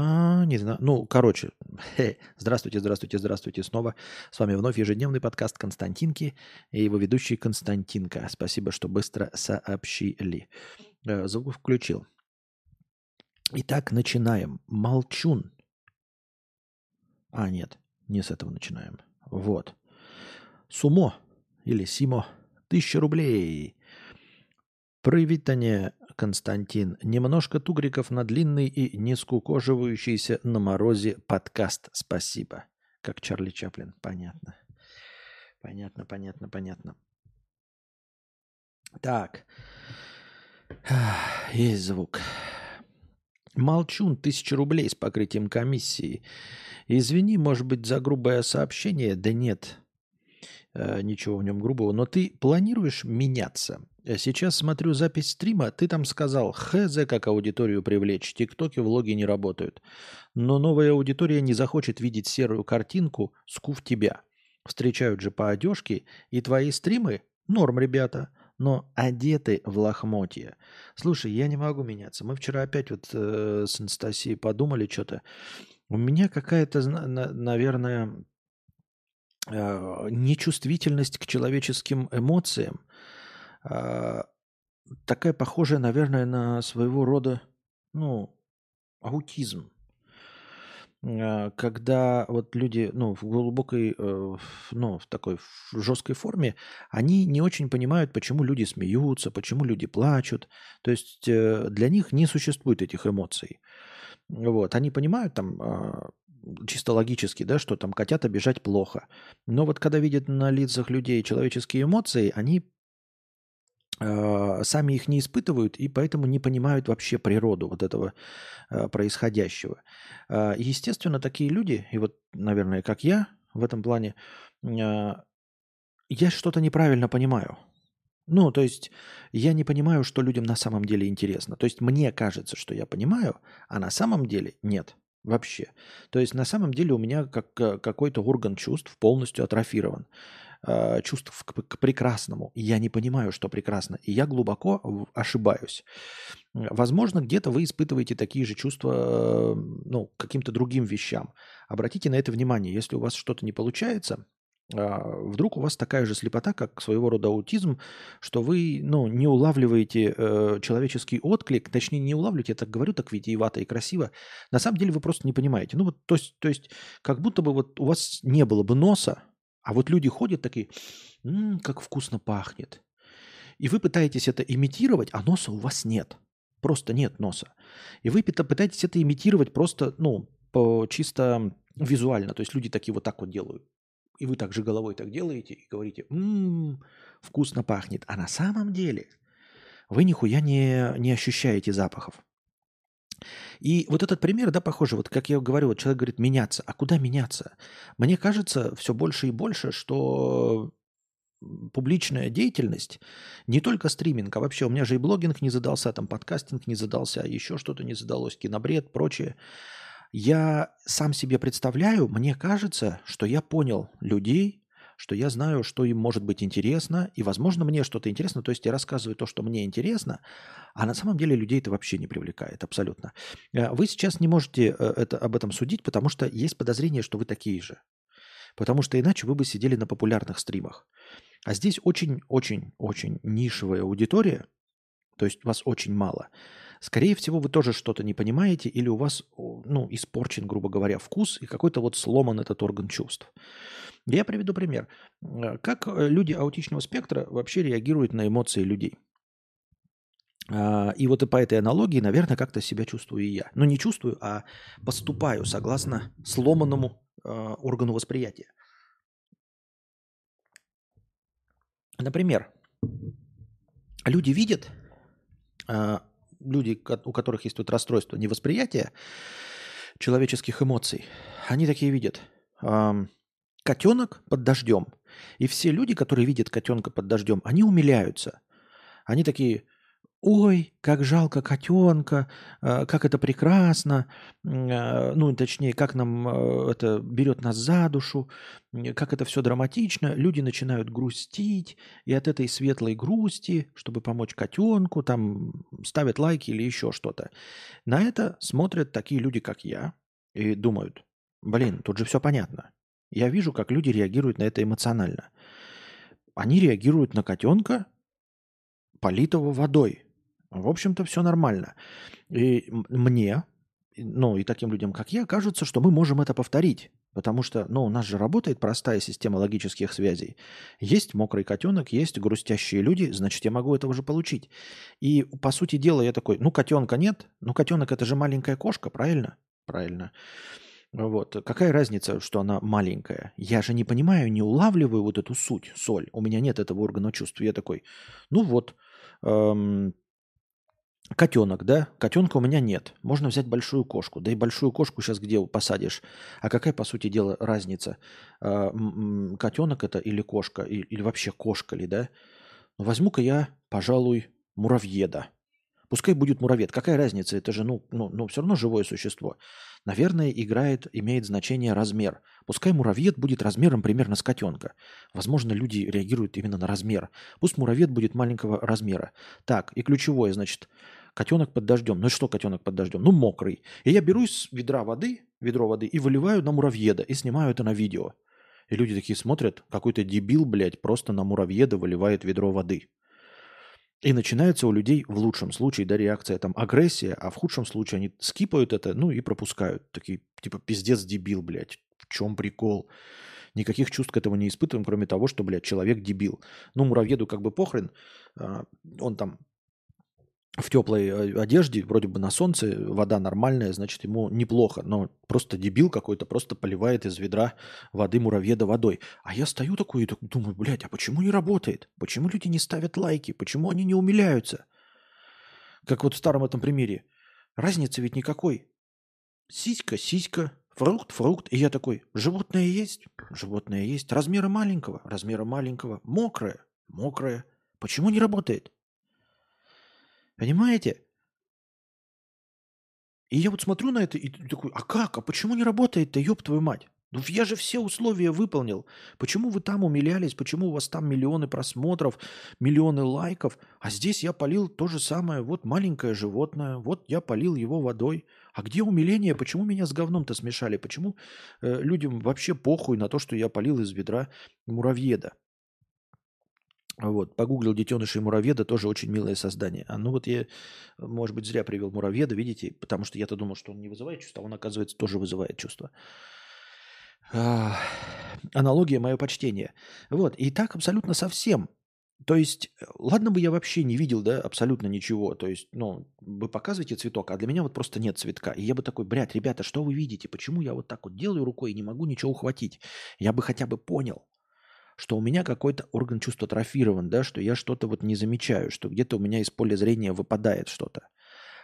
А, не знаю. Ну, короче, здравствуйте, здравствуйте, здравствуйте снова. С вами вновь ежедневный подкаст Константинки и его ведущий Константинка. Спасибо, что быстро сообщили. Э, звук включил. Итак, начинаем. Молчун. А, нет, не с этого начинаем. Вот. Сумо или Симо. Тысяча рублей. Привитание Константин. Немножко тугриков на длинный и не скукоживающийся на морозе подкаст. Спасибо. Как Чарли Чаплин. Понятно. Понятно, понятно, понятно. Так. Есть звук. Молчун, тысяча рублей с покрытием комиссии. Извини, может быть, за грубое сообщение? Да нет, э, ничего в нем грубого. Но ты планируешь меняться? Э, сейчас смотрю запись стрима, ты там сказал, хз, как аудиторию привлечь, тиктоки, влоги не работают. Но новая аудитория не захочет видеть серую картинку, скув тебя. Встречают же по одежке, и твои стримы норм, ребята, но одеты в лохмотье. Слушай, я не могу меняться. Мы вчера опять вот э, с Анастасией подумали что-то. У меня какая-то, наверное, э, нечувствительность к человеческим эмоциям. А, такая похожая, наверное, на своего рода, ну, аутизм. А, когда вот люди, ну, в глубокой, э, ну, в такой жесткой форме, они не очень понимают, почему люди смеются, почему люди плачут. То есть э, для них не существует этих эмоций. Вот, они понимают там а, чисто логически, да, что там котят обижать плохо. Но вот когда видят на лицах людей человеческие эмоции, они сами их не испытывают и поэтому не понимают вообще природу вот этого а, происходящего. А, естественно, такие люди, и вот, наверное, как я в этом плане, я что-то неправильно понимаю. Ну, то есть я не понимаю, что людям на самом деле интересно. То есть мне кажется, что я понимаю, а на самом деле нет вообще. То есть на самом деле у меня как, какой-то орган чувств полностью атрофирован. Э, чувств к, к прекрасному. я не понимаю, что прекрасно. И я глубоко ошибаюсь. Возможно, где-то вы испытываете такие же чувства ну, каким-то другим вещам. Обратите на это внимание. Если у вас что-то не получается, а, вдруг у вас такая же слепота, как своего рода аутизм, что вы ну, не улавливаете э, человеческий отклик, точнее не улавливаете, я так говорю так витиевато и красиво, на самом деле вы просто не понимаете. Ну вот, то есть, то есть как будто бы вот у вас не было бы носа, а вот люди ходят такие, м-м, как вкусно пахнет. И вы пытаетесь это имитировать, а носа у вас нет. Просто нет носа. И вы пытаетесь это имитировать просто, ну, по, чисто визуально. То есть люди такие вот так вот делают. И вы также головой так делаете и говорите, м-м, вкусно пахнет. А на самом деле вы нихуя не, не ощущаете запахов. И вот этот пример, да, похоже, вот как я говорю, вот человек говорит меняться. А куда меняться? Мне кажется все больше и больше, что публичная деятельность, не только стриминг, а вообще у меня же и блогинг не задался, там подкастинг не задался, еще что-то не задалось, кинобред, прочее. Я сам себе представляю, мне кажется, что я понял людей, что я знаю, что им может быть интересно, и, возможно, мне что-то интересно, то есть я рассказываю то, что мне интересно, а на самом деле людей это вообще не привлекает абсолютно. Э, вы сейчас не можете э, это, об этом судить, потому что есть подозрение, что вы такие же. Потому что иначе вы бы сидели на популярных стримах. А здесь очень-очень-очень нишевая аудитория, то есть вас очень мало. Скорее всего, вы тоже что-то не понимаете, или у вас ну, испорчен, грубо говоря, вкус и какой-то вот сломан этот орган чувств. Я приведу пример. Э, как э, люди аутичного спектра вообще реагируют на эмоции людей? А, и вот и по этой аналогии, наверное, как-то себя чувствую и я. Но ну, не чувствую, а поступаю согласно сломанному э, органу восприятия. Например, люди видят, люди, у которых есть тут расстройство невосприятия человеческих эмоций, они такие видят котенок под дождем. И все люди, которые видят котенка под дождем, они умиляются. Они такие, ой, как жалко котенка, э, как это прекрасно, э, ну, точнее, как нам э, это берет нас за душу, как это все драматично. Люди начинают грустить, и от этой светлой грусти, чтобы помочь котенку, там ставят лайки или еще что-то. На это смотрят такие люди, как я, и думают, блин, тут же все понятно. Я вижу, как люди реагируют на это эмоционально. Они реагируют на котенка, политого водой. В общем-то, все нормально. И мне, ну и таким людям, как я, кажется, что мы можем это повторить. Потому что, ну, у нас же работает простая система логических связей. Есть мокрый котенок, есть грустящие люди, значит, я могу этого же получить. И, по сути дела, я такой, ну, котенка нет, ну, котенок это же маленькая кошка, правильно? Правильно. Вот. Какая разница, что она маленькая? Я же не понимаю, не улавливаю вот эту суть, соль. У меня нет этого органа чувств. Я такой, ну вот, эм, котенок, да? Котенка у меня нет. Можно взять большую кошку. Да и большую кошку сейчас где посадишь? А какая, по сути дела, разница? Э, котенок это или кошка? Или, или вообще кошка ли, да? Ну, возьму-ка я, пожалуй, муравьеда. Пускай будет муравьед. Какая разница? Это же, ну, ну, ну, все равно живое существо. Наверное, играет, имеет значение размер. Пускай муравьед будет размером примерно с котенка. Возможно, люди реагируют именно на размер. Пусть муравьед будет маленького размера. Так, и ключевое, значит, котенок под дождем. Ну что котенок под дождем? Ну, мокрый. И я беру из ведра воды, ведро воды, и выливаю на муравьеда, и снимаю это на видео. И люди такие смотрят, какой-то дебил, блядь, просто на муравьеда выливает ведро воды. И начинается у людей в лучшем случае, да, реакция там агрессия, а в худшем случае они скипают это, ну и пропускают. Такие, типа, пиздец, дебил, блядь, в чем прикол? Никаких чувств к этому не испытываем, кроме того, что, блядь, человек дебил. Ну, муравьеду как бы похрен, а, он там в теплой э, одежде, вроде бы на солнце, вода нормальная, значит, ему неплохо. Но просто дебил какой-то просто поливает из ведра воды муравьеда водой. А я стою такой и думаю, блядь, а почему не работает? Почему люди не ставят лайки? Почему они не умиляются? Как вот в старом этом примере. Разницы ведь никакой. Сиська, сиська, фрукт, фрукт. И я такой, животное есть? Животное есть. Размера маленького, размера маленького. Мокрое, мокрое. Почему не работает? Понимаете? И я вот смотрю на это и такой, а как? А почему не работает-то, ёб твою мать? Ну я же все условия выполнил. Почему вы там умилялись? Почему у вас там миллионы просмотров, миллионы лайков? А здесь я полил то же самое. Вот маленькое животное, вот я полил его водой. А где умиление? Почему меня с говном-то смешали? Почему э, людям вообще похуй на то, что я полил из ведра муравьеда? Вот, погуглил детенышей муравьеда, тоже очень милое создание. А ну вот я, может быть, зря привел муравьеда, видите, потому что я-то думал, что он не вызывает чувства, а он, оказывается, тоже вызывает чувства. А, аналогия, мое почтение. Вот, и так абсолютно совсем. То есть, ладно бы я вообще не видел, да, абсолютно ничего. То есть, ну, вы показываете цветок, а для меня вот просто нет цветка. И я бы такой, блядь, ребята, что вы видите? Почему я вот так вот делаю рукой и не могу ничего ухватить? Я бы хотя бы понял что у меня какой-то орган чувства атрофирован, да, что я что-то вот не замечаю, что где-то у меня из поля зрения выпадает что-то.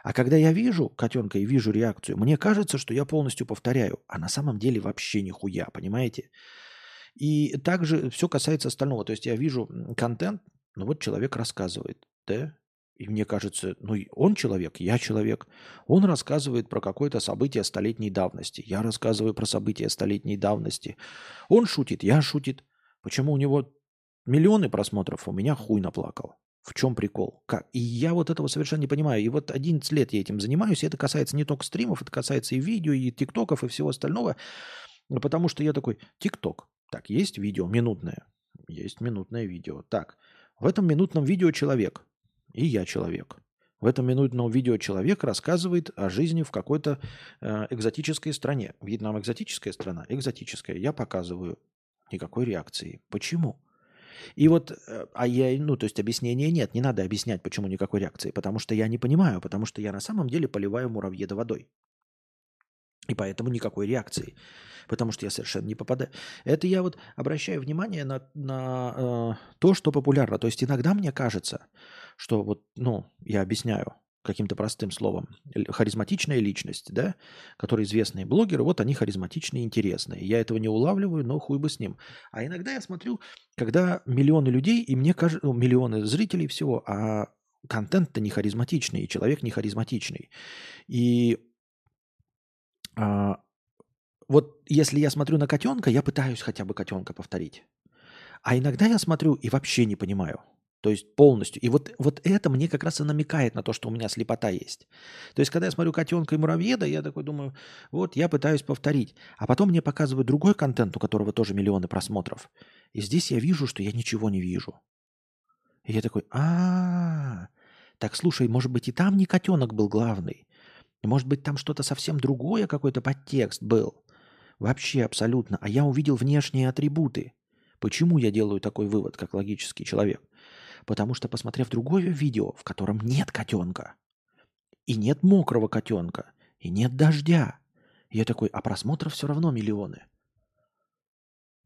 А когда я вижу котенка и вижу реакцию, мне кажется, что я полностью повторяю, а на самом деле вообще нихуя, понимаете? И также все касается остального. То есть я вижу контент, ну вот человек рассказывает, да, и мне кажется, ну он человек, я человек. Он рассказывает про какое-то событие столетней давности. Я рассказываю про события столетней давности. Он шутит, я шутит. Почему у него миллионы просмотров, а у меня хуй наплакал? В чем прикол? Как? И я вот этого совершенно не понимаю. И вот 11 лет я этим занимаюсь, и это касается не только стримов, это касается и видео, и тиктоков, и всего остального. Потому что я такой, тикток. Так, есть видео минутное. Есть минутное видео. Так, в этом минутном видео человек. И я человек. В этом минутном видео человек рассказывает о жизни в какой-то э, экзотической стране. Вьетнам экзотическая страна? Экзотическая. Я показываю Никакой реакции. Почему? И вот, э, а я, ну, то есть объяснения нет, не надо объяснять, почему никакой реакции, потому что я не понимаю, потому что я на самом деле поливаю муравьеда водой. И поэтому никакой реакции, потому что я совершенно не попадаю. Это я вот обращаю внимание на, на э, то, что популярно. То есть иногда мне кажется, что вот, ну, я объясняю, каким-то простым словом, харизматичная личность, да, которые известные блогеры, вот они харизматичные интересные. Я этого не улавливаю, но хуй бы с ним. А иногда я смотрю, когда миллионы людей, и мне кажется, ну, миллионы зрителей всего, а контент-то не харизматичный, и человек не харизматичный. И а, вот если я смотрю на котенка, я пытаюсь хотя бы котенка повторить. А иногда я смотрю и вообще не понимаю. То есть полностью. И вот, вот это мне как раз и намекает на то, что у меня слепота есть. То есть, когда я смотрю котенка и муравьеда, я такой думаю, вот я пытаюсь повторить. А потом мне показывают другой контент, у которого тоже миллионы просмотров. И здесь я вижу, что я ничего не вижу. И я такой, а, так слушай, может быть и там не котенок был главный. Может быть там что-то совсем другое, какой-то подтекст был. Вообще абсолютно. А я увидел внешние атрибуты. Почему я делаю такой вывод, как логический человек? Потому что, посмотрев другое видео, в котором нет котенка, и нет мокрого котенка, и нет дождя, я такой, а просмотров все равно миллионы.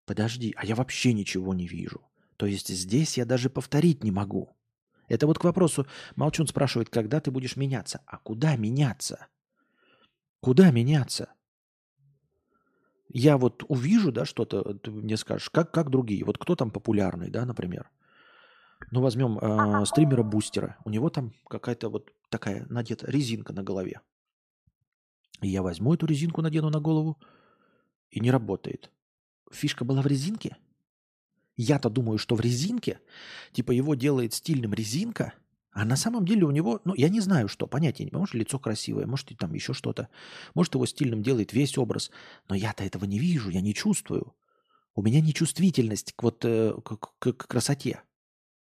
Подожди, а я вообще ничего не вижу. То есть здесь я даже повторить не могу. Это вот к вопросу, Молчун спрашивает, когда ты будешь меняться? А куда меняться? Куда меняться? Я вот увижу, да, что-то, ты мне скажешь, как, как другие. Вот кто там популярный, да, например. Ну, возьмем э, стримера-бустера. У него там какая-то вот такая надета резинка на голове. И я возьму эту резинку, надену на голову, и не работает. Фишка была в резинке? Я-то думаю, что в резинке, типа его делает стильным резинка, а на самом деле у него, ну, я не знаю, что, понятия не Может, лицо красивое, может, и там еще что-то. Может, его стильным делает весь образ. Но я-то этого не вижу, я не чувствую. У меня не чувствительность к вот э, к, к, к красоте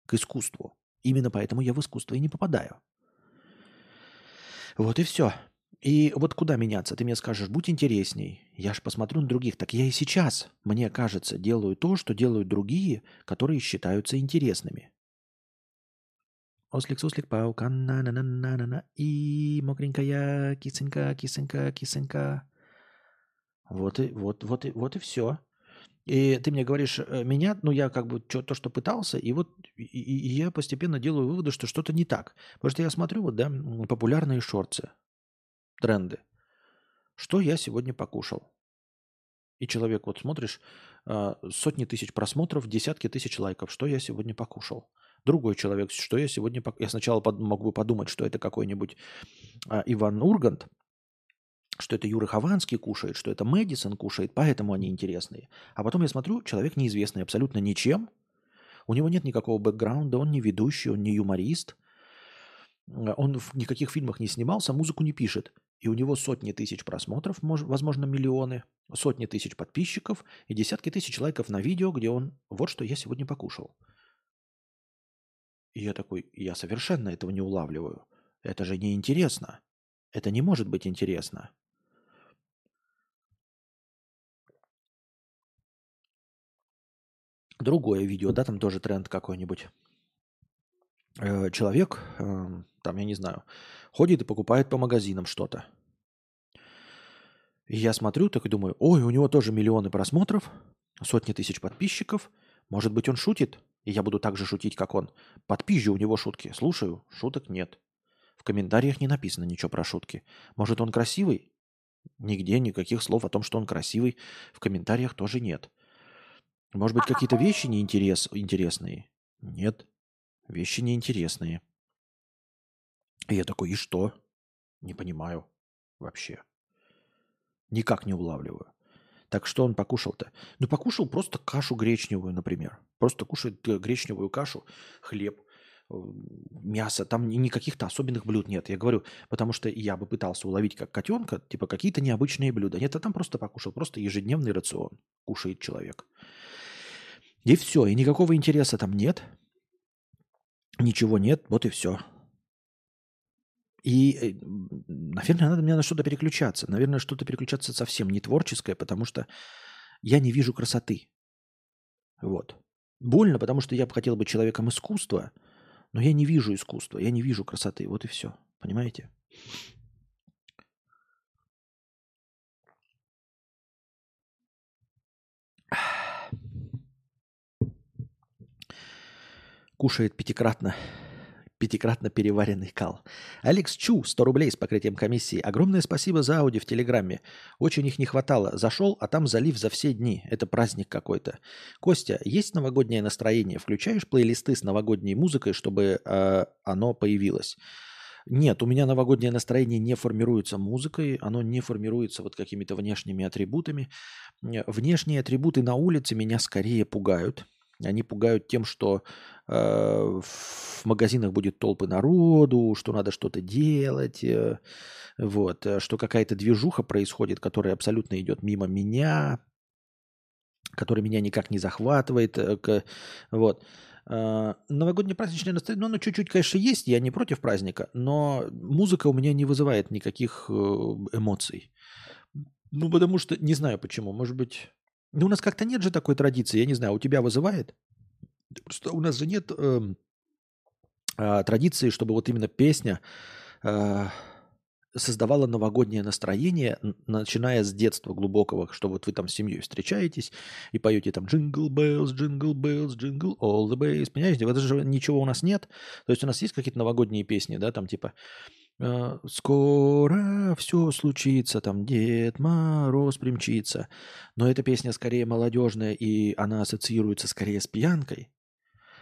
к искусству. Именно поэтому я в искусство и не попадаю. Вот и все. И вот куда меняться? Ты мне скажешь, будь интересней. Я ж посмотрю на других. Так я и сейчас, мне кажется, делаю то, что делают другие, которые считаются интересными. Ослик, суслик, паука, на на на на на на и мокренькая кисонька, кисонька, кисонька. Вот и, вот, вот и, вот и все. И ты мне говоришь, э, меня, ну я как бы то, то что пытался, и вот и, и я постепенно делаю выводы, что что-то не так. Потому что я смотрю вот, да, популярные шорты, тренды. Что я сегодня покушал? И человек, вот смотришь, а, сотни тысяч просмотров, десятки тысяч лайков. Что я сегодня покушал? Другой человек, что я сегодня... покушал? Я сначала под, мог бы подумать, что это какой-нибудь а, Иван Ургант, что это Юра Хованский кушает, что это Мэдисон кушает, поэтому они интересные. А потом я смотрю, человек неизвестный абсолютно ничем, у него нет никакого бэкграунда, он не ведущий, он не юморист, он в никаких фильмах не снимался, музыку не пишет. И у него сотни тысяч просмотров, возможно, миллионы, сотни тысяч подписчиков и десятки тысяч лайков на видео, где он «Вот что я сегодня покушал». И я такой, я совершенно этого не улавливаю. Это же не интересно. Это не может быть интересно. Другое видео, да, там тоже тренд какой-нибудь. Э, человек, эм, там, я не знаю, ходит и покупает по магазинам что-то. И я смотрю, так и думаю, ой, у него тоже миллионы просмотров, сотни тысяч подписчиков. Может быть, он шутит, и я буду так же шутить, как он. Подпизжу у него шутки. Слушаю, шуток нет. В комментариях не написано ничего про шутки. Может, он красивый? Нигде никаких слов о том, что он красивый, в комментариях тоже нет. Может быть, какие-то вещи неинтерес, интересные? Нет, вещи неинтересные. И я такой, и что? Не понимаю вообще. Никак не улавливаю. Так что он покушал-то? Ну, покушал просто кашу гречневую, например. Просто кушает э, гречневую кашу, хлеб, э, мясо. Там никаких-то особенных блюд нет. Я говорю, потому что я бы пытался уловить как котенка, типа какие-то необычные блюда. Нет, а там просто покушал. Просто ежедневный рацион кушает человек. И все, и никакого интереса там нет. Ничего нет, вот и все. И, э, наверное, надо мне на что-то переключаться. Наверное, что-то переключаться совсем не творческое, потому что я не вижу красоты. Вот. Больно, потому что я бы хотел быть человеком искусства, но я не вижу искусства, я не вижу красоты. Вот и все. Понимаете? Кушает пятикратно пятикратно переваренный кал. Алекс Чу, 100 рублей с покрытием комиссии. Огромное спасибо за ауди в Телеграме. Очень их не хватало. Зашел, а там залив за все дни. Это праздник какой-то. Костя, есть новогоднее настроение? Включаешь плейлисты с новогодней музыкой, чтобы э, оно появилось? Нет, у меня новогоднее настроение не формируется музыкой, оно не формируется вот какими-то внешними атрибутами. Внешние атрибуты на улице меня скорее пугают. Они пугают тем, что э, в магазинах будет толпы народу, что надо что-то делать, э, вот, э, что какая-то движуха происходит, которая абсолютно идет мимо меня, которая меня никак не захватывает. Э, к, вот. Э, новогоднее праздничное настроение, ну, оно чуть-чуть, конечно, есть, я не против праздника, но музыка у меня не вызывает никаких э, эмоций. Ну, потому что, не знаю почему, может быть, ну, у нас как-то нет же такой традиции, я не знаю, у тебя вызывает? Просто у нас же нет э, э, традиции, чтобы вот именно песня э, создавала новогоднее настроение, начиная с детства глубокого, что вот вы там с семьей встречаетесь и поете там «Jingle bells, jingle bells, jingle all the way». Понимаете, вот же ничего у нас нет. То есть у нас есть какие-то новогодние песни, да, там типа скоро все случится, там Дед Мороз примчится. Но эта песня скорее молодежная, и она ассоциируется скорее с пьянкой,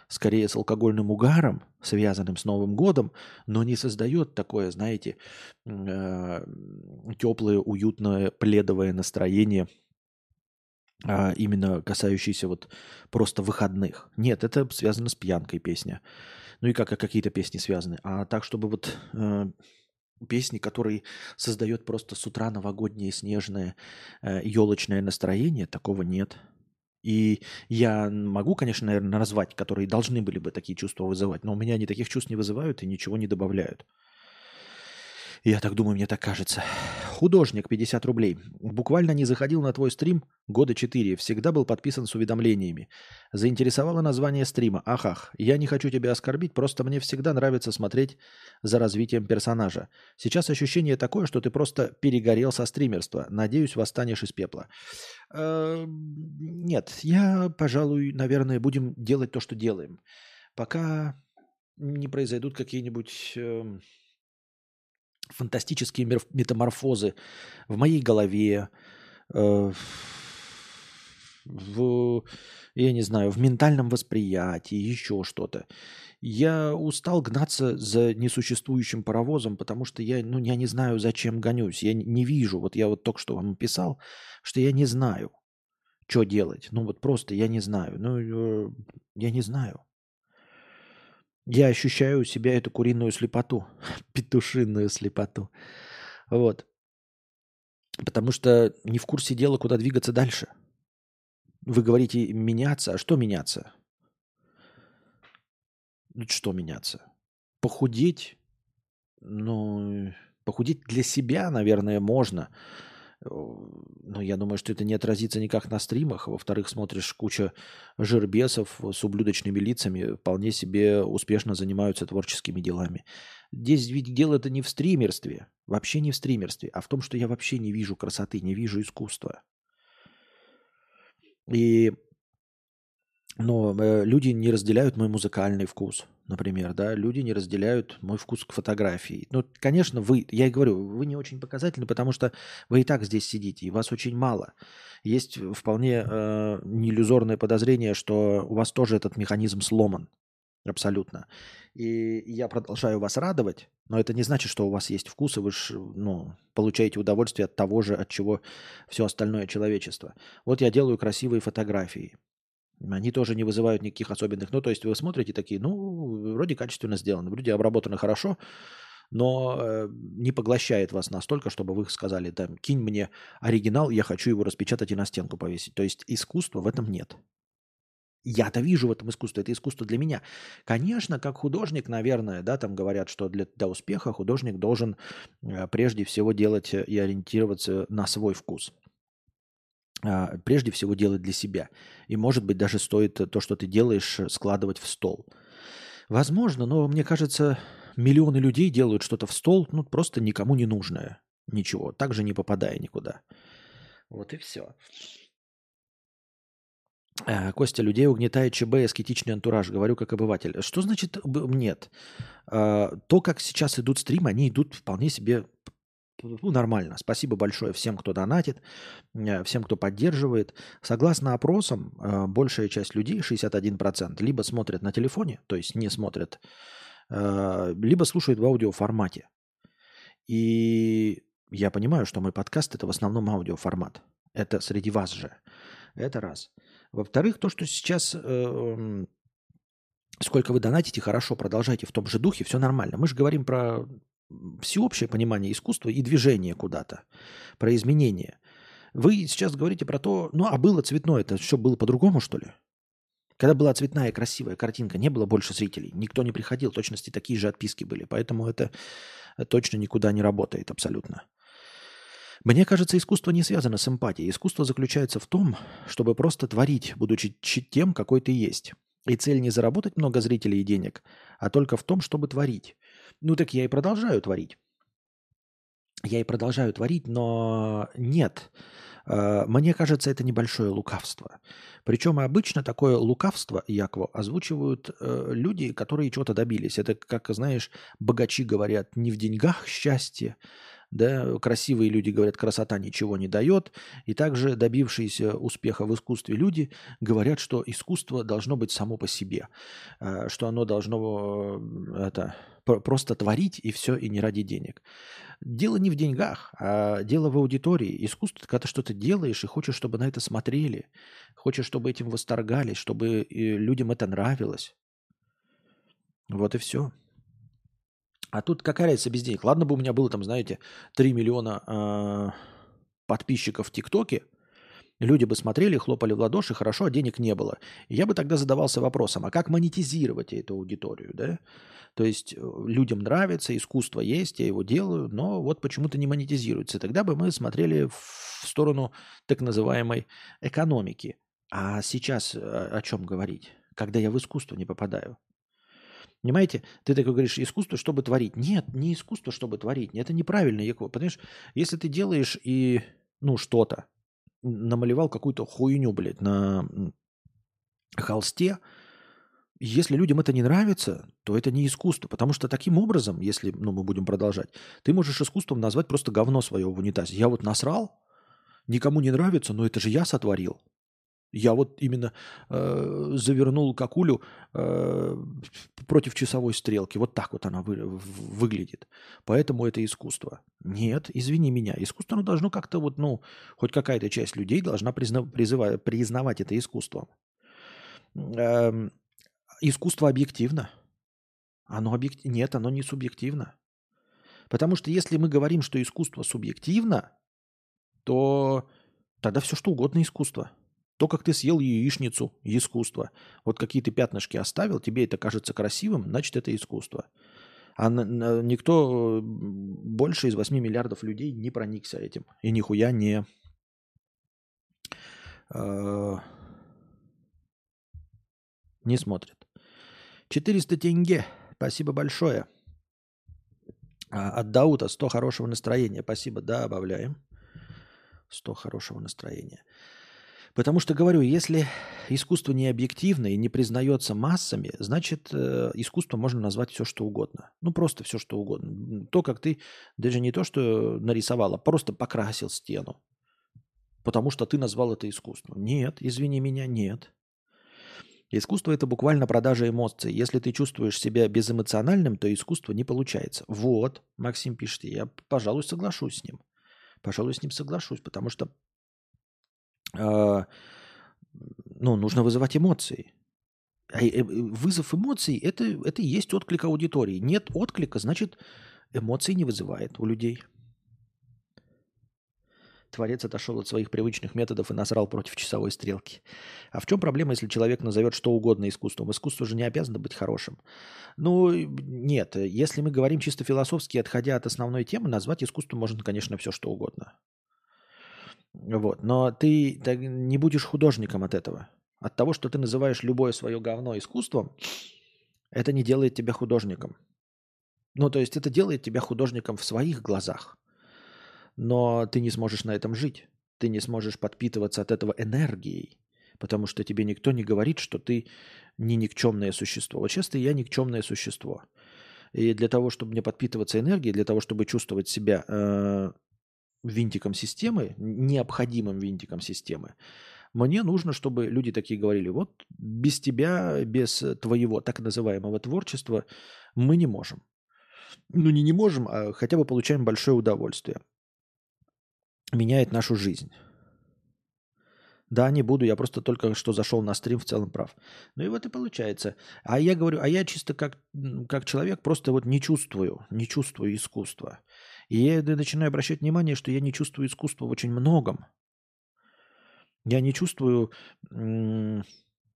скорее с алкогольным угаром, связанным с Новым годом, но не создает такое, знаете, э, теплое, уютное, пледовое настроение, а, именно касающееся вот просто выходных. Нет, это связано с пьянкой песня. Ну и как какие-то песни связаны. А так, чтобы вот э, песни, которые создает просто с утра новогоднее снежное э, елочное настроение, такого нет. И я могу, конечно, наверное, назвать, которые должны были бы такие чувства вызывать, но у меня они таких чувств не вызывают и ничего не добавляют. Я так думаю, мне так кажется. Художник, 50 рублей. Буквально не заходил на твой стрим года 4. Всегда был подписан с уведомлениями. Заинтересовало название стрима. Ахах. Я не хочу тебя оскорбить, просто мне всегда нравится смотреть за развитием персонажа. Сейчас ощущение такое, что ты просто перегорел со стримерства. Надеюсь, восстанешь из пепла. Э, нет, я, пожалуй, наверное, будем делать то, что делаем. Пока не произойдут какие-нибудь эм, фантастические метаморфозы в моей голове, э, в, я не знаю, в ментальном восприятии, еще что-то. Я устал гнаться за несуществующим паровозом, потому что я, ну, я не знаю, зачем гонюсь. Я не вижу. Вот я вот только что вам писал, что я не знаю, что делать. Ну вот просто я не знаю. Ну, э, я не знаю. Я ощущаю у себя эту куриную слепоту, петушиную слепоту. Вот. Потому что не в курсе дела, куда двигаться дальше. Вы говорите меняться, а что меняться? Ну, что меняться? Похудеть? Ну, похудеть для себя, наверное, можно. Но я думаю, что это не отразится никак на стримах. Во-вторых, смотришь куча жирбесов с ублюдочными лицами, вполне себе успешно занимаются творческими делами. Здесь ведь дело это не в стримерстве, вообще не в стримерстве, а в том, что я вообще не вижу красоты, не вижу искусства. И но э, люди не разделяют мой музыкальный вкус, например, да, люди не разделяют мой вкус к фотографии. Ну, конечно, вы, я и говорю, вы не очень показательны, потому что вы и так здесь сидите, и вас очень мало. Есть вполне э, неиллюзорное подозрение, что у вас тоже этот механизм сломан. Абсолютно. И я продолжаю вас радовать, но это не значит, что у вас есть вкус, и вы ж, ну, получаете удовольствие от того же, от чего все остальное человечество. Вот я делаю красивые фотографии. Они тоже не вызывают никаких особенных. Ну, то есть вы смотрите такие, ну, вроде качественно сделано, вроде обработано хорошо, но э, не поглощает вас настолько, чтобы вы сказали, там, кинь мне оригинал, я хочу его распечатать и на стенку повесить. То есть искусства в этом нет. Я-то вижу в этом искусство, это искусство для меня. Конечно, как художник, наверное, да, там говорят, что для, для успеха художник должен э, прежде всего делать и ориентироваться на свой вкус. А, прежде всего делать для себя. И, может быть, даже стоит то, что ты делаешь, складывать в стол. Возможно, но мне кажется, миллионы людей делают что-то в стол, ну, просто никому не нужное. Ничего, также не попадая никуда. Вот и все. Э, Костя, людей угнетает ЧБ, эскетичный антураж. Говорю как обыватель. Что значит нет? Э, то, как сейчас идут стримы, они идут вполне себе ну, нормально. Спасибо большое всем, кто донатит, э, всем, кто поддерживает. Согласно опросам, большая часть людей, 61%, либо смотрят на телефоне, то есть не смотрят, либо слушают в аудиоформате. И я понимаю, что мой подкаст это в основном аудиоформат. Это среди вас же. Это раз. Во-вторых, то, что сейчас э, сколько вы донатите, хорошо, продолжайте в том же духе, все нормально. Мы же говорим про всеобщее понимание искусства и движение куда-то, про изменения. Вы сейчас говорите про то, ну а было цветное, это что, было по-другому, что ли? Когда была цветная красивая картинка, не было больше зрителей, никто не приходил, точности такие же отписки были, поэтому это точно никуда не работает абсолютно. Мне кажется, искусство не связано с эмпатией. Искусство заключается в том, чтобы просто творить, будучи тем, какой ты есть. И цель не заработать много зрителей и денег, а только в том, чтобы творить. Ну так я и продолжаю творить. Я и продолжаю творить, но нет. Э, мне кажется, это небольшое лукавство. Причем обычно такое лукавство, Якво, озвучивают э, люди, которые чего-то добились. Это, как знаешь, богачи говорят, не в деньгах счастье, да, красивые люди говорят, красота ничего не дает. И также добившиеся успеха в искусстве люди говорят, что искусство должно быть само по себе, э, что оно должно это, просто творить и все, и не ради денег. Дело не в деньгах, а дело в аудитории. Искусство, когда ты что-то делаешь и хочешь, чтобы на это смотрели, хочешь, чтобы этим восторгались, чтобы э, людям это нравилось. Вот и все. А тут какая разница без денег? Ладно бы у меня было там, знаете, 3 миллиона э, подписчиков в ТикТоке, люди бы смотрели, хлопали в ладоши, хорошо, а денег не было. И я бы тогда задавался вопросом, а как монетизировать эту аудиторию, да? То есть э, людям нравится, искусство есть, я его делаю, но вот почему-то не монетизируется. Тогда бы мы смотрели в сторону так называемой экономики. А сейчас э, о чем говорить, когда я в искусство не попадаю? Понимаете? Ты такой говоришь, искусство, чтобы творить. Нет, не искусство, чтобы творить. Это неправильно, Яков. Понимаешь, если ты делаешь и, ну, что-то, намалевал какую-то хуйню, блядь, на холсте, если людям это не нравится, то это не искусство. Потому что таким образом, если ну, мы будем продолжать, ты можешь искусством назвать просто говно свое в унитазе. Я вот насрал, никому не нравится, но это же я сотворил. Я вот именно э, завернул какулю э, против часовой стрелки. Вот так вот она вы, выглядит. Поэтому это искусство. Нет, извини меня. Искусство оно должно как-то вот, ну, хоть какая-то часть людей должна призна, призывать, признавать это искусством. Э, искусство объективно. Оно объект... Нет, оно не субъективно. Потому что если мы говорим, что искусство субъективно, то тогда все что угодно искусство. То, как ты съел яичницу, искусство. Вот какие ты пятнышки оставил, тебе это кажется красивым, значит, это искусство. А никто больше из 8 миллиардов людей не проникся этим. И нихуя не... Э, не смотрит. 400 тенге. Спасибо большое. А, от Даута 100 хорошего настроения. Спасибо. Да, добавляем. 100 хорошего настроения. Потому что, говорю, если искусство не объективно и не признается массами, значит, э, искусство можно назвать все, что угодно. Ну, просто все, что угодно. То, как ты даже не то, что нарисовал, а просто покрасил стену. Потому что ты назвал это искусством. Нет, извини меня, нет. Искусство – это буквально продажа эмоций. Если ты чувствуешь себя безэмоциональным, то искусство не получается. Вот, Максим пишет, я, пожалуй, соглашусь с ним. Пожалуй, с ним соглашусь, потому что а, ну, нужно вызывать эмоции. А вызов эмоций это, это и есть отклик аудитории. Нет отклика, значит, эмоций не вызывает у людей. Творец отошел от своих привычных методов и насрал против часовой стрелки. А в чем проблема, если человек назовет что угодно искусством? Искусство же не обязано быть хорошим. Ну, нет. Если мы говорим чисто философски, отходя от основной темы, назвать искусством можно, конечно, все что угодно. Вот. Но ты, не будешь художником от этого. От того, что ты называешь любое свое говно искусством, это не делает тебя художником. Ну, то есть это делает тебя художником в своих глазах. Но ты не сможешь на этом жить. Ты не сможешь подпитываться от этого энергией. Потому что тебе никто не говорит, что ты не никчемное существо. Вот часто я никчемное существо. И для того, чтобы мне подпитываться энергией, для того, чтобы чувствовать себя э, винтиком системы, необходимым винтиком системы, мне нужно, чтобы люди такие говорили, вот без тебя, без твоего так называемого творчества мы не можем. Ну, не не можем, а хотя бы получаем большое удовольствие. Меняет нашу жизнь. Да, не буду, я просто только что зашел на стрим, в целом прав. Ну и вот и получается. А я говорю, а я чисто как, как человек просто вот не чувствую, не чувствую искусства. И я начинаю обращать внимание, что я не чувствую искусства в очень многом. Я не чувствую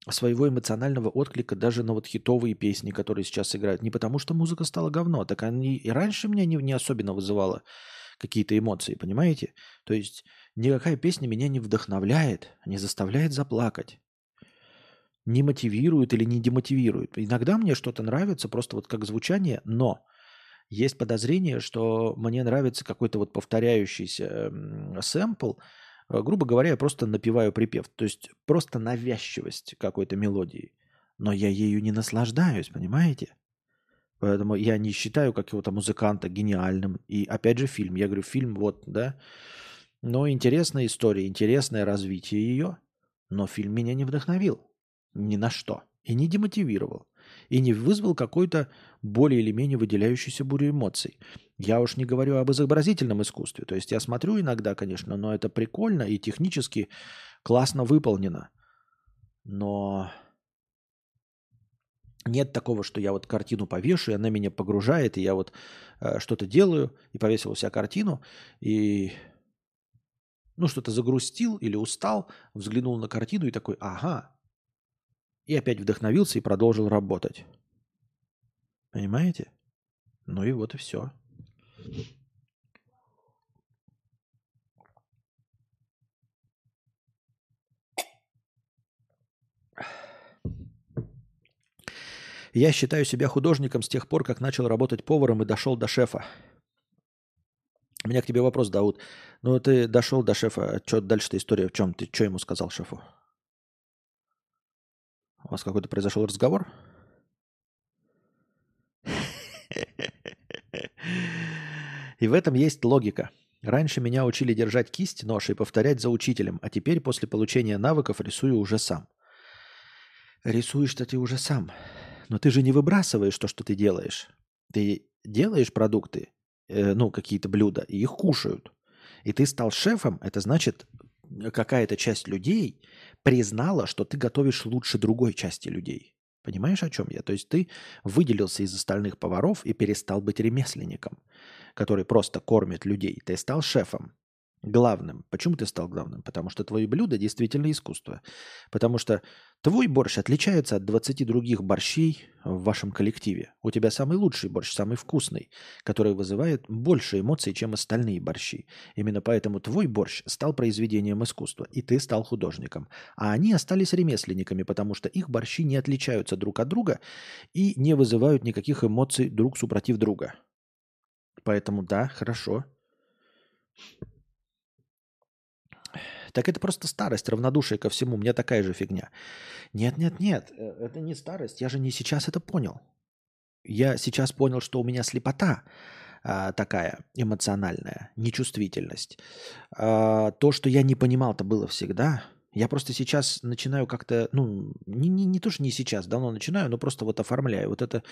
своего эмоционального отклика даже на вот хитовые песни, которые сейчас играют. Не потому, что музыка стала говно, так они и раньше меня не, не особенно вызывала какие-то эмоции, понимаете? То есть никакая песня меня не вдохновляет, не заставляет заплакать, не мотивирует или не демотивирует. Иногда мне что-то нравится, просто вот как звучание, но есть подозрение, что мне нравится какой-то вот повторяющийся сэмпл, э, грубо говоря, я просто напеваю припев, то есть просто навязчивость какой-то мелодии, но я ею не наслаждаюсь, понимаете? Поэтому я не считаю какого-то музыканта гениальным. И опять же фильм. Я говорю, фильм вот, да. Но интересная история, интересное развитие ее. Но фильм меня не вдохновил. Ни на что. И не демотивировал. И не вызвал какой-то более или менее выделяющийся бурю эмоций. Я уж не говорю об изобразительном искусстве. То есть я смотрю иногда, конечно, но это прикольно и технически классно выполнено. Но нет такого, что я вот картину повешу, и она меня погружает, и я вот э, что-то делаю, и повесил у себя картину, и ну что-то загрустил или устал, взглянул на картину и такой, ага, и опять вдохновился и продолжил работать. Понимаете? Ну и вот и все. Я считаю себя художником с тех пор, как начал работать поваром и дошел до шефа. У меня к тебе вопрос, Дауд. Ну, ты дошел до шефа. Что дальше-то история в чем? Ты что ему сказал шефу? У вас какой-то произошел разговор? И в этом есть логика. Раньше меня учили держать кисть, нож и повторять за учителем, а теперь после получения навыков рисую уже сам. Рисуешь-то ты уже сам. Но ты же не выбрасываешь то, что ты делаешь. Ты делаешь продукты, э, ну, какие-то блюда, и их кушают. И ты стал шефом, это значит, какая-то часть людей признала, что ты готовишь лучше другой части людей. Понимаешь, о чем я? То есть ты выделился из остальных поваров и перестал быть ремесленником, который просто кормит людей. Ты стал шефом главным. Почему ты стал главным? Потому что твои блюда действительно искусство. Потому что твой борщ отличается от 20 других борщей в вашем коллективе. У тебя самый лучший борщ, самый вкусный, который вызывает больше эмоций, чем остальные борщи. Именно поэтому твой борщ стал произведением искусства, и ты стал художником. А они остались ремесленниками, потому что их борщи не отличаются друг от друга и не вызывают никаких эмоций друг супротив друга. Поэтому да, хорошо. Так это просто старость, равнодушие ко всему. У меня такая же фигня. Нет, нет, нет, э, это не старость. Я же не сейчас это понял. Я сейчас понял, что у меня слепота а, такая эмоциональная, нечувствительность. А, то, что я не понимал, это было всегда. Я просто сейчас начинаю как-то, ну, не, не, не то, что не сейчас, давно начинаю, но просто вот оформляю вот это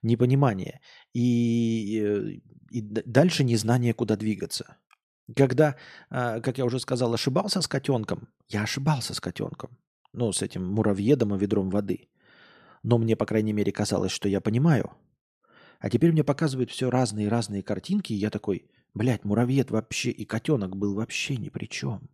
непонимание. И, э, и дальше незнание, куда двигаться. Когда, а, как я уже сказал, ошибался с котенком, я ошибался с котенком. Ну, с этим муравьедом и ведром воды. Но мне, по крайней мере, казалось, что я понимаю. А теперь мне показывают все разные-разные картинки, и я такой, блядь, муравьед вообще и котенок был вообще ни при чем.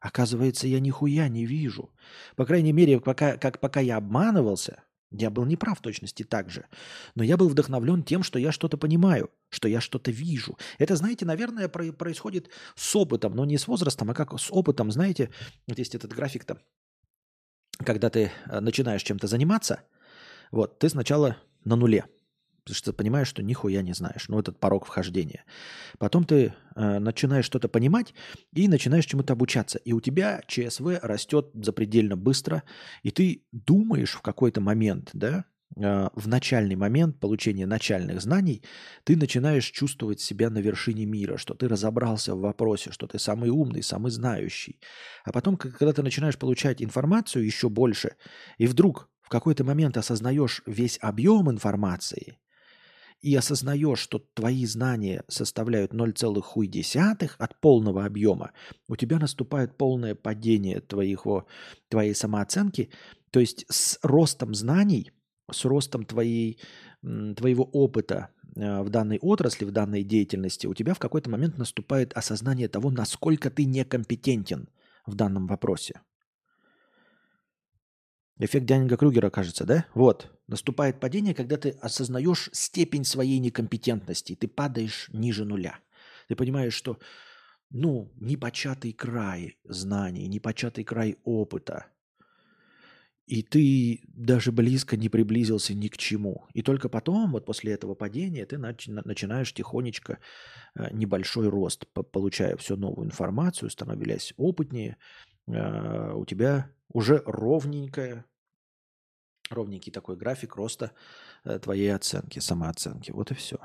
Оказывается, я нихуя не вижу. По крайней мере, пока, как пока я обманывался, я был неправ в точности так же. Но я был вдохновлен тем, что я что-то понимаю, что я что-то вижу. Это, знаете, наверное, происходит с опытом, но не с возрастом, а как с опытом. Знаете, вот есть этот график-то, когда ты э, начинаешь чем-то заниматься, вот, ты сначала на нуле, потому что ты понимаешь, что нихуя не знаешь. Ну, этот порог вхождения. Потом ты э, начинаешь что-то понимать и начинаешь чему-то обучаться. И у тебя ЧСВ растет запредельно быстро, и ты думаешь в какой-то момент, да, в начальный момент получения начальных знаний, ты начинаешь чувствовать себя на вершине мира, что ты разобрался в вопросе, что ты самый умный, самый знающий. А потом, когда ты начинаешь получать информацию еще больше, и вдруг в какой-то момент осознаешь весь объем информации – и осознаешь, что твои знания составляют 0,1 от полного объема, у тебя наступает полное падение твоего, твоей самооценки. То есть с ростом знаний, с ростом твоей, твоего опыта э, в данной отрасли, в данной деятельности, у тебя в какой-то момент наступает осознание того, насколько ты некомпетентен в данном вопросе. Эффект Дянинга Крюгера, кажется, да? Вот. Наступает падение, когда ты осознаешь степень своей некомпетентности. Ты падаешь ниже нуля. Ты понимаешь, что ну, непочатый край знаний, непочатый край опыта. И ты даже близко не приблизился ни к чему. И только потом, вот после этого падения, ты начинаешь тихонечко э, небольшой рост, получая все новую информацию, становясь опытнее. Э, у тебя уже ровненькая ровненький такой график роста э, твоей оценки, самооценки. Вот и все.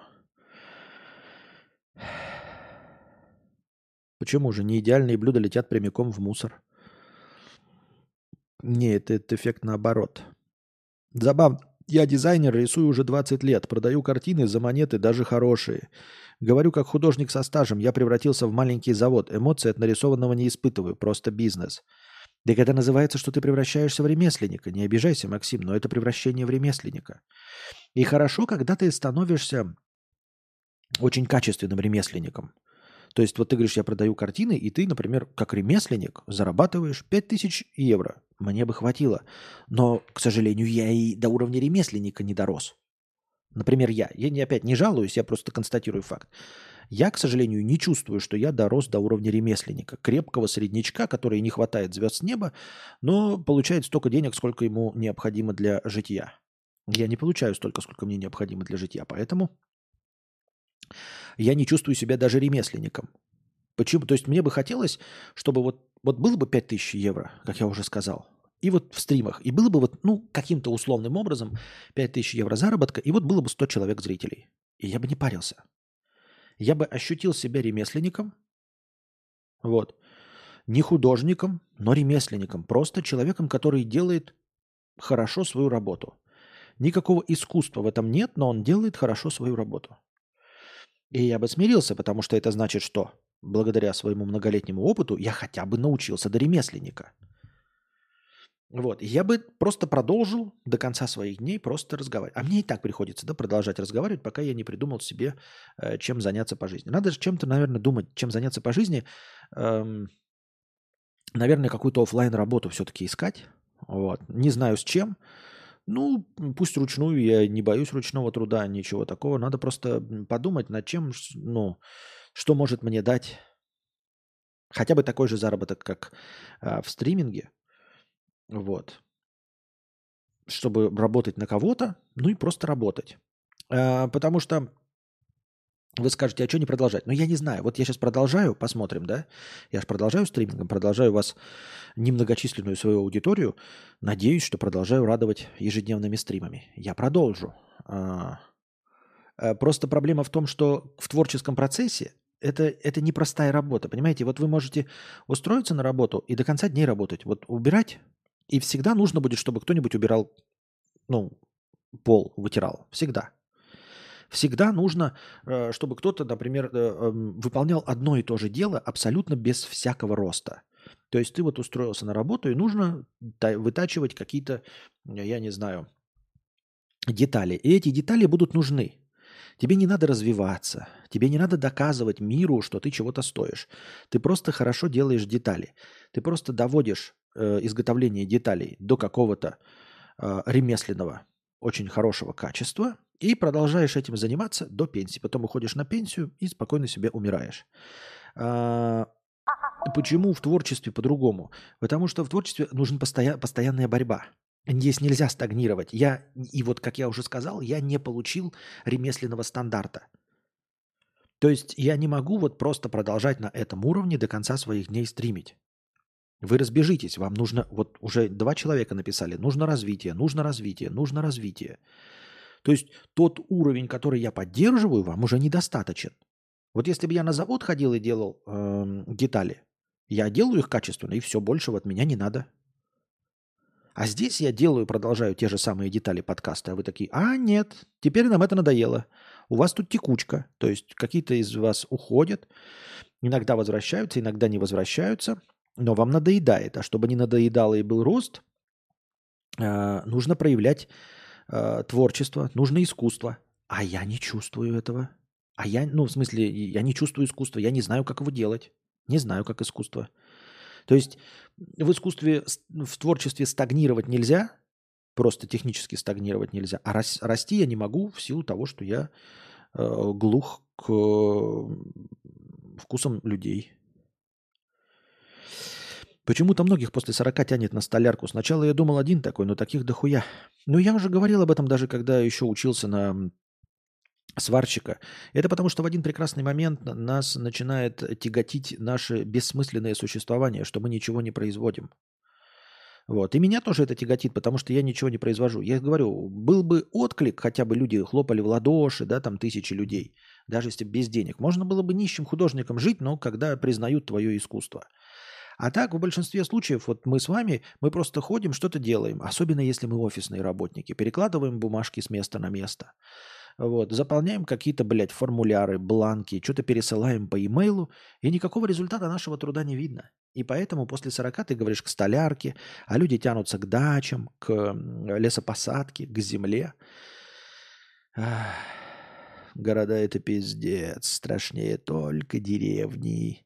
Почему же не идеальные блюда летят прямиком в мусор? Не, это, это эффект наоборот. Забавно. Я дизайнер, рисую уже 20 лет, продаю картины за монеты, даже хорошие. Говорю как художник со стажем, я превратился в маленький завод. Эмоции от нарисованного не испытываю, просто бизнес. Так это называется, что ты превращаешься в ремесленника. Не обижайся, Максим, но это превращение в ремесленника. И хорошо, когда ты становишься очень качественным ремесленником. То есть вот ты говоришь, я продаю картины, и ты, например, как ремесленник зарабатываешь 5000 евро. Мне бы хватило. Но, к сожалению, я и до уровня ремесленника не дорос. Например, я. Я не, опять не жалуюсь, я просто констатирую факт. Я, к сожалению, не чувствую, что я дорос до уровня ремесленника, крепкого среднячка, который не хватает звезд с неба, но получает столько денег, сколько ему необходимо для жития. Я не получаю столько, сколько мне необходимо для жития, поэтому я не чувствую себя даже ремесленником. Почему? То есть мне бы хотелось, чтобы вот, вот было бы 5000 евро, как я уже сказал, и вот в стримах, и было бы вот, ну, каким-то условным образом 5000 евро заработка, и вот было бы 100 человек зрителей. И я бы не парился я бы ощутил себя ремесленником, вот, не художником, но ремесленником, просто человеком, который делает хорошо свою работу. Никакого искусства в этом нет, но он делает хорошо свою работу. И я бы смирился, потому что это значит, что благодаря своему многолетнему опыту я хотя бы научился до ремесленника – вот. Я бы просто продолжил до конца своих дней просто разговаривать. А мне и так приходится да, продолжать разговаривать, пока я не придумал себе, э, чем заняться по жизни. Надо же чем-то, наверное, думать, чем заняться по жизни. Эм, наверное, какую-то офлайн работу все-таки искать. Вот. Не знаю с чем. Ну, пусть ручную, я не боюсь ручного труда, ничего такого. Надо просто подумать над чем, ну, что может мне дать хотя бы такой же заработок, как э, в стриминге, вот. Чтобы работать на кого-то, ну и просто работать. А, потому что вы скажете, а что не продолжать? Ну, я не знаю. Вот я сейчас продолжаю, посмотрим, да? Я же продолжаю стримингом, продолжаю вас, немногочисленную свою аудиторию. Надеюсь, что продолжаю радовать ежедневными стримами. Я продолжу. А, просто проблема в том, что в творческом процессе это, это непростая работа, понимаете? Вот вы можете устроиться на работу и до конца дней работать. Вот убирать и всегда нужно будет, чтобы кто-нибудь убирал, ну, пол, вытирал. Всегда. Всегда нужно, э, чтобы кто-то, например, э, эм, выполнял одно и то же дело абсолютно без всякого роста. То есть ты вот устроился на работу, и нужно вытачивать какие-то, я не знаю, детали. И эти детали будут нужны. Тебе не надо развиваться, тебе не надо доказывать миру, что ты чего-то стоишь. Ты просто хорошо делаешь детали. Ты просто доводишь э, изготовление деталей до какого-то э, ремесленного, очень хорошего качества и продолжаешь этим заниматься до пенсии. Потом уходишь на пенсию и спокойно себе умираешь. А, почему в творчестве по-другому? Потому что в творчестве нужна постоя- постоянная борьба. Здесь нельзя стагнировать. Я, и вот, как я уже сказал, я не получил ремесленного стандарта. То есть я не могу вот просто продолжать на этом уровне до конца своих дней стримить. Вы разбежитесь, вам нужно, вот уже два человека написали, нужно развитие, нужно развитие, нужно развитие. То есть тот уровень, который я поддерживаю, вам уже недостаточен. Вот если бы я на завод ходил и делал э, детали, я делаю их качественно, и все, больше от меня не надо. А здесь я делаю, продолжаю те же самые детали подкаста, а вы такие, а нет, теперь нам это надоело. У вас тут текучка, то есть какие-то из вас уходят, иногда возвращаются, иногда не возвращаются, но вам надоедает. А чтобы не надоедало и был рост, э, нужно проявлять э, творчество, нужно искусство. А я не чувствую этого. А я, ну, в смысле, я не чувствую искусства, я не знаю, как его делать. Не знаю, как искусство. То есть в искусстве, в творчестве стагнировать нельзя, просто технически стагнировать нельзя, а расти я не могу в силу того, что я э, глух к вкусам людей. Почему-то многих после 40 тянет на столярку. Сначала я думал один такой, но таких дохуя. Ну, я уже говорил об этом даже, когда еще учился на сварщика. Это потому, что в один прекрасный момент нас начинает тяготить наше бессмысленное существование, что мы ничего не производим. Вот. И меня тоже это тяготит, потому что я ничего не произвожу. Я говорю, был бы отклик, хотя бы люди хлопали в ладоши, да, там тысячи людей, даже если без денег. Можно было бы нищим художником жить, но когда признают твое искусство. А так, в большинстве случаев, вот мы с вами, мы просто ходим, что-то делаем. Особенно если мы офисные работники. Перекладываем бумажки с места на место. Вот, заполняем какие-то, блядь, формуляры, бланки, что-то пересылаем по имейлу, и никакого результата нашего труда не видно. И поэтому после 40 ты говоришь к столярке, а люди тянутся к дачам, к лесопосадке, к земле. Города — это пиздец, страшнее только деревни.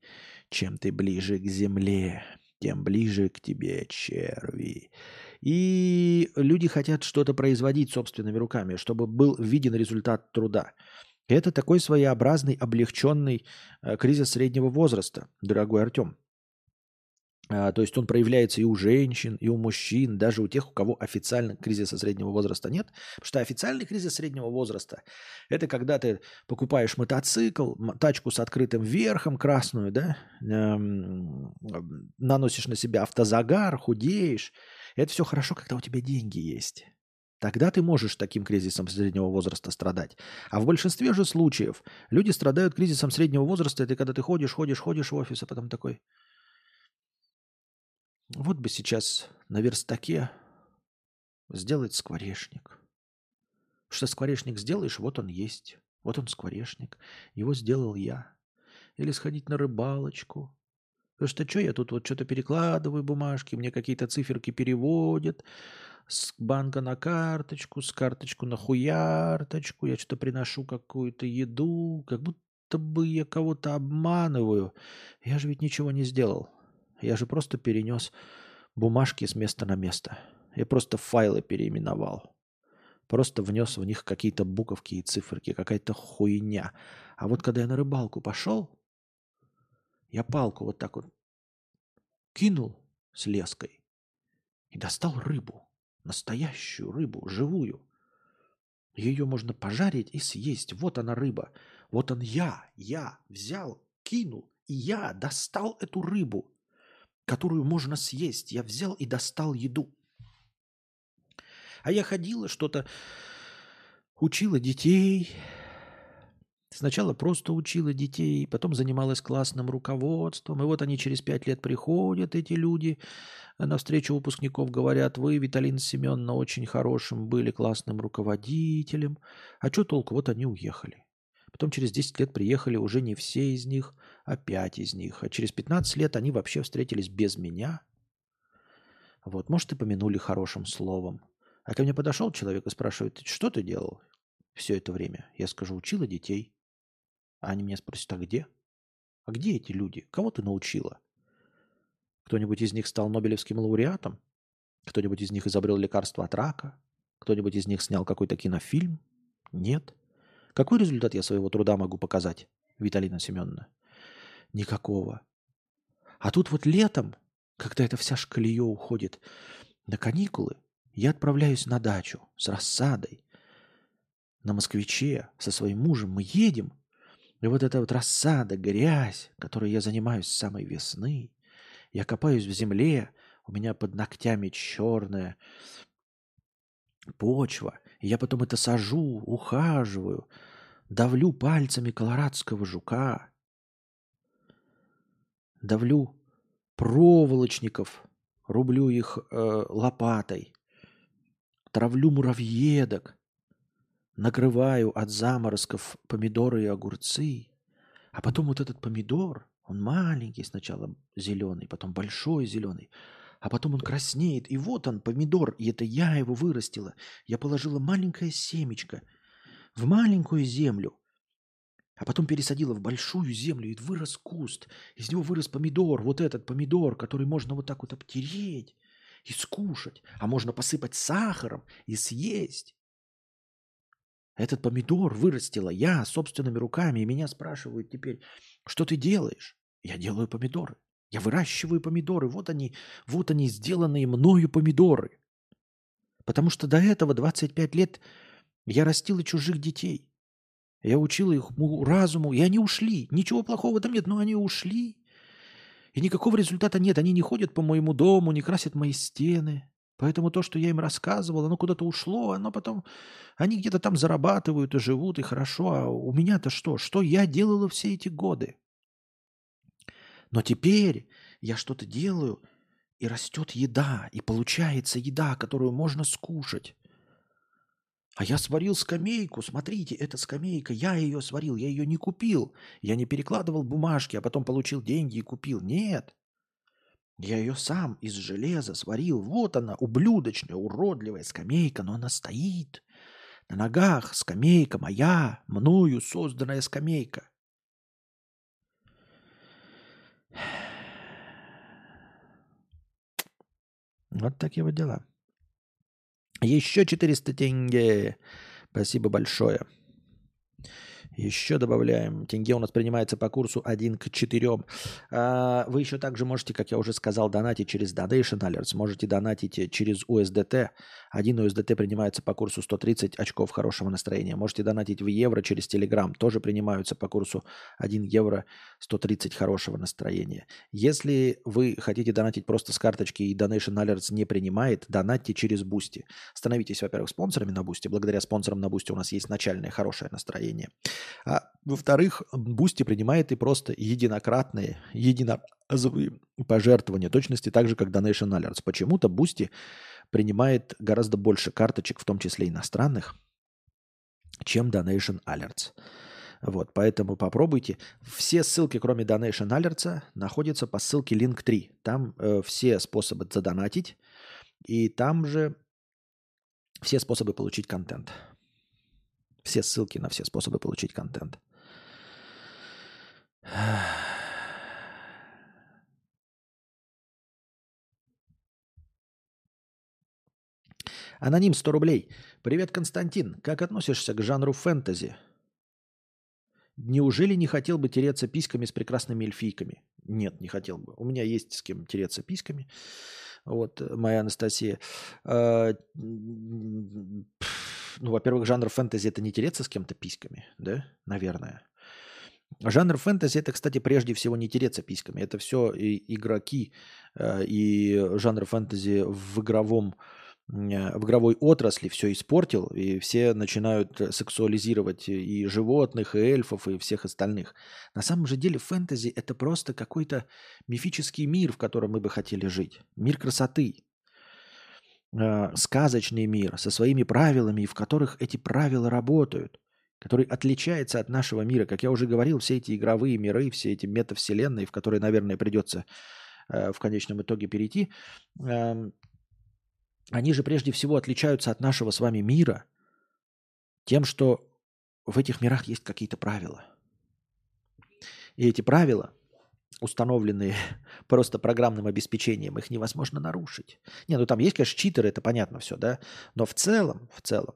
Чем ты ближе к земле, тем ближе к тебе черви. И люди хотят что-то производить собственными руками, чтобы был виден результат труда. Это такой своеобразный, облегченный э, кризис среднего возраста, дорогой Артем. А, то есть он проявляется и у женщин, и у мужчин, даже у тех, у кого официально кризиса среднего возраста нет. Потому что официальный кризис среднего возраста – это когда ты покупаешь мотоцикл, тачку с открытым верхом красную, да, эм, наносишь на себя автозагар, худеешь. Это все хорошо, когда у тебя деньги есть. Тогда ты можешь таким кризисом среднего возраста страдать. А в большинстве же случаев люди страдают кризисом среднего возраста. Это когда ты ходишь, ходишь, ходишь в офис, а потом такой – вот бы сейчас на верстаке сделать скворечник. Что скворечник сделаешь, вот он есть. Вот он скворечник. Его сделал я. Или сходить на рыбалочку. Потому что что я тут вот что-то перекладываю бумажки, мне какие-то циферки переводят с банка на карточку, с карточку на хуярточку, я что-то приношу какую-то еду, как будто бы я кого-то обманываю. Я же ведь ничего не сделал. Я же просто перенес бумажки с места на место. Я просто файлы переименовал. Просто внес в них какие-то буковки и циферки, какая-то хуйня. А вот когда я на рыбалку пошел, я палку вот так вот кинул с леской и достал рыбу. Настоящую рыбу, живую. Ее можно пожарить и съесть. Вот она рыба. Вот он я, я взял, кинул, и я достал эту рыбу которую можно съесть. Я взял и достал еду. А я ходила, что-то учила детей. Сначала просто учила детей, потом занималась классным руководством. И вот они через пять лет приходят, эти люди, на встречу выпускников говорят, вы, Виталина Семеновна, очень хорошим были классным руководителем. А что толку? Вот они уехали. Потом через 10 лет приехали уже не все из них, а 5 из них. А через 15 лет они вообще встретились без меня. Вот, может, и помянули хорошим словом. А ко мне подошел человек и спрашивает, что ты делал все это время? Я скажу, учила детей. А они меня спросят, а где? А где эти люди? Кого ты научила? Кто-нибудь из них стал Нобелевским лауреатом? Кто-нибудь из них изобрел лекарство от рака? Кто-нибудь из них снял какой-то кинофильм? Нет. Какой результат я своего труда могу показать, Виталина Семеновна? Никакого. А тут вот летом, когда эта вся шкалье уходит на каникулы, я отправляюсь на дачу с рассадой. На москвиче со своим мужем мы едем. И вот эта вот рассада, грязь, которой я занимаюсь с самой весны, я копаюсь в земле, у меня под ногтями черная почва, и я потом это сажу, ухаживаю, давлю пальцами колорадского жука, давлю проволочников, рублю их э, лопатой, травлю муравьедок, накрываю от заморозков помидоры и огурцы, а потом вот этот помидор, он маленький сначала зеленый, потом большой зеленый, а потом он краснеет, и вот он, помидор, и это я его вырастила. Я положила маленькое семечко в маленькую землю, а потом пересадила в большую землю, и вырос куст. Из него вырос помидор, вот этот помидор, который можно вот так вот обтереть и скушать, а можно посыпать сахаром и съесть. Этот помидор вырастила я собственными руками, и меня спрашивают теперь, что ты делаешь? Я делаю помидоры. Я выращиваю помидоры. Вот они, вот они, сделанные мною помидоры. Потому что до этого 25 лет я растила чужих детей. Я учила их разуму, и они ушли. Ничего плохого там нет, но они ушли. И никакого результата нет. Они не ходят по моему дому, не красят мои стены. Поэтому то, что я им рассказывал, оно куда-то ушло, оно потом... Они где-то там зарабатывают и живут, и хорошо. А у меня-то что? Что я делала все эти годы? Но теперь я что-то делаю, и растет еда, и получается еда, которую можно скушать. А я сварил скамейку, смотрите, эта скамейка, я ее сварил, я ее не купил. Я не перекладывал бумажки, а потом получил деньги и купил. Нет. Я ее сам из железа сварил. Вот она, ублюдочная, уродливая скамейка, но она стоит. На ногах скамейка моя, мною созданная скамейка. Вот такие вот дела. Еще 400 тенге. Спасибо большое. Еще добавляем. Тенге у нас принимается по курсу 1 к 4. А, вы еще также можете, как я уже сказал, донатить через Donation Alerts. Можете донатить через USDT. Один USDT принимается по курсу 130 очков хорошего настроения. Можете донатить в евро через Telegram. Тоже принимаются по курсу 1 евро 130 хорошего настроения. Если вы хотите донатить просто с карточки и Donation Alerts не принимает, донатьте через Boosty. Становитесь, во-первых, спонсорами на Boosty. Благодаря спонсорам на Boosty у нас есть начальное хорошее настроение. А во-вторых, Boosty принимает и просто единократные, единоразовые пожертвования, точности так же, как Donation Alerts. Почему-то Boosty принимает гораздо больше карточек, в том числе иностранных, чем Donation Alerts. Вот, поэтому попробуйте. Все ссылки, кроме Donation Alerts, находятся по ссылке Link3. Там э, все способы задонатить, и там же все способы получить контент. Все ссылки на все способы получить контент. Аноним 100 рублей. Привет, Константин. Как относишься к жанру фэнтези? Неужели не хотел бы тереться письками с прекрасными эльфийками? Нет, не хотел бы. У меня есть с кем тереться письками. Вот, моя Анастасия. А, ну, во-первых, жанр фэнтези это не тереться с кем-то письками, да, наверное. Жанр фэнтези это, кстати, прежде всего не тереться письками. Это все и игроки э, и жанр фэнтези в игровом э, в игровой отрасли все испортил, и все начинают сексуализировать и животных, и эльфов, и всех остальных. На самом же деле фэнтези – это просто какой-то мифический мир, в котором мы бы хотели жить. Мир красоты, э, сказочный мир со своими правилами, в которых эти правила работают, который отличается от нашего мира. Как я уже говорил, все эти игровые миры, все эти метавселенные, в которые, наверное, придется э, в конечном итоге перейти, э, они же прежде всего отличаются от нашего с вами мира тем, что в этих мирах есть какие-то правила. И эти правила установленные просто программным обеспечением, их невозможно нарушить. Не, ну там есть, конечно, читеры, это понятно все, да, но в целом, в целом,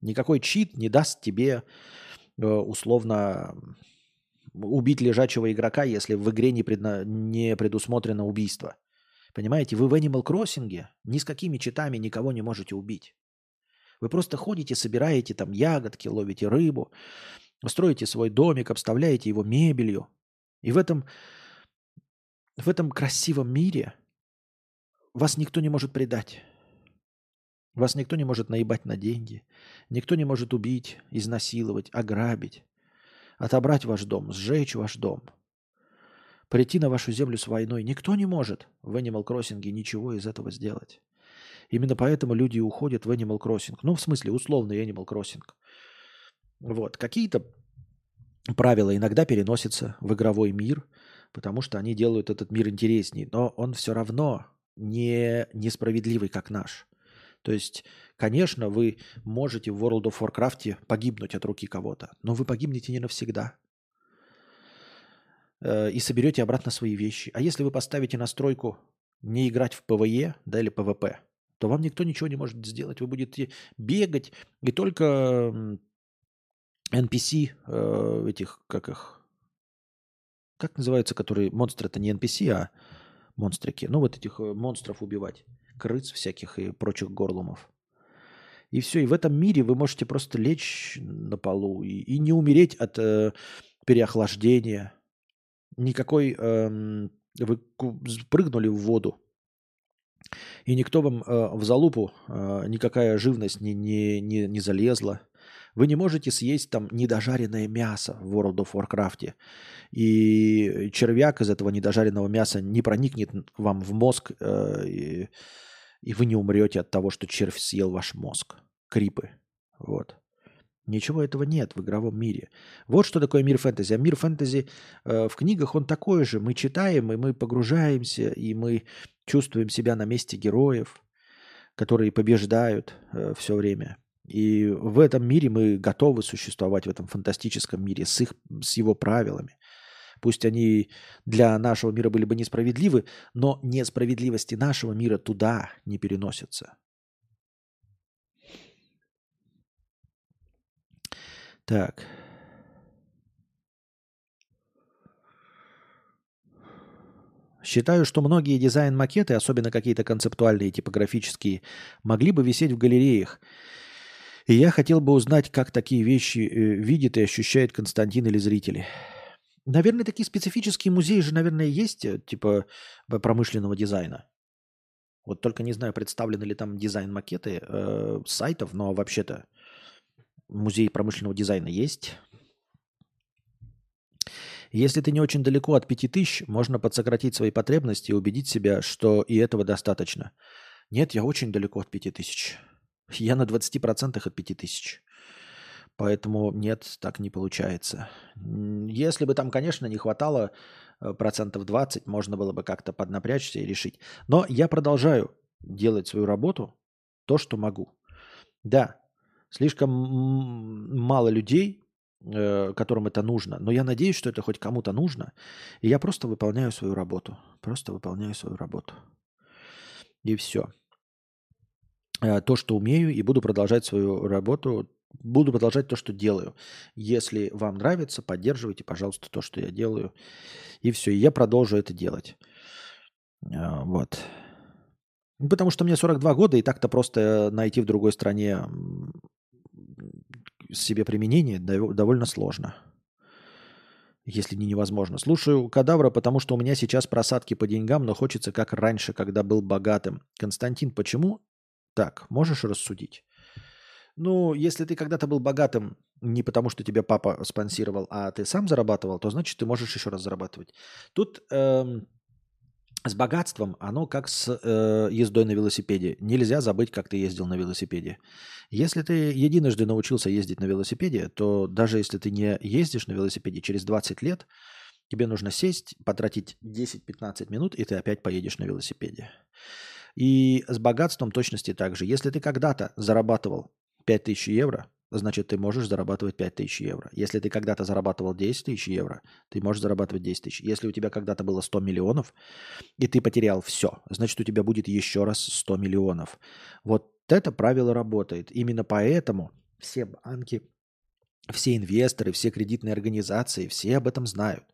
никакой чит не даст тебе э, условно убить лежачего игрока, если в игре не, предна... не предусмотрено убийство. Понимаете, вы в Animal Crossing ни с какими читами никого не можете убить. Вы просто ходите, собираете там ягодки, ловите рыбу, строите свой домик, обставляете его мебелью. И в этом, в этом красивом мире вас никто не может предать. Вас никто не может наебать на деньги. Никто не может убить, изнасиловать, ограбить, отобрать ваш дом, сжечь ваш дом, прийти на вашу землю с войной. Никто не может в Animal Crossing ничего из этого сделать. Именно поэтому люди уходят в Animal Crossing. Ну, в смысле, условный Animal Crossing. Вот. Какие-то правила иногда переносятся в игровой мир, потому что они делают этот мир интереснее. Но он все равно не несправедливый, как наш. То есть, конечно, вы можете в World of Warcraft погибнуть от руки кого-то, но вы погибнете не навсегда. Э, и соберете обратно свои вещи. А если вы поставите настройку не играть в PvE да, или PvP, то вам никто ничего не может сделать. Вы будете бегать, и только NPC э, этих, как их, как называются, которые, монстры это не NPC, а монстрики. Ну, вот этих э, монстров убивать крыс всяких и прочих горлумов. И все. И в этом мире вы можете просто лечь на полу и, и не умереть от э, переохлаждения. Никакой... Э, вы прыгнули в воду, и никто вам э, в залупу, э, никакая живность не, не, не, не залезла. Вы не можете съесть там недожаренное мясо в World of Warcraft. И червяк из этого недожаренного мяса не проникнет вам в мозг э, и и вы не умрете от того, что червь съел ваш мозг. Крипы. Вот. Ничего этого нет в игровом мире. Вот что такое мир фэнтези. А мир фэнтези э, в книгах он такой же. Мы читаем, и мы погружаемся, и мы чувствуем себя на месте героев, которые побеждают э, все время. И в этом мире мы готовы существовать, в этом фантастическом мире, с, их, с его правилами. Пусть они для нашего мира были бы несправедливы, но несправедливости нашего мира туда не переносятся. Так. Считаю, что многие дизайн-макеты, особенно какие-то концептуальные типографические, могли бы висеть в галереях. И я хотел бы узнать, как такие вещи э, видит и ощущает Константин или зрители. Наверное, такие специфические музеи же, наверное, есть, э, типа промышленного дизайна. Вот только не знаю, представлены ли там дизайн-макеты э, сайтов, но вообще-то музей промышленного дизайна есть. Если ты не очень далеко от 5000, можно подсократить свои потребности и убедить себя, что и этого достаточно. Нет, я очень далеко от 5000. Я на 20% от 5000. Поэтому нет, так не получается. Если бы там, конечно, не хватало э, процентов 20, можно было бы как-то поднапрячься и решить. Но я продолжаю делать свою работу, то, что могу. Да, слишком мало людей, э, которым это нужно, но я надеюсь, что это хоть кому-то нужно, и я просто выполняю свою работу. Просто выполняю свою работу. И все. Э, то, что умею, и буду продолжать свою работу буду продолжать то, что делаю. Если вам нравится, поддерживайте, пожалуйста, то, что я делаю. И все, и я продолжу это делать. А, вот. Потому что мне 42 года, и так-то просто найти в другой стране себе применение довольно сложно. Если не невозможно. Слушаю кадавра, потому что у меня сейчас просадки по деньгам, но хочется как раньше, когда был богатым. Константин, почему так? Можешь рассудить? Ну, если ты когда-то был богатым не потому, что тебя папа спонсировал, а ты сам зарабатывал, то значит ты можешь еще раз зарабатывать. Тут эм, с богатством оно как с э, ездой на велосипеде. Нельзя забыть, как ты ездил на велосипеде. Если ты единожды научился ездить на велосипеде, то даже если ты не ездишь на велосипеде, через 20 лет тебе нужно сесть, потратить 10-15 минут, и ты опять поедешь на велосипеде. И с богатством точности так же. Если ты когда-то зарабатывал 5000 евро, значит, ты можешь зарабатывать 5000 евро. Если ты когда-то зарабатывал 10 тысяч евро, ты можешь зарабатывать 10 тысяч. Если у тебя когда-то было 100 миллионов, и ты потерял все, значит, у тебя будет еще раз 100 миллионов. Вот это правило работает. Именно поэтому все банки, все инвесторы, все кредитные организации, все об этом знают.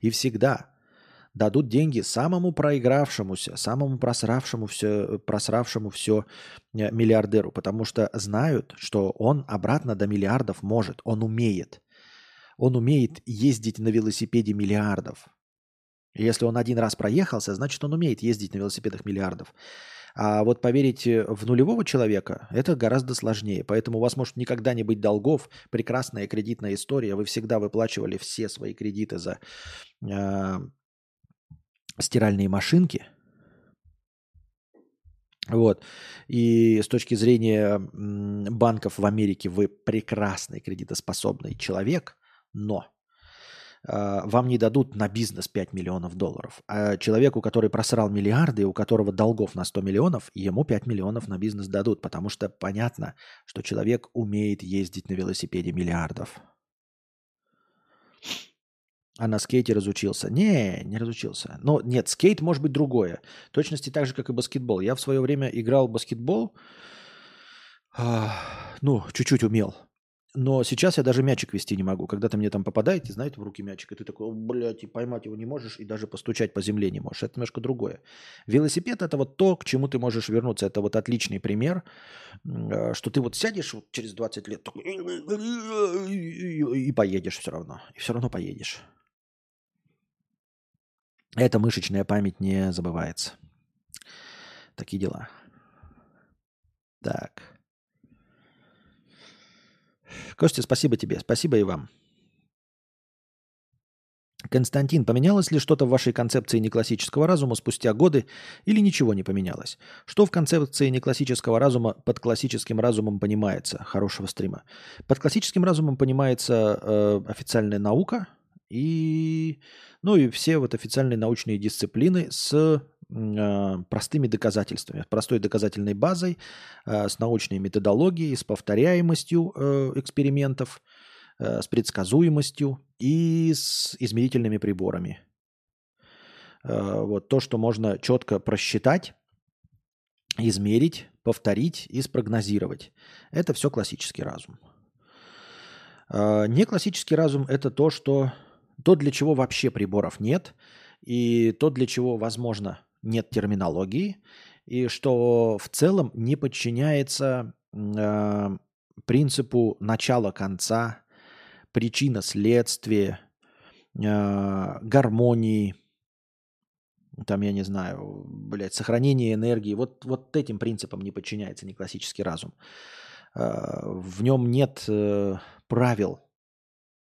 И всегда дадут деньги самому проигравшемуся, самому просравшему все, просравшему все э, миллиардеру, потому что знают, что он обратно до миллиардов может, он умеет. он умеет ездить на велосипеде миллиардов. Если он один раз проехался, значит, он умеет ездить на велосипедах миллиардов. А вот поверить в нулевого человека – это гораздо сложнее. Поэтому у вас может никогда не быть долгов. Прекрасная кредитная история. Вы всегда выплачивали все свои кредиты за э, стиральные машинки. Вот. И с точки зрения банков в Америке вы прекрасный кредитоспособный человек, но э, вам не дадут на бизнес 5 миллионов долларов. А человеку, который просрал миллиарды, у которого долгов на 100 миллионов, ему 5 миллионов на бизнес дадут, потому что понятно, что человек умеет ездить на велосипеде миллиардов. А на скейте разучился. Не, не разучился. Но нет, скейт может быть другое. точности так же, как и баскетбол. Я в свое время играл в баскетбол. Ну, чуть-чуть умел. Но сейчас я даже мячик вести не могу. Когда ты мне там попадаете, знаете, в руки мячик, и ты такой, блядь, и поймать его не можешь, и даже постучать по земле не можешь. Это немножко другое. Велосипед – это вот то, к чему ты можешь вернуться. Это вот отличный пример, э, что ты вот сядешь через 20 лет и поедешь все равно. И все равно поедешь. Эта мышечная память не забывается. Такие дела. Так. Костя, спасибо тебе. Спасибо и вам. Константин, поменялось ли что-то в вашей концепции неклассического разума спустя годы или ничего не поменялось? Что в концепции неклассического разума под классическим разумом понимается? Хорошего стрима. Под классическим разумом понимается э, официальная наука и ну и все вот официальные научные дисциплины с э, простыми доказательствами, простой доказательной базой, э, с научной методологией, с повторяемостью э, экспериментов, э, с предсказуемостью и с измерительными приборами. Э, вот то, что можно четко просчитать, измерить, повторить и спрогнозировать. Это все классический разум. Э, не классический разум – это то, что то, для чего вообще приборов нет, и то, для чего, возможно, нет терминологии, и что в целом не подчиняется э, принципу начала-конца, причина-следствие, э, гармонии, там, я не знаю, блядь, сохранение энергии. Вот, вот этим принципам не подчиняется не классический разум. Э, в нем нет э, правил,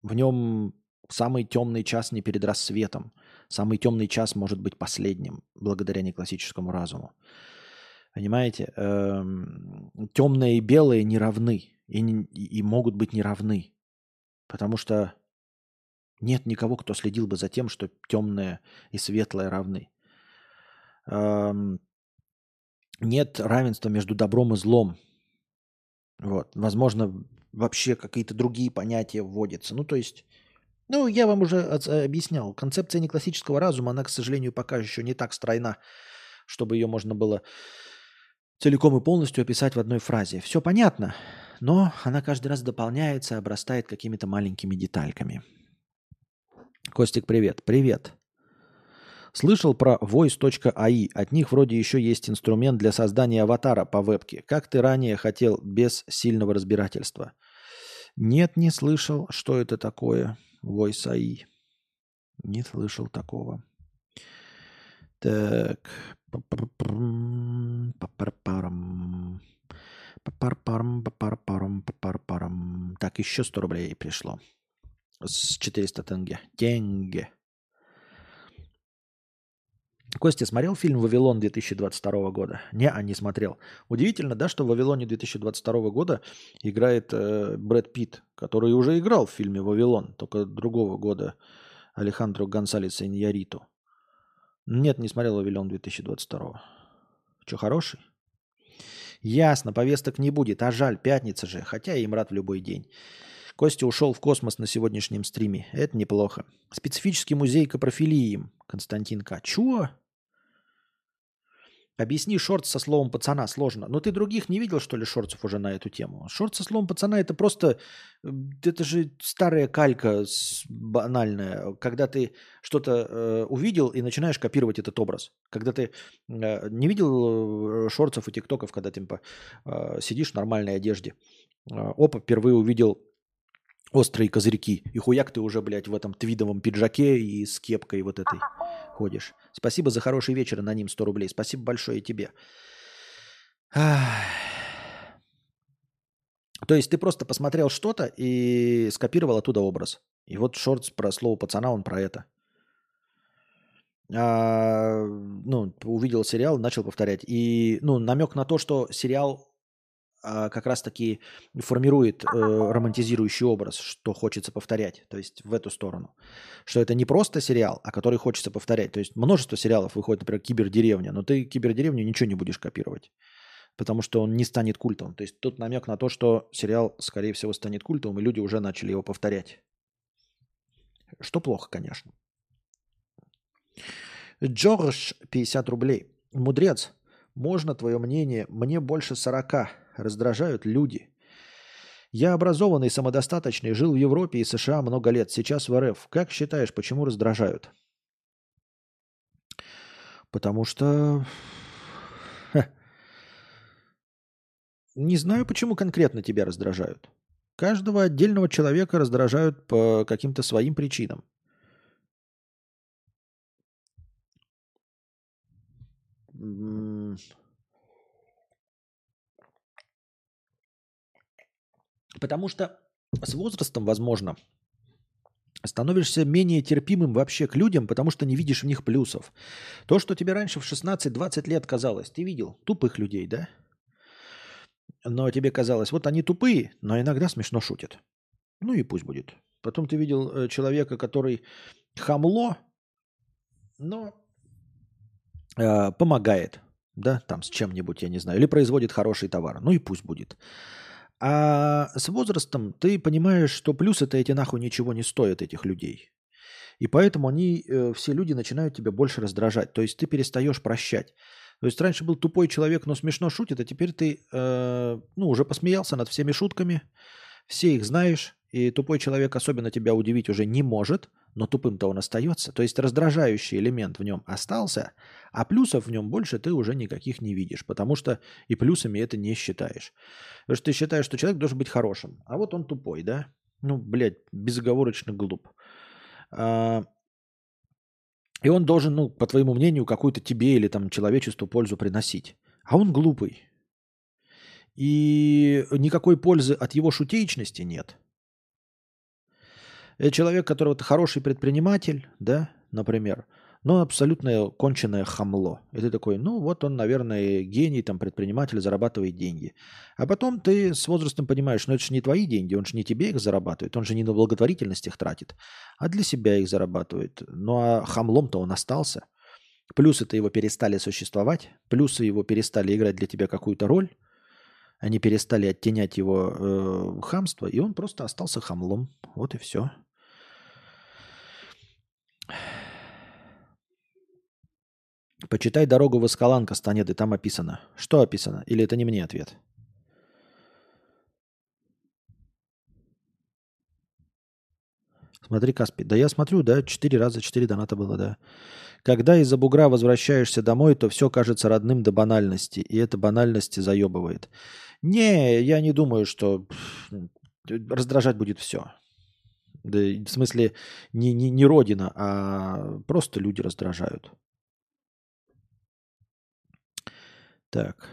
в нем Самый темный час не перед рассветом. Самый темный час может быть последним, благодаря неклассическому разуму. Понимаете? Эм, темное и белое не равны. И, не, и могут быть не равны. Потому что нет никого, кто следил бы за тем, что темное и светлое равны. Эм, нет равенства между добром и злом. Вот. Возможно, вообще какие-то другие понятия вводятся. Ну, то есть ну, я вам уже объяснял. Концепция неклассического разума, она, к сожалению, пока еще не так стройна, чтобы ее можно было целиком и полностью описать в одной фразе. Все понятно, но она каждый раз дополняется, обрастает какими-то маленькими детальками. Костик, привет. Привет. Слышал про voice.ai. От них вроде еще есть инструмент для создания аватара по вебке. Как ты ранее хотел, без сильного разбирательства? Нет, не слышал. Что это такое? Voice AI. Не слышал такого. Так. Так, еще 100 рублей пришло. С 400 тенге. Тенге. Костя смотрел фильм «Вавилон» 2022 года? Не, а не смотрел. Удивительно, да, что в «Вавилоне» 2022 года играет э, Брэд Питт, который уже играл в фильме «Вавилон», только другого года, Алехандро Гонсалес Иньяриту. Нет, не смотрел «Вавилон» 2022. Че, хороший? Ясно, повесток не будет, а жаль, пятница же, хотя я им рад в любой день. Костя ушел в космос на сегодняшнем стриме. Это неплохо. Специфический музей капрофилии. Константин К. Чего? Объясни шорт со словом пацана сложно. Но ты других не видел, что ли, шорцев уже на эту тему? Шорт со словом пацана это просто... Это же старая калька банальная. Когда ты что-то э, увидел и начинаешь копировать этот образ. Когда ты э, не видел э, шорцев и тиктоков, когда ты типа, э, сидишь в нормальной одежде. Э, опа, впервые увидел острые козырьки. И хуяк ты уже, блядь, в этом твидовом пиджаке и с кепкой вот этой ходишь. Спасибо за хороший вечер, аноним 100 рублей. Спасибо большое и тебе. То есть ты просто посмотрел что-то и скопировал оттуда образ. И вот шорт про слово пацана, он про это. А, ну, увидел сериал, начал повторять. И, ну, намек на то, что сериал как раз-таки формирует э, романтизирующий образ, что хочется повторять, то есть в эту сторону. Что это не просто сериал, а который хочется повторять. То есть множество сериалов выходит, например, «Кибердеревня», но ты «Кибердеревню» ничего не будешь копировать, потому что он не станет культовым. То есть тут намек на то, что сериал, скорее всего, станет культовым, и люди уже начали его повторять. Что плохо, конечно. Джордж, 50 рублей. Мудрец, можно твое мнение? Мне больше 40 раздражают люди. Я образованный, самодостаточный, жил в Европе и США много лет, сейчас в РФ. Как считаешь, почему раздражают? Потому что... Ха. Не знаю, почему конкретно тебя раздражают. Каждого отдельного человека раздражают по каким-то своим причинам. Потому что с возрастом, возможно, становишься менее терпимым вообще к людям, потому что не видишь в них плюсов. То, что тебе раньше в 16-20 лет казалось, ты видел тупых людей, да? Но тебе казалось, вот они тупые, но иногда смешно шутят. Ну и пусть будет. Потом ты видел э, человека, который хамло, но э, помогает, да, там с чем-нибудь, я не знаю, или производит хороший товар. Ну и пусть будет. А с возрастом ты понимаешь, что плюсы-то эти нахуй ничего не стоят, этих людей. И поэтому они, э, все люди начинают тебя больше раздражать. То есть ты перестаешь прощать. То есть раньше был тупой человек, но смешно шутит, а теперь ты э, ну, уже посмеялся над всеми шутками, все их знаешь, и тупой человек особенно тебя удивить уже не может – но тупым-то он остается. То есть раздражающий элемент в нем остался, а плюсов в нем больше ты уже никаких не видишь, потому что и плюсами это не считаешь. Потому что ты считаешь, что человек должен быть хорошим, а вот он тупой, да? Ну, блядь, безоговорочно глуп. А, и он должен, ну, по твоему мнению, какую-то тебе или там человечеству пользу приносить. А он глупый. И никакой пользы от его шутеечности нет – это человек, который вот хороший предприниматель, да, например, но абсолютно конченное хамло. И ты такой, ну вот он, наверное, гений, там, предприниматель, зарабатывает деньги. А потом ты с возрастом понимаешь, ну это же не твои деньги, он же не тебе их зарабатывает, он же не на благотворительность их тратит, а для себя их зарабатывает. Ну а хамлом-то он остался. Плюсы-то его перестали существовать, плюсы его перестали играть для тебя какую-то роль, они перестали оттенять его э, хамство, и он просто остался хамлом. Вот и все. Почитай дорогу в Эскалан, Кастанеды, там описано. Что описано? Или это не мне ответ? Смотри, Каспи. Да я смотрю, да, четыре раза, четыре доната было, да. Когда из-за бугра возвращаешься домой, то все кажется родным до банальности, и эта банальность заебывает. Не, я не думаю, что раздражать будет все. Да, в смысле, не, не, не родина, а просто люди раздражают. Так.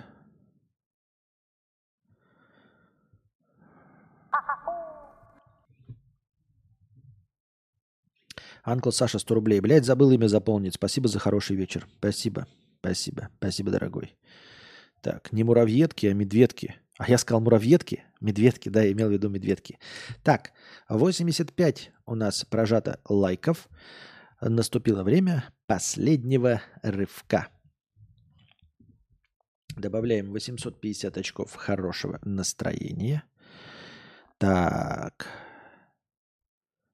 Анкл Саша 100 рублей. Блять, забыл имя заполнить. Спасибо за хороший вечер. Спасибо. Спасибо. Спасибо, дорогой. Так, не муравьедки, а медведки. А я сказал муравьедки? Медведки, да, я имел в виду медведки. Так, 85 у нас прожато лайков. Наступило время последнего рывка. Добавляем 850 очков хорошего настроения. Так.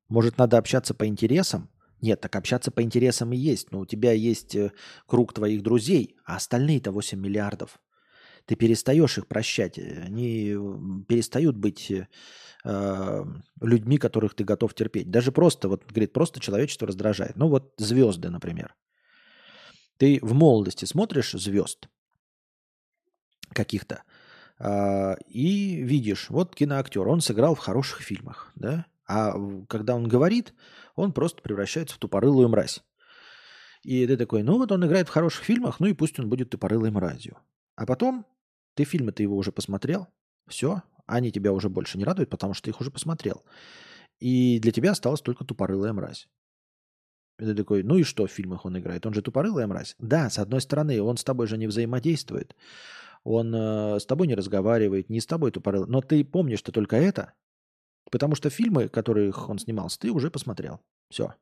Может, надо общаться по интересам? Нет, так общаться по интересам и есть. Но у тебя есть э, круг твоих друзей, а остальные-то 8 миллиардов ты перестаешь их прощать. Они перестают быть э, людьми, которых ты готов терпеть. Даже просто, вот, говорит, просто человечество раздражает. Ну вот звезды, например. Ты в молодости смотришь звезд каких-то э, и видишь, вот киноактер, он сыграл в хороших фильмах, да? А когда он говорит, он просто превращается в тупорылую мразь. И ты такой, ну вот он играет в хороших фильмах, ну и пусть он будет тупорылой мразью. А потом ты фильмы-то его уже посмотрел, все, они тебя уже больше не радуют, потому что ты их уже посмотрел. И для тебя осталась только тупорылая мразь. И ты такой, ну и что в фильмах он играет? Он же тупорылая мразь. Да, с одной стороны, он с тобой же не взаимодействует. Он э, с тобой не разговаривает, не с тобой тупорылый. Но ты помнишь, что только это, потому что фильмы, которых он снимался, ты уже посмотрел. Все.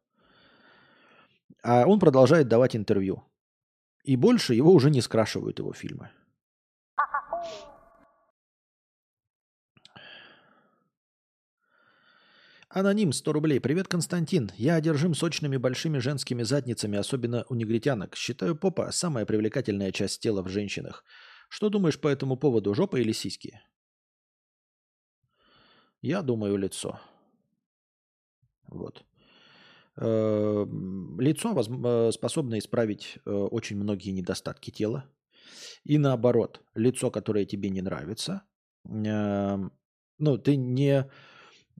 А он продолжает давать интервью. И больше его уже не скрашивают его фильмы. Аноним 100 рублей. Привет, Константин. Я одержим сочными большими женскими задницами, особенно у негритянок. Считаю попа самая привлекательная часть тела в женщинах. Что думаешь по этому поводу, жопа или сиськи? Я думаю, лицо. Вот. Э, лицо э, способно исправить э, очень многие недостатки тела. И наоборот, лицо, которое тебе не нравится, ну, ты не,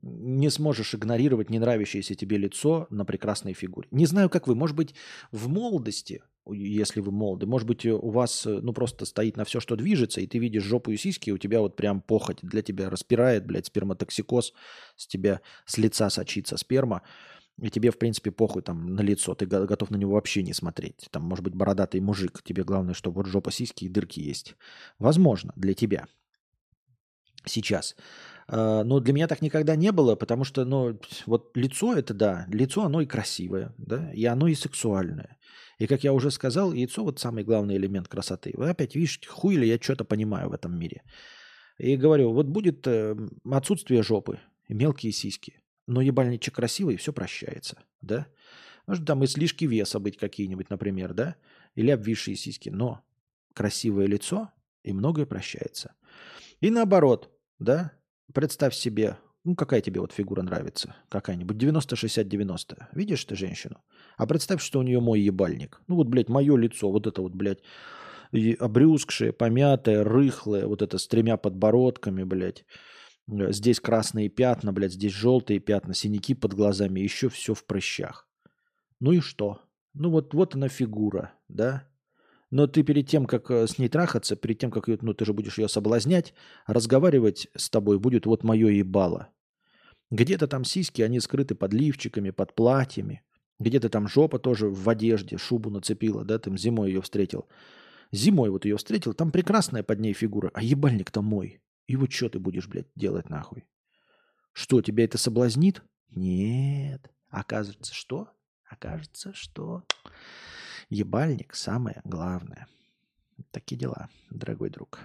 не сможешь игнорировать не нравящееся тебе лицо на прекрасной фигуре. Не знаю, как вы, может быть, в молодости, если вы молоды, может быть, у вас, ну, просто стоит на все, что движется, и ты видишь жопу и сиськи, и у тебя вот прям похоть для тебя распирает, блядь, сперматоксикоз, с тебя с лица сочится сперма и тебе, в принципе, похуй там на лицо, ты готов на него вообще не смотреть. Там, может быть, бородатый мужик, тебе главное, чтобы вот жопа, сиськи и дырки есть. Возможно, для тебя. Сейчас. А, но для меня так никогда не было, потому что, ну, вот лицо это да, лицо оно и красивое, да, и оно и сексуальное. И как я уже сказал, яйцо вот самый главный элемент красоты. Вы опять видите, хуй ли я что-то понимаю в этом мире. И говорю, вот будет э, отсутствие жопы, мелкие сиськи но ебальничек красивый, все прощается, да? Может, там и слишки веса быть какие-нибудь, например, да? Или обвисшие сиськи, но красивое лицо и многое прощается. И наоборот, да? Представь себе, ну какая тебе вот фигура нравится? Какая-нибудь 90-60-90. Видишь ты женщину? А представь, что у нее мой ебальник. Ну вот, блядь, мое лицо, вот это вот, блядь, обрюзгшее, помятое, рыхлое, вот это с тремя подбородками, блядь Э, здесь красные пятна, блядь, здесь желтые пятна, синяки под глазами, еще все в прыщах. Ну и что? Ну вот, вот она фигура, да? Но ты перед тем, как э, с ней трахаться, перед тем, как ее, ну ты же будешь ее соблазнять, разговаривать с тобой будет вот мое ебало. Где-то там сиськи, они скрыты под лифчиками, под платьями. Где-то там жопа тоже в одежде, шубу нацепила, да, там зимой ее встретил. Зимой вот ее встретил, там прекрасная под ней фигура, а ебальник-то мой. И вот что ты будешь, блядь, делать нахуй? Что, тебя это соблазнит? Нет. Оказывается, что? Окажется, что ебальник самое главное. Такие дела, дорогой друг.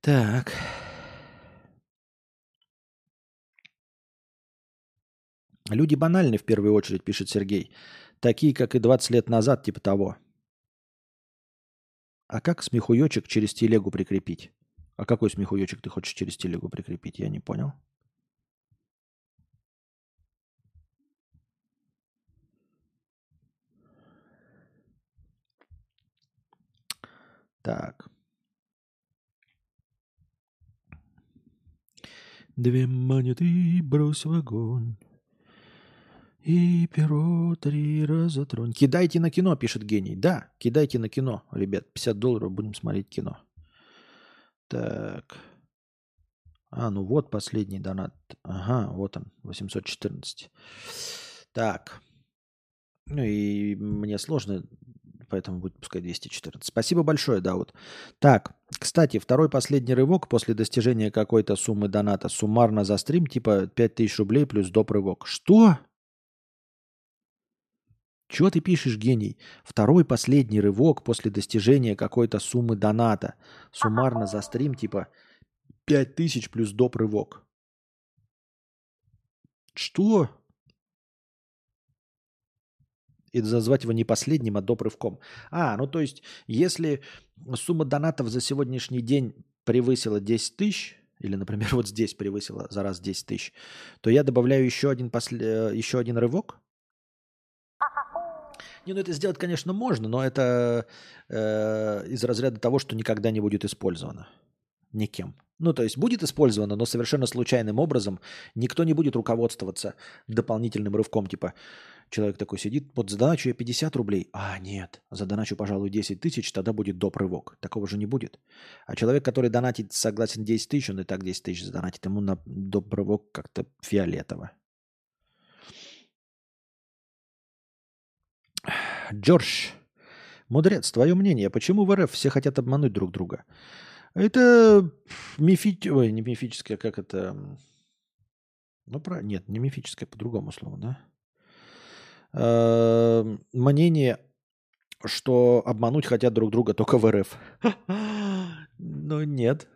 Так. Люди банальны в первую очередь, пишет Сергей. Такие, как и 20 лет назад, типа того. А как смехуёчек через телегу прикрепить? А какой смехуёчек ты хочешь через телегу прикрепить? Я не понял. Так. Две монеты брось в огонь. И перо три раза тронь. Кидайте на кино, пишет гений. Да, кидайте на кино, ребят. 50 долларов будем смотреть кино. Так. А, ну вот последний донат. Ага, вот он, 814. Так. Ну и мне сложно, поэтому будет пускай 214. Спасибо большое, да, вот. Так, кстати, второй последний рывок после достижения какой-то суммы доната суммарно за стрим типа 5000 рублей плюс доп. рывок. Что? Чего ты пишешь, гений? Второй последний рывок после достижения какой-то суммы доната. Суммарно за стрим типа 5000 плюс доп. рывок. Что? И зазвать его не последним, а доп. рывком. А, ну то есть, если сумма донатов за сегодняшний день превысила 10 тысяч, или, например, вот здесь превысила за раз 10 тысяч, то я добавляю еще один, после... еще один рывок? Не, ну это сделать, конечно, можно, но это э, из разряда того, что никогда не будет использовано никем. Ну, то есть будет использовано, но совершенно случайным образом. Никто не будет руководствоваться дополнительным рывком, типа человек такой сидит, вот задоначу я 50 рублей. А, нет, задоначу, пожалуй, 10 тысяч, тогда будет доп. рывок. Такого же не будет. А человек, который донатит, согласен 10 тысяч, он и так 10 тысяч задонатит. Ему на доп. рывок как-то фиолетово. Джордж, мудрец, твое мнение, почему в РФ все хотят обмануть друг друга? Это мифи... Ой, не мифическое, как это... Ну, про... Нет, не мифическое, по-другому слову, да? Э, мнение, что обмануть хотят друг друга только в РФ. Ну, нет.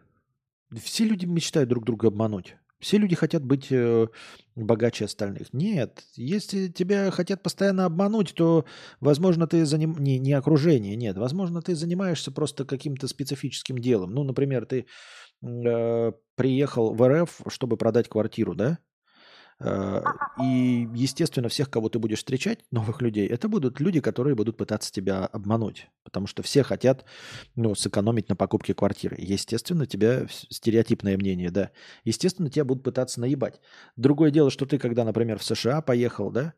Все люди мечтают друг друга обмануть. Все люди хотят быть э, богаче остальных. Нет, если тебя хотят постоянно обмануть, то, возможно, ты заним... не, не окружение, нет, возможно, ты занимаешься просто каким-то специфическим делом. Ну, например, ты э, приехал в РФ, чтобы продать квартиру, да? Э, и, естественно, всех, кого ты будешь встречать, новых людей, это будут люди, которые будут пытаться тебя обмануть. Потому что все хотят ну, сэкономить на покупке квартиры. Естественно, тебя стереотипное мнение, да. Естественно, тебя будут пытаться наебать. Другое дело, что ты, когда, например, в США поехал, да,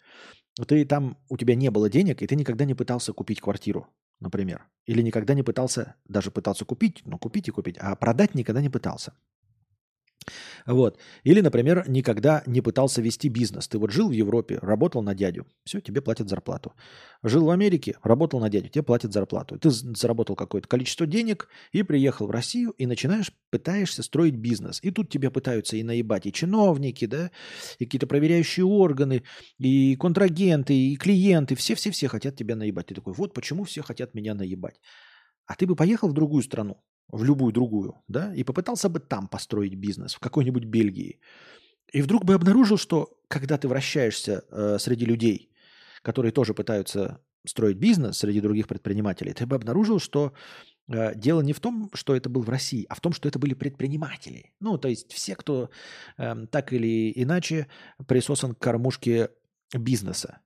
ты там, у тебя не было денег, и ты никогда не пытался купить квартиру, например. Или никогда не пытался, даже пытался купить, ну, купить и купить, а продать никогда не пытался. Вот. Или, например, никогда не пытался вести бизнес. Ты вот жил в Европе, работал на дядю, все, тебе платят зарплату. Жил в Америке, работал на дядю, тебе платят зарплату. Ты заработал какое-то количество денег и приехал в Россию и начинаешь, пытаешься строить бизнес. И тут тебя пытаются и наебать и чиновники, да, и какие-то проверяющие органы, и контрагенты, и клиенты. Все-все-все хотят тебя наебать. Ты такой, вот почему все хотят меня наебать. А ты бы поехал в другую страну, в любую другую, да, и попытался бы там построить бизнес, в какой-нибудь Бельгии. И вдруг бы обнаружил, что когда ты вращаешься э, среди людей, которые тоже пытаются строить бизнес среди других предпринимателей, ты бы обнаружил, что э, дело не в том, что это был в России, а в том, что это были предприниматели. Ну, то есть все, кто э, так или иначе присосан к кормушке бизнеса.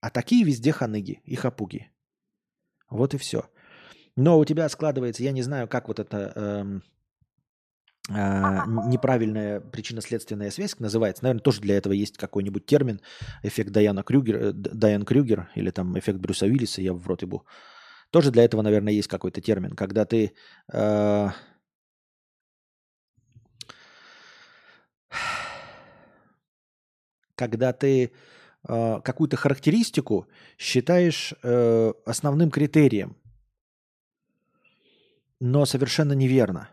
А такие везде ханыги и хапуги. Вот и все. Но у тебя складывается, я не знаю, как вот это эм, э, неправильная причинно-следственная связь называется. Наверное, тоже для этого есть какой-нибудь термин. Эффект Дайана Крюгер, э, Дайан Крюгер или там эффект Брюса Уиллиса, я в рот ебу. Тоже для этого, наверное, есть какой-то термин. Когда ты... Э, когда ты э, какую-то характеристику считаешь э, основным критерием но совершенно неверно.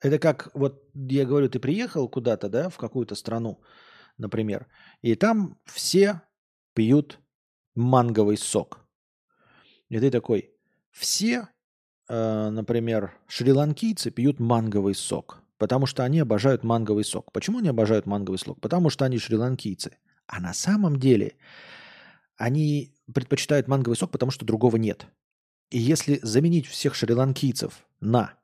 Это как, вот я говорю, ты приехал куда-то, да, в какую-то страну, например, и там все пьют манговый сок. И ты такой, все, э, например, шри-ланкийцы пьют манговый сок, потому что они обожают манговый сок. Почему они обожают манговый сок? Потому что они шри-ланкийцы. А на самом деле они предпочитают манговый сок, потому что другого нет. И если заменить всех шри-ланкийцев на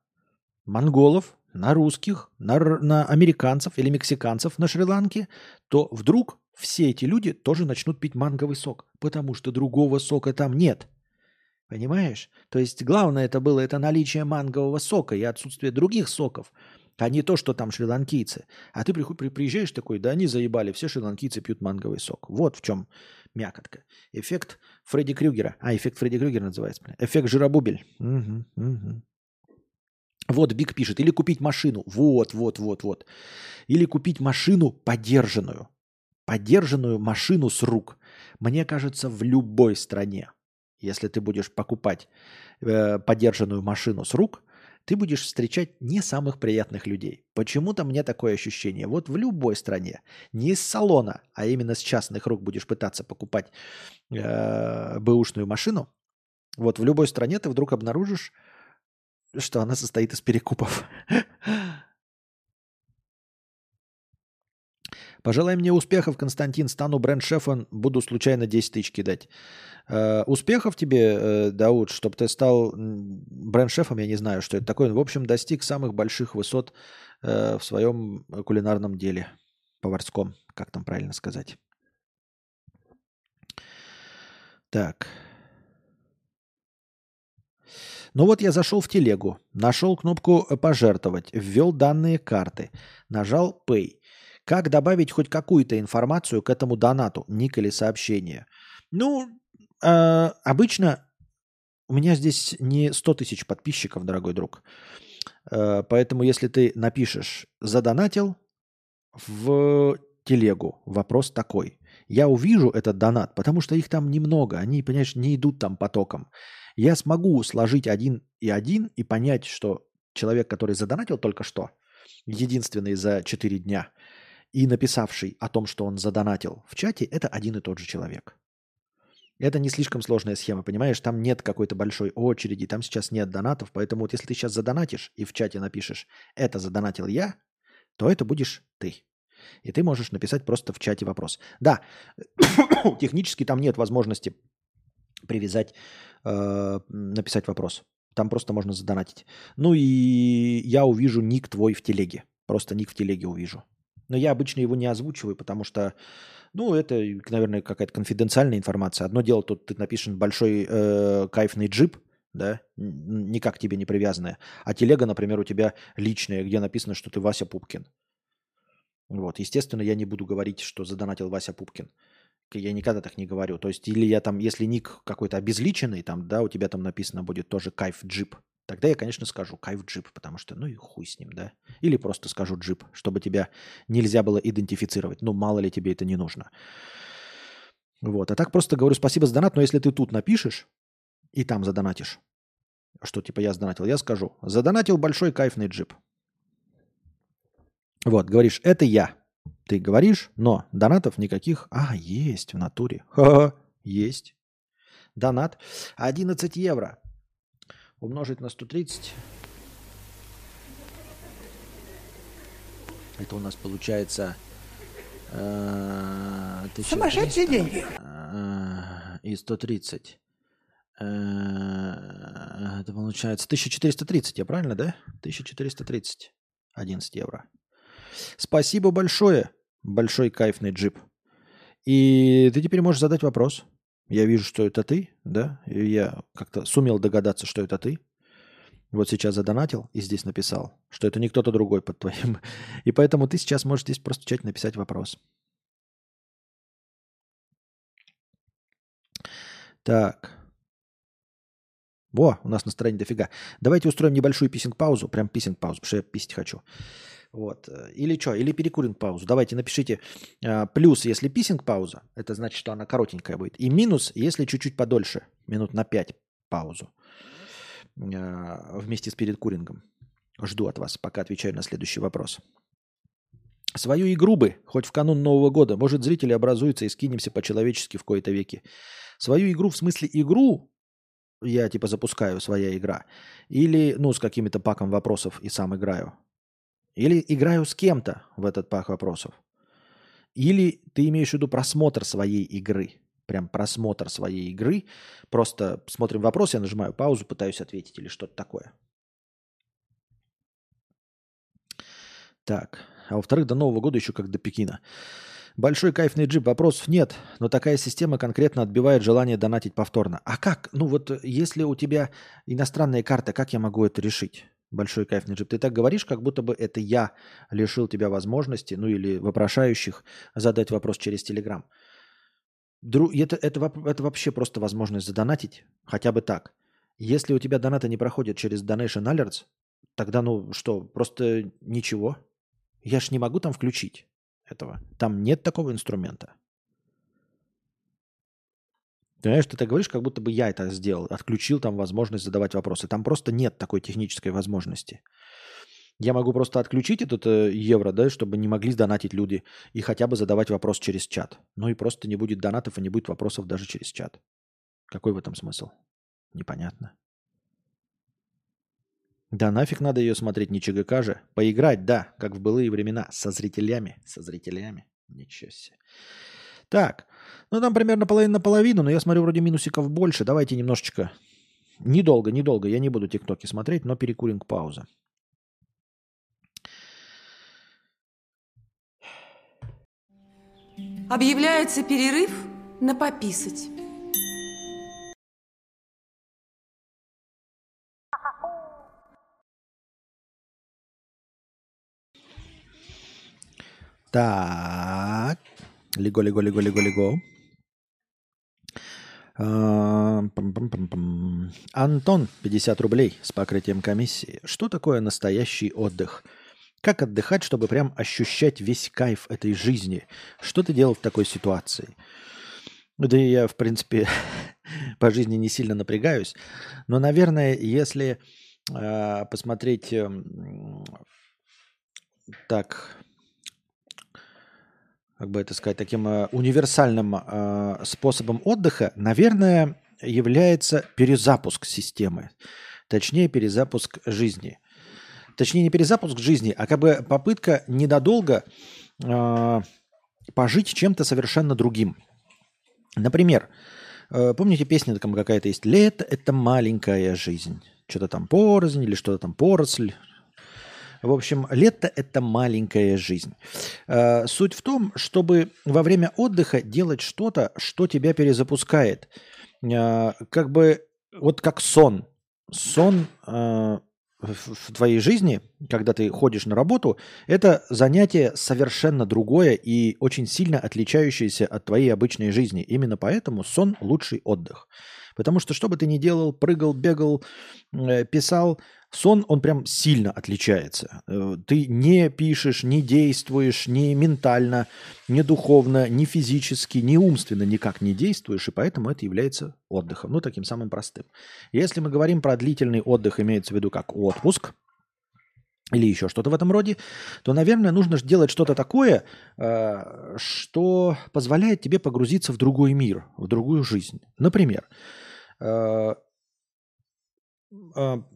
монголов, на русских, на, на американцев или мексиканцев на Шри-Ланке, то вдруг все эти люди тоже начнут пить манговый сок, потому что другого сока там нет. Понимаешь? То есть главное это было это наличие мангового сока и отсутствие других соков, а не то, что там шри-ланкийцы. А ты приезжаешь такой, да они заебали, все шри-ланкийцы пьют манговый сок. Вот в чем мякотка. Эффект Фредди Крюгера. А, эффект Фредди Крюгера называется. Эффект жиробубель. Угу, угу. Вот Биг пишет. Или купить машину. Вот, вот, вот, вот. Или купить машину подержанную. Подержанную машину с рук. Мне кажется, в любой стране, если ты будешь покупать э, подержанную машину с рук, ты будешь встречать не самых приятных людей. Почему-то мне такое ощущение. Вот в любой стране, не из салона, а именно с частных рук будешь пытаться покупать э, бэушную машину, вот в любой стране ты вдруг обнаружишь, что она состоит из перекупов. Пожелай мне успехов, Константин. Стану бренд-шефом, буду случайно 10 тысяч кидать. Э, успехов тебе, э, Дауд, чтобы ты стал бренд-шефом, я не знаю, что это такое. В общем, достиг самых больших высот э, в своем кулинарном деле. Поварском, как там правильно сказать. Так. Ну вот я зашел в телегу, нашел кнопку «Пожертвовать», ввел данные карты, нажал «Pay». Как добавить хоть какую-то информацию к этому донату, ник или сообщение? Ну, э, обычно у меня здесь не 100 тысяч подписчиков, дорогой друг. Э, поэтому если ты напишешь «задонатил» в телегу, вопрос такой. Я увижу этот донат, потому что их там немного, они, понимаешь, не идут там потоком. Я смогу сложить один и один и понять, что человек, который задонатил только что, единственный за 4 дня – и написавший о том, что он задонатил в чате, это один и тот же человек. Это не слишком сложная схема, понимаешь? Там нет какой-то большой очереди, там сейчас нет донатов, поэтому вот если ты сейчас задонатишь и в чате напишешь «это задонатил я», то это будешь ты. И ты можешь написать просто в чате вопрос. Да, технически там нет возможности привязать, э, написать вопрос. Там просто можно задонатить. Ну и я увижу ник твой в телеге. Просто ник в телеге увижу. Но я обычно его не озвучиваю, потому что, ну, это, наверное, какая-то конфиденциальная информация. Одно дело, тут ты напишешь большой э, кайфный джип, да, никак тебе не привязанная. А телега, например, у тебя личная, где написано, что ты Вася Пупкин. Вот, естественно, я не буду говорить, что задонатил Вася Пупкин. Я никогда так не говорю. То есть, или я там, если ник какой-то обезличенный, там, да, у тебя там написано будет тоже кайф джип, Тогда я, конечно, скажу кайф джип, потому что, ну и хуй с ним, да. Или просто скажу джип, чтобы тебя нельзя было идентифицировать. Ну, мало ли тебе это не нужно. Вот. А так просто говорю спасибо за донат, но если ты тут напишешь и там задонатишь, что типа я задонатил, я скажу. Задонатил большой кайфный джип. Вот, говоришь, это я. Ты говоришь, но донатов никаких. А, есть в натуре. Ха-ха, есть. Донат 11 евро умножить на 130. Это у нас получается... Э, Сумасшедшие деньги. Э, и 130. Э, это получается 1430, я правильно, да? 1430. 11 евро. Спасибо большое, большой кайфный джип. И ты теперь можешь задать вопрос. Я вижу, что это ты, да? И я как-то сумел догадаться, что это ты. Вот сейчас задонатил и здесь написал, что это не кто-то другой под твоим. И поэтому ты сейчас можешь здесь просто чать написать вопрос. Так. Во, у нас настроение дофига. Давайте устроим небольшую писинг-паузу. Прям писинг-паузу, потому что я писать хочу. Вот. Или что? Или перекуринг паузу. Давайте напишите э, плюс, если писинг пауза, это значит, что она коротенькая будет. И минус, если чуть-чуть подольше, минут на 5 паузу э, вместе с перекурингом. Жду от вас, пока отвечаю на следующий вопрос. Свою игру бы, хоть в канун Нового года, может, зрители образуются и скинемся по-человечески в кои-то веки. Свою игру в смысле игру я типа запускаю, своя игра. Или, ну, с какими-то паком вопросов и сам играю. Или играю с кем-то в этот пах вопросов. Или ты имеешь в виду просмотр своей игры. Прям просмотр своей игры. Просто смотрим вопрос, я нажимаю паузу, пытаюсь ответить или что-то такое. Так. А во-вторых, до Нового года еще как до Пекина. Большой кайфный джип, вопросов нет, но такая система конкретно отбивает желание донатить повторно. А как? Ну вот если у тебя иностранная карта, как я могу это решить? Большой кайф на джип. Ты так говоришь, как будто бы это я лишил тебя возможности, ну или вопрошающих, задать вопрос через Телеграм. Дру... Это, это, это вообще просто возможность задонатить, хотя бы так. Если у тебя донаты не проходят через Donation Alerts, тогда ну что, просто ничего. Я ж не могу там включить этого. Там нет такого инструмента. Знаешь, ты так говоришь, как будто бы я это сделал, отключил там возможность задавать вопросы. Там просто нет такой технической возможности. Я могу просто отключить этот э, евро, да, чтобы не могли донатить люди и хотя бы задавать вопрос через чат. Ну и просто не будет донатов и не будет вопросов даже через чат. Какой в этом смысл? Непонятно. Да нафиг надо ее смотреть, не ЧГК же. Поиграть, да, как в былые времена, со зрителями. Со зрителями. Ничего себе. Так, ну, там примерно половина на половину, но я смотрю, вроде минусиков больше. Давайте немножечко. Недолго, недолго. Я не буду тиктоки смотреть, но перекуринг пауза. Объявляется перерыв на пописать. Так. Лего, лего, лего, лего, лего. А. Антон, 50 рублей с покрытием комиссии. Что такое настоящий отдых? Как отдыхать, чтобы прям ощущать весь кайф этой жизни? Что ты делал в такой ситуации? Да я, в принципе, по жизни не сильно напрягаюсь. Но, наверное, если э, посмотреть э, так, как бы это сказать, таким э, универсальным э, способом отдыха, наверное, является перезапуск системы. Точнее, перезапуск жизни. Точнее, не перезапуск жизни, а как бы попытка недолго э, пожить чем-то совершенно другим. Например, помните, песня какая-то есть «Лето – это маленькая жизнь». Что-то там порознь или что-то там поросль, в общем, лето – это маленькая жизнь. Э, суть в том, чтобы во время отдыха делать что-то, что тебя перезапускает. Э, как бы вот как сон. Сон э, в твоей жизни, когда ты ходишь на работу, это занятие совершенно другое и очень сильно отличающееся от твоей обычной жизни. Именно поэтому сон – лучший отдых. Потому что что бы ты ни делал, прыгал, бегал, писал – Сон, он прям сильно отличается. Э, ты не пишешь, не действуешь, ни ментально, ни духовно, ни физически, ни умственно никак не действуешь, и поэтому это является отдыхом, ну, таким самым простым. Если мы говорим про длительный отдых, имеется в виду как отпуск, или еще что-то в этом роде, то, наверное, нужно делать что-то такое, э, что позволяет тебе погрузиться в другой мир, в другую жизнь. Например, э,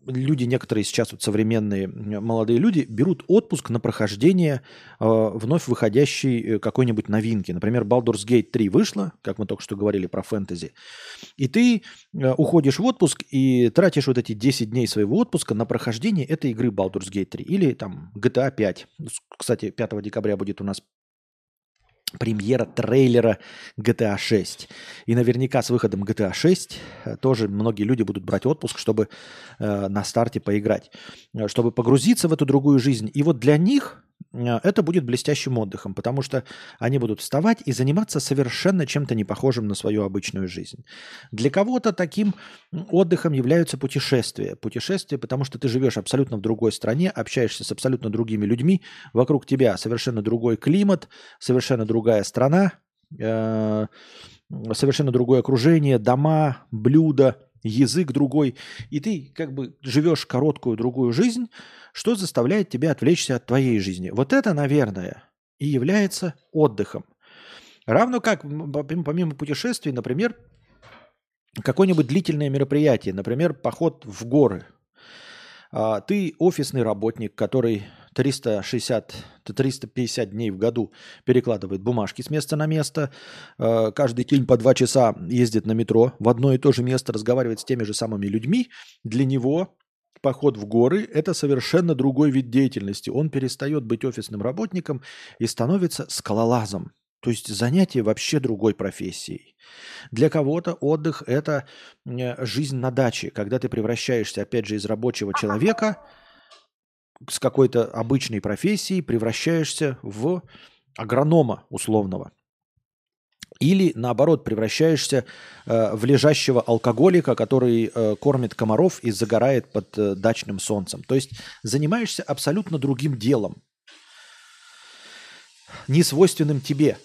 люди, некоторые сейчас вот современные молодые люди, берут отпуск на прохождение э, вновь выходящей э, какой-нибудь новинки. Например, Baldur's Gate 3 вышла, как мы только что говорили про фэнтези, и ты э, уходишь в отпуск и тратишь вот эти 10 дней своего отпуска на прохождение этой игры Baldur's Gate 3 или там GTA 5. Кстати, 5 декабря будет у нас премьера трейлера GTA 6. И наверняка с выходом GTA 6 э, тоже многие люди будут брать отпуск, чтобы э, на старте поиграть, э, чтобы погрузиться в эту другую жизнь. И вот для них это будет блестящим отдыхом, потому что они будут вставать и заниматься совершенно чем-то не похожим на свою обычную жизнь. Для кого-то таким отдыхом являются путешествия. Путешествия, потому что ты живешь абсолютно в другой стране, общаешься с абсолютно другими людьми, вокруг тебя совершенно другой климат, совершенно другая страна, э, совершенно другое окружение, дома, блюда, язык другой, и ты как бы живешь короткую другую жизнь, что заставляет тебя отвлечься от твоей жизни. Вот это, наверное, и является отдыхом. Равно как, помимо путешествий, например, какое-нибудь длительное мероприятие, например, поход в горы. А, ты офисный работник, который 360-350 дней в году перекладывает бумажки с места на место, а, каждый день по два часа ездит на метро в одно и то же место, разговаривает с теми же самыми людьми, для него поход в горы – это совершенно другой вид деятельности. Он перестает быть офисным работником и становится скалолазом. То есть занятие вообще другой профессией. Для кого-то отдых – это жизнь на даче, когда ты превращаешься, опять же, из рабочего человека с какой-то обычной профессией, превращаешься в агронома условного – или наоборот превращаешься э, в лежащего алкоголика, который э, кормит комаров и загорает под э, дачным солнцем. То есть занимаешься абсолютно другим делом, не свойственным тебе.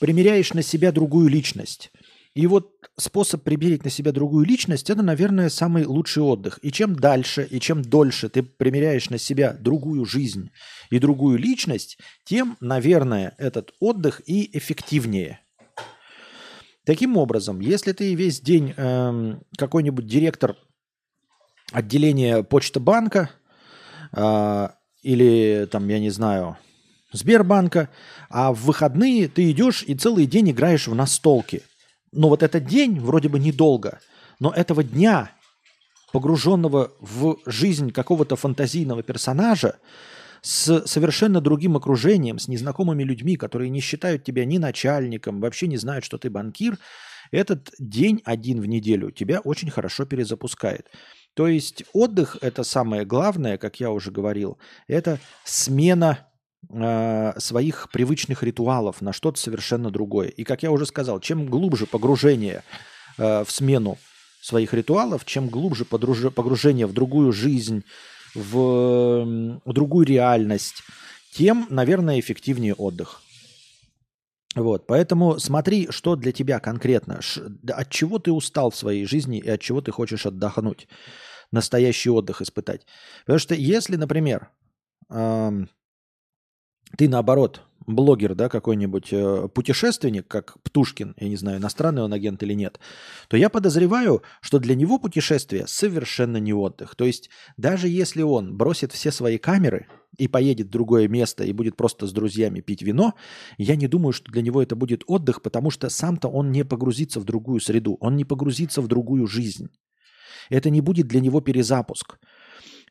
Примеряешь на себя другую личность. И вот способ примерить на себя другую личность – это, наверное, самый лучший отдых. И чем дальше, и чем дольше ты примеряешь на себя другую жизнь и другую личность, тем, наверное, этот отдых и эффективнее – Таким образом, если ты весь день э, какой-нибудь директор отделения Почта банка э, или там, я не знаю, Сбербанка, а в выходные ты идешь и целый день играешь в настолки. Но вот этот день вроде бы недолго, но этого дня, погруженного в жизнь какого-то фантазийного персонажа, с совершенно другим окружением, с незнакомыми людьми, которые не считают тебя ни начальником, вообще не знают, что ты банкир, этот день один в неделю тебя очень хорошо перезапускает. То есть отдых – это самое главное, как я уже говорил, это смена э, своих привычных ритуалов на что-то совершенно другое. И, как я уже сказал, чем глубже погружение э, в смену своих ритуалов, чем глубже погружение в другую жизнь, в, в другую реальность, тем, наверное, эффективнее отдых. Вот, поэтому смотри, что для тебя конкретно, от чего ты устал в своей жизни и от чего ты хочешь отдохнуть, настоящий отдых испытать. Потому что если, например, эм, ты наоборот блогер, да, какой-нибудь э, путешественник, как Птушкин, я не знаю, иностранный он агент или нет, то я подозреваю, что для него путешествие совершенно не отдых. То есть даже если он бросит все свои камеры и поедет в другое место и будет просто с друзьями пить вино, я не думаю, что для него это будет отдых, потому что сам-то он не погрузится в другую среду, он не погрузится в другую жизнь. Это не будет для него перезапуск.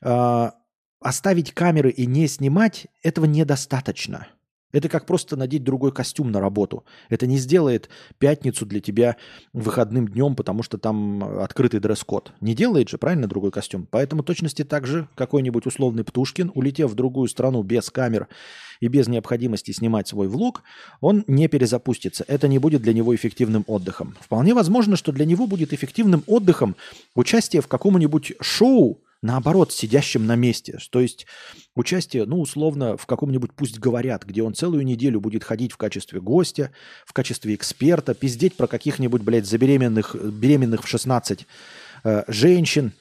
А, оставить камеры и не снимать, этого недостаточно. Это как просто надеть другой костюм на работу. Это не сделает пятницу для тебя выходным днем, потому что там открытый дресс-код. Не делает же, правильно, другой костюм. Поэтому точности так же какой-нибудь условный Птушкин, улетев в другую страну без камер и без необходимости снимать свой влог, он не перезапустится. Это не будет для него эффективным отдыхом. Вполне возможно, что для него будет эффективным отдыхом участие в каком-нибудь шоу, наоборот, сидящим на месте. То есть участие, ну, условно, в каком-нибудь «Пусть говорят», где он целую неделю будет ходить в качестве гостя, в качестве эксперта, пиздеть про каких-нибудь, блядь, забеременных, беременных в 16 э, женщин,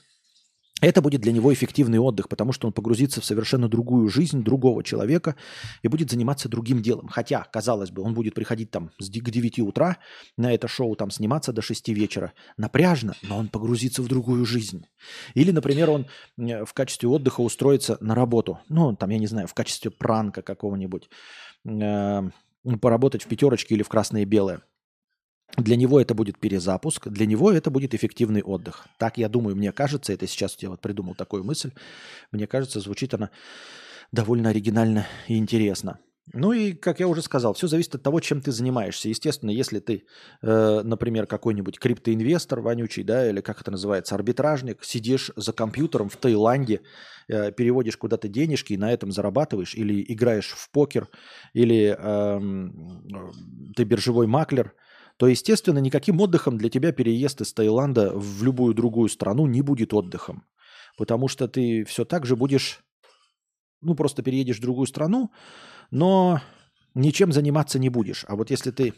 это будет для него эффективный отдых, потому что он погрузится в совершенно другую жизнь другого человека и будет заниматься другим делом. Хотя, казалось бы, он будет приходить там к 9 утра на это шоу, там сниматься до 6 вечера. Напряжно, но он погрузится в другую жизнь. Или, например, он э, в качестве отдыха устроится на работу. Ну, там, я не знаю, в качестве пранка какого-нибудь. Э, поработать в пятерочке или в красное и белое. Для него это будет перезапуск, для него это будет эффективный отдых. Так я думаю, мне кажется, это сейчас я вот придумал такую мысль, мне кажется, звучит она довольно оригинально и интересно. Ну и, как я уже сказал, все зависит от того, чем ты занимаешься. Естественно, если ты, э, например, какой-нибудь криптоинвестор вонючий, да, или как это называется, арбитражник, сидишь за компьютером в Таиланде, э, переводишь куда-то денежки и на этом зарабатываешь, или играешь в покер, или э, ты биржевой маклер – то, естественно, никаким отдыхом для тебя переезд из Таиланда в любую другую страну не будет отдыхом. Потому что ты все так же будешь, ну, просто переедешь в другую страну, но ничем заниматься не будешь. А вот если ты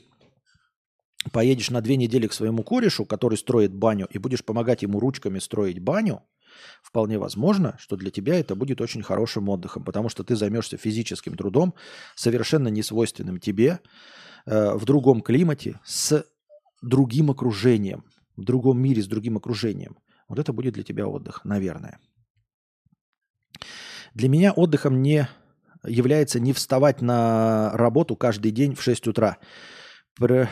поедешь на две недели к своему корешу, который строит баню, и будешь помогать ему ручками строить баню, вполне возможно, что для тебя это будет очень хорошим отдыхом, потому что ты займешься физическим трудом, совершенно несвойственным тебе, Э, в другом климате, с другим окружением, в другом мире с другим окружением. Вот это будет для тебя отдых, наверное. Для меня отдыхом не является не вставать на работу каждый день в 6 утра. При,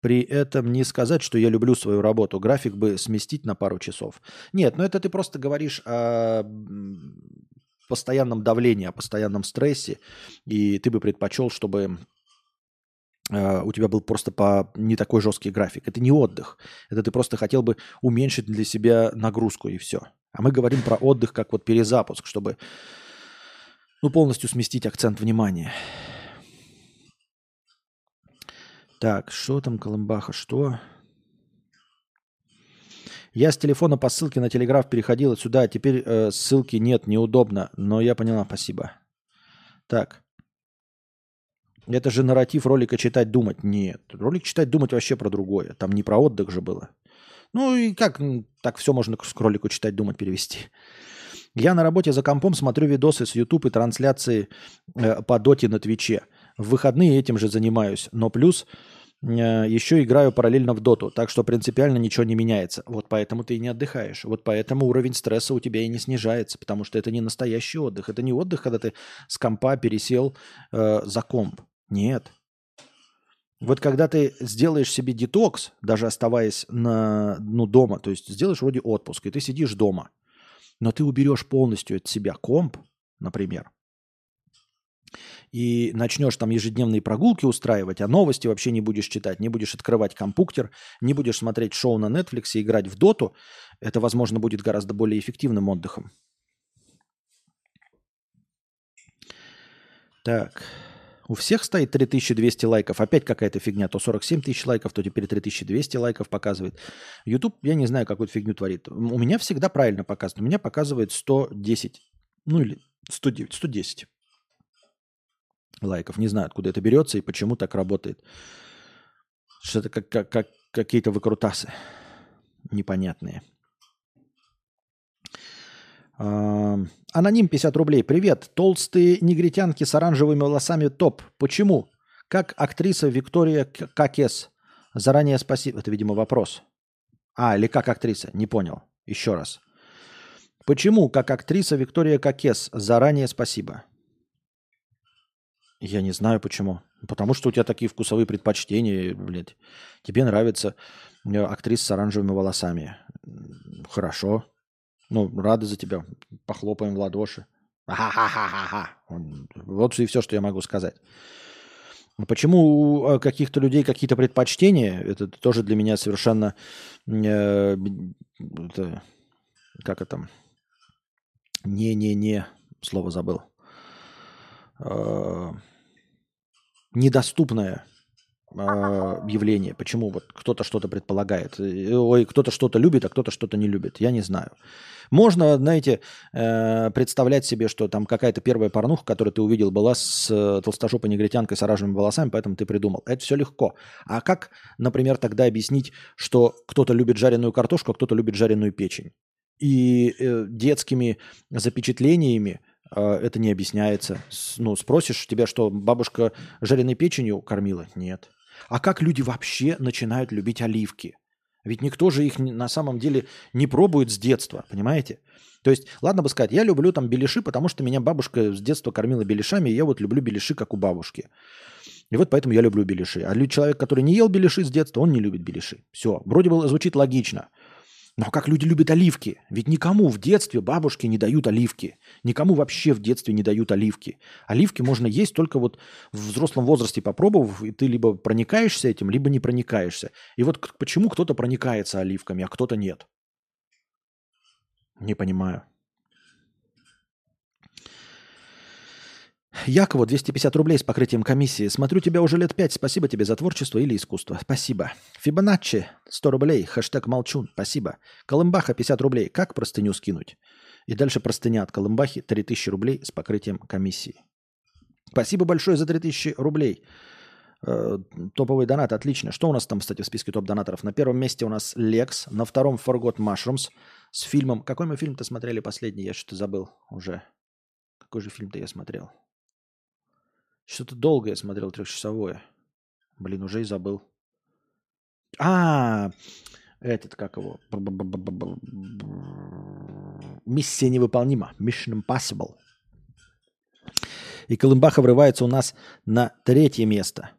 при этом не сказать, что я люблю свою работу. График бы сместить на пару часов. Нет, ну это ты просто говоришь о постоянном давлении, о постоянном стрессе. И ты бы предпочел, чтобы у тебя был просто по не такой жесткий график. Это не отдых. Это ты просто хотел бы уменьшить для себя нагрузку и все. А мы говорим про отдых как вот перезапуск, чтобы ну, полностью сместить акцент внимания. Так, что там, Колымбаха, что? Я с телефона по ссылке на телеграф переходил сюда, а теперь э, ссылки нет, неудобно, но я поняла, спасибо. Так. Это же нарратив ролика «Читать, думать». Нет, ролик «Читать, думать» вообще про другое. Там не про отдых же было. Ну и как так все можно к ролику «Читать, думать» перевести? Я на работе за компом смотрю видосы с YouTube и трансляции э, по доте на Твиче. В выходные этим же занимаюсь. Но плюс э, еще играю параллельно в доту, так что принципиально ничего не меняется. Вот поэтому ты и не отдыхаешь. Вот поэтому уровень стресса у тебя и не снижается, потому что это не настоящий отдых. Это не отдых, когда ты с компа пересел э, за комп. Нет. Вот когда ты сделаешь себе детокс, даже оставаясь на, ну, дома, то есть сделаешь вроде отпуск, и ты сидишь дома, но ты уберешь полностью от себя комп, например, и начнешь там ежедневные прогулки устраивать, а новости вообще не будешь читать, не будешь открывать компьютер, не будешь смотреть шоу на Netflix и играть в доту, это, возможно, будет гораздо более эффективным отдыхом. Так. У всех стоит 3200 лайков. Опять какая-то фигня. То 47 тысяч лайков, то теперь 3200 лайков показывает. YouTube, я не знаю, какую фигню творит. У меня всегда правильно показывает. У меня показывает 110. Ну или 109, 110 лайков. Не знаю, откуда это берется и почему так работает. Что-то как, как, как какие-то выкрутасы непонятные. Аноним 50 рублей. Привет. Толстые негритянки с оранжевыми волосами топ. Почему? Как актриса Виктория Какес. Заранее спасибо. Это, видимо, вопрос. А, или как актриса? Не понял. Еще раз. Почему, как актриса Виктория Какес? Заранее спасибо. Я не знаю почему. Потому что у тебя такие вкусовые предпочтения, блядь. Тебе нравится э, актриса с оранжевыми волосами. Хорошо. Ну, рады за тебя. Похлопаем в ладоши. Ха-ха-ха-ха-ха. Вот и все, что я могу сказать. Почему у э, каких-то людей какие-то предпочтения, это тоже для меня совершенно... Э, это, как это? Не-не-не, слово забыл. Э, недоступное явление. Почему вот кто-то что-то предполагает. Ой, кто-то что-то любит, а кто-то что-то не любит. Я не знаю. Можно, знаете, э, представлять себе, что там какая-то первая порнуха, которую ты увидел, была с э, толстожопой негритянкой с оранжевыми волосами, поэтому ты придумал. Это все легко. А как, например, тогда объяснить, что кто-то любит жареную картошку, а кто-то любит жареную печень? И э, детскими запечатлениями э, это не объясняется. Ну, спросишь тебя, что бабушка жареной печенью кормила? Нет. А как люди вообще начинают любить оливки? Ведь никто же их на самом деле не пробует с детства, понимаете? То есть, ладно бы сказать, я люблю там беляши, потому что меня бабушка с детства кормила беляшами, и я вот люблю беляши, как у бабушки. И вот поэтому я люблю беляши. А человек, который не ел беляши с детства, он не любит беляши. Все, вроде бы звучит логично. Но как люди любят оливки? Ведь никому в детстве бабушки не дают оливки. Никому вообще в детстве не дают оливки. Оливки можно есть только вот в взрослом возрасте попробовав, и ты либо проникаешься этим, либо не проникаешься. И вот почему кто-то проникается оливками, а кто-то нет? Не понимаю. Якову 250 рублей с покрытием комиссии. Смотрю тебя уже лет пять. Спасибо тебе за творчество или искусство. Спасибо. Фибоначчи 100 рублей. Хэштег молчун. Спасибо. Колымбаха 50 рублей. Как простыню скинуть? И дальше простыня от Колымбахи 3000 рублей с покрытием комиссии. Спасибо большое за 3000 рублей. Э, топовый донат, отлично. Что у нас там, кстати, в списке топ-донаторов? На первом месте у нас Лекс, на втором Forgot Mushrooms с фильмом... Какой мы фильм-то смотрели последний? Я что-то забыл уже. Какой же фильм-то я смотрел? Что-то долгое смотрел, трехчасовое. Блин, уже и забыл. А, этот, как его? Миссия невыполнима. Mission Impossible. И Колымбаха врывается у нас на третье место.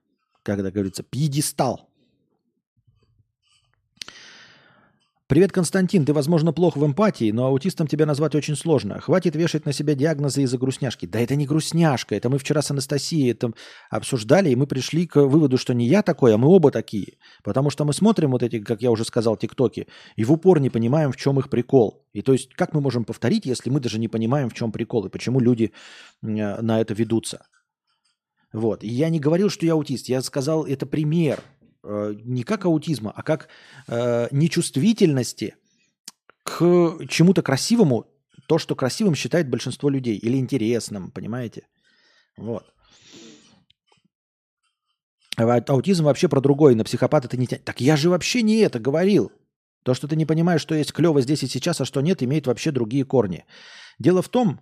Когда говорится, пьедестал. Привет, Константин. Ты, возможно, плох в эмпатии, но аутистом тебя назвать очень сложно. Хватит вешать на себя диагнозы из-за грустняшки. Да это не грустняшка. Это мы вчера с Анастасией это обсуждали, и мы пришли к выводу, что не я такой, а мы оба такие. Потому что мы смотрим вот эти, как я уже сказал, тиктоки, и в упор не понимаем, в чем их прикол. И то есть, как мы можем повторить, если мы даже не понимаем, в чем прикол, и почему люди на это ведутся. Вот. И я не говорил, что я аутист. Я сказал, это пример. Э, не как аутизма, а как э, нечувствительности к чему-то красивому, то, что красивым считает большинство людей, или интересным, понимаете? Вот. А аутизм вообще про другое, на психопата ты не тянет. Так я же вообще не это говорил. То, что ты не понимаешь, что есть клево здесь и сейчас, а что нет, имеет вообще другие корни. Дело в том,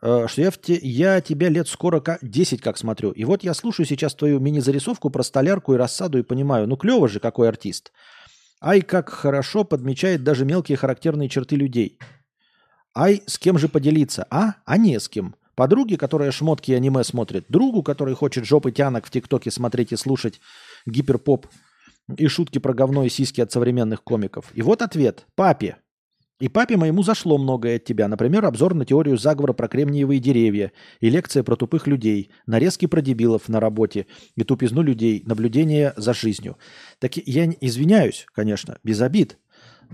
что я, в те, я тебя лет скоро как, 10 как смотрю. И вот я слушаю сейчас твою мини-зарисовку про столярку и рассаду и понимаю, ну клево же какой артист. Ай, как хорошо подмечает даже мелкие характерные черты людей. Ай, с кем же поделиться? А? А не с кем. Подруге, которая шмотки и аниме смотрит. Другу, который хочет жопы тянок в ТикТоке смотреть и слушать гиперпоп и шутки про говно и сиськи от современных комиков. И вот ответ. Папе. И папе моему зашло многое от тебя. Например, обзор на теорию заговора про кремниевые деревья и лекция про тупых людей, нарезки про дебилов на работе и тупизну людей, наблюдение за жизнью. Так я извиняюсь, конечно, без обид.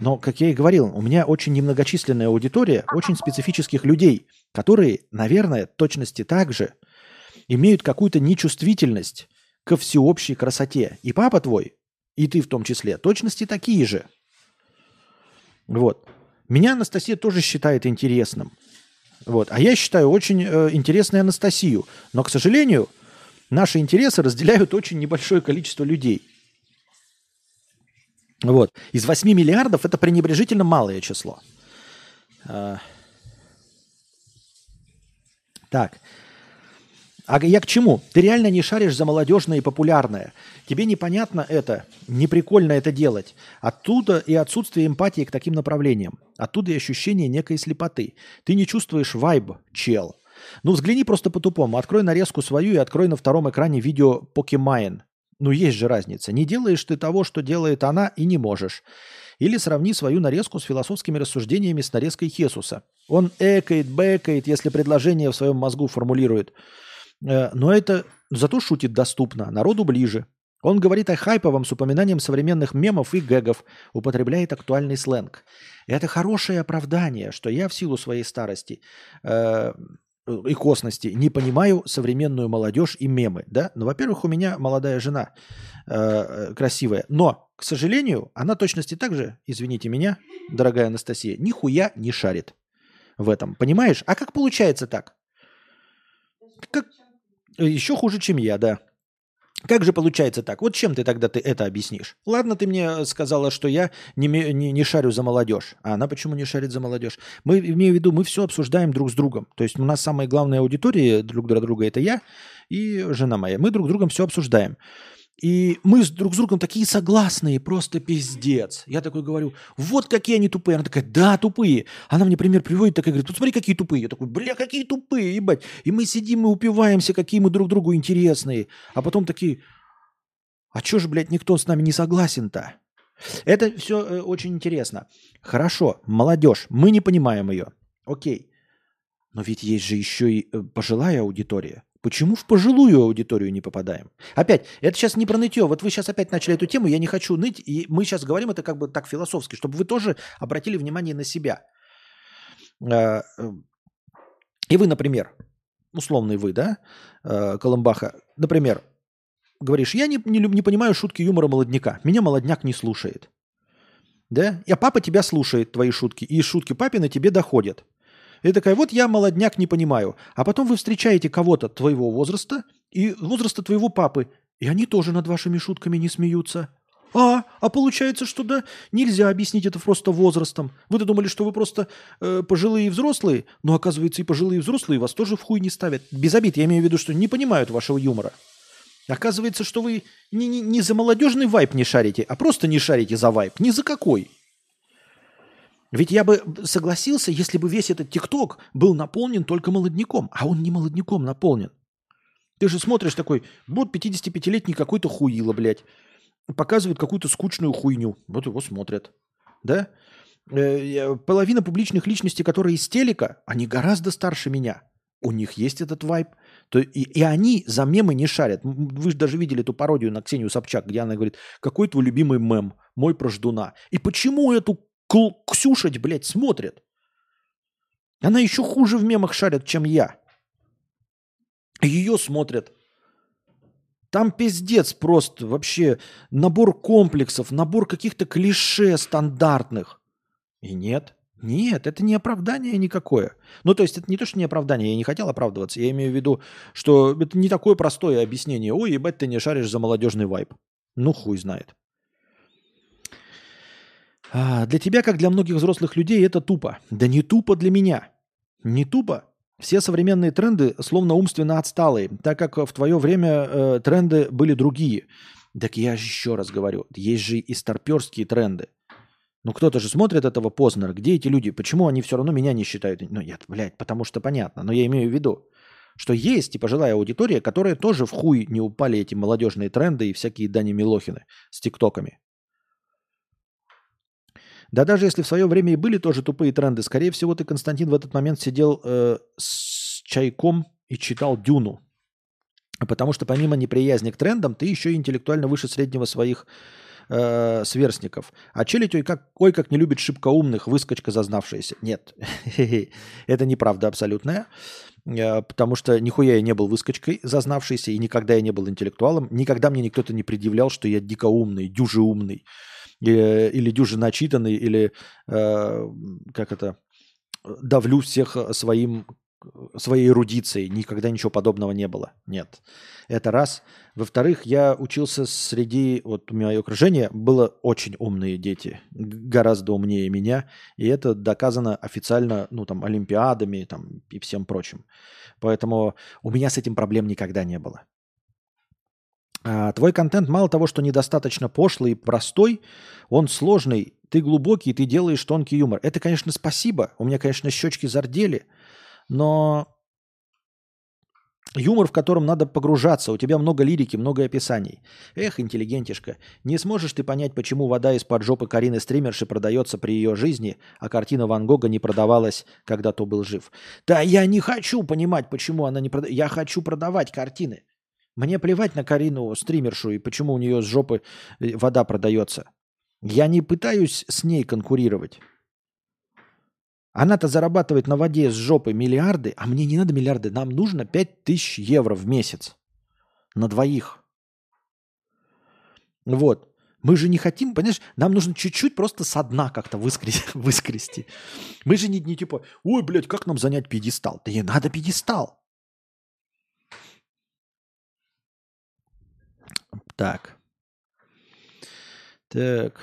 Но, как я и говорил, у меня очень немногочисленная аудитория очень специфических людей, которые, наверное, точности так же имеют какую-то нечувствительность ко всеобщей красоте. И папа твой, и ты в том числе, точности такие же. Вот. Меня Анастасия тоже считает интересным. Вот. А я считаю очень э, интересной Анастасию. Но, к сожалению, наши интересы разделяют очень небольшое количество людей. Вот. Из 8 миллиардов это пренебрежительно малое число. А... Так. А я к чему? Ты реально не шаришь за молодежное и популярное. Тебе непонятно это, не прикольно это делать. Оттуда и отсутствие эмпатии к таким направлениям. Оттуда и ощущение некой слепоты. Ты не чувствуешь вайб, чел. Ну, взгляни просто по-тупому. Открой нарезку свою и открой на втором экране видео Pokimane. Ну, есть же разница. Не делаешь ты того, что делает она, и не можешь. Или сравни свою нарезку с философскими рассуждениями с нарезкой Хесуса. Он экает, бэкает, если предложение в своем мозгу формулирует – но это зато шутит доступно, народу ближе. Он говорит о хайповом с упоминанием современных мемов и гэгов, употребляет актуальный сленг. Это хорошее оправдание, что я в силу своей старости э, и косности не понимаю современную молодежь и мемы. Да? Ну, во-первых, у меня молодая жена э, красивая, но, к сожалению, она точности так же, извините меня, дорогая Анастасия, нихуя не шарит в этом. Понимаешь? А как получается так? Как, еще хуже, чем я, да. Как же получается так? Вот чем ты тогда ты это объяснишь? Ладно, ты мне сказала, что я не, не, не шарю за молодежь. А она почему не шарит за молодежь? Мы, имею в виду, мы все обсуждаем друг с другом. То есть у нас самая главная аудитория друг для друга это я и жена моя. Мы друг с другом все обсуждаем. И мы с друг с другом такие согласные, просто пиздец. Я такой говорю, вот какие они тупые. Она такая, да, тупые. Она мне пример приводит, такая говорит, посмотри, какие тупые. Я такой, бля, какие тупые, ебать. И мы сидим и упиваемся, какие мы друг другу интересные. А потом такие, а чё же, блядь, никто с нами не согласен-то? Это все э, очень интересно. Хорошо, молодежь, мы не понимаем ее. Окей. Но ведь есть же еще и э, пожилая аудитория. Почему в пожилую аудиторию не попадаем? Опять, это сейчас не про нытье. Вот вы сейчас опять начали эту тему, я не хочу ныть, и мы сейчас говорим это как бы так философски, чтобы вы тоже обратили внимание на себя. Э, и вы, например, условный вы, да, э, Колымбаха, например, говоришь, я не, не, не понимаю шутки юмора молодняка, меня молодняк не слушает. Да? А папа тебя слушает, твои шутки, и шутки папины тебе доходят. И такая, вот я молодняк не понимаю. А потом вы встречаете кого-то твоего возраста и возраста твоего папы, и они тоже над вашими шутками не смеются. А, а получается, что да, нельзя объяснить это просто возрастом. Вы-то думали, что вы просто э, пожилые взрослые, но оказывается и пожилые взрослые вас тоже в хуй не ставят. Без обид, я имею в виду, что не понимают вашего юмора. Оказывается, что вы не, не, не за молодежный вайп не шарите, а просто не шарите за вайп. Ни за какой. Ведь я бы согласился, если бы весь этот ТикТок был наполнен только молодняком, а он не молодняком наполнен. Ты же смотришь такой, вот 55-летний какой-то хуило, блядь, показывает какую-то скучную хуйню. Вот его смотрят. Да? Э, половина публичных личностей, которые из телека, они гораздо старше меня. У них есть этот вайб. То, и, и они за мемы не шарят. Вы же даже видели эту пародию на Ксению Собчак, где она говорит, какой твой любимый мем? Мой про ждуна. И почему эту Ксюша, блядь, смотрит. Она еще хуже в мемах шарит, чем я. Ее смотрят. Там пиздец просто вообще набор комплексов, набор каких-то клише стандартных. И нет, нет, это не оправдание никакое. Ну, то есть это не то, что не оправдание, я не хотел оправдываться. Я имею в виду, что это не такое простое объяснение. Ой, ебать, ты не шаришь за молодежный вайп. Ну, хуй знает. А, для тебя, как для многих взрослых людей, это тупо. Да не тупо для меня. Не тупо. Все современные тренды словно умственно отсталые, так как в твое время э, тренды были другие. Так я еще раз говорю, есть же и старперские тренды. Ну кто-то же смотрит этого Познера. Где эти люди? Почему они все равно меня не считают? Ну нет, блядь, потому что понятно. Но я имею в виду, что есть и пожилая аудитория, которая тоже в хуй не упали эти молодежные тренды и всякие Дани Милохины с тиктоками. Да даже если в свое время и были тоже тупые тренды, скорее всего, ты, Константин, в этот момент сидел э, с чайком и читал Дюну. Потому что помимо неприязни к трендам, ты еще интеллектуально выше среднего своих э, сверстников. А челядь, ой как, ой, как не любит шибко умных, выскочка зазнавшаяся. Нет, это неправда абсолютная. Э, потому что нихуя я не был выскочкой зазнавшейся, и никогда я не был интеллектуалом. Никогда мне никто-то не предъявлял, что я дико умный, дюже умный, или дюже начитанный, или, э, как это, давлю всех своим своей эрудицией. Никогда ничего подобного не было. Нет. Это раз. Во-вторых, я учился среди... Вот у меня окружение было очень умные дети. Гораздо умнее меня. И это доказано официально, ну, там, олимпиадами там, и всем прочим. Поэтому у меня с этим проблем никогда не было. А, твой контент мало того, что недостаточно пошлый и простой, он сложный, ты глубокий, ты делаешь тонкий юмор. Это, конечно, спасибо. У меня, конечно, щечки зардели – но юмор, в котором надо погружаться, у тебя много лирики, много описаний. Эх, интеллигентишка, не сможешь ты понять, почему вода из-под жопы Карины стримерши продается при ее жизни, а картина Ван Гога не продавалась, когда то был жив. Да я не хочу понимать, почему она не продает. Я хочу продавать картины. Мне плевать на Карину стримершу и почему у нее с жопы э, вода продается. Я не пытаюсь с ней конкурировать. Она-то зарабатывает на воде с жопы миллиарды, а мне не надо миллиарды. Нам нужно 5000 евро в месяц. На двоих. Вот. Мы же не хотим, понимаешь, нам нужно чуть-чуть просто со дна как-то выскрести. выскрести. Мы же не, не типа, ой, блядь, как нам занять пьедестал? Да не надо пьедестал. Так. Так.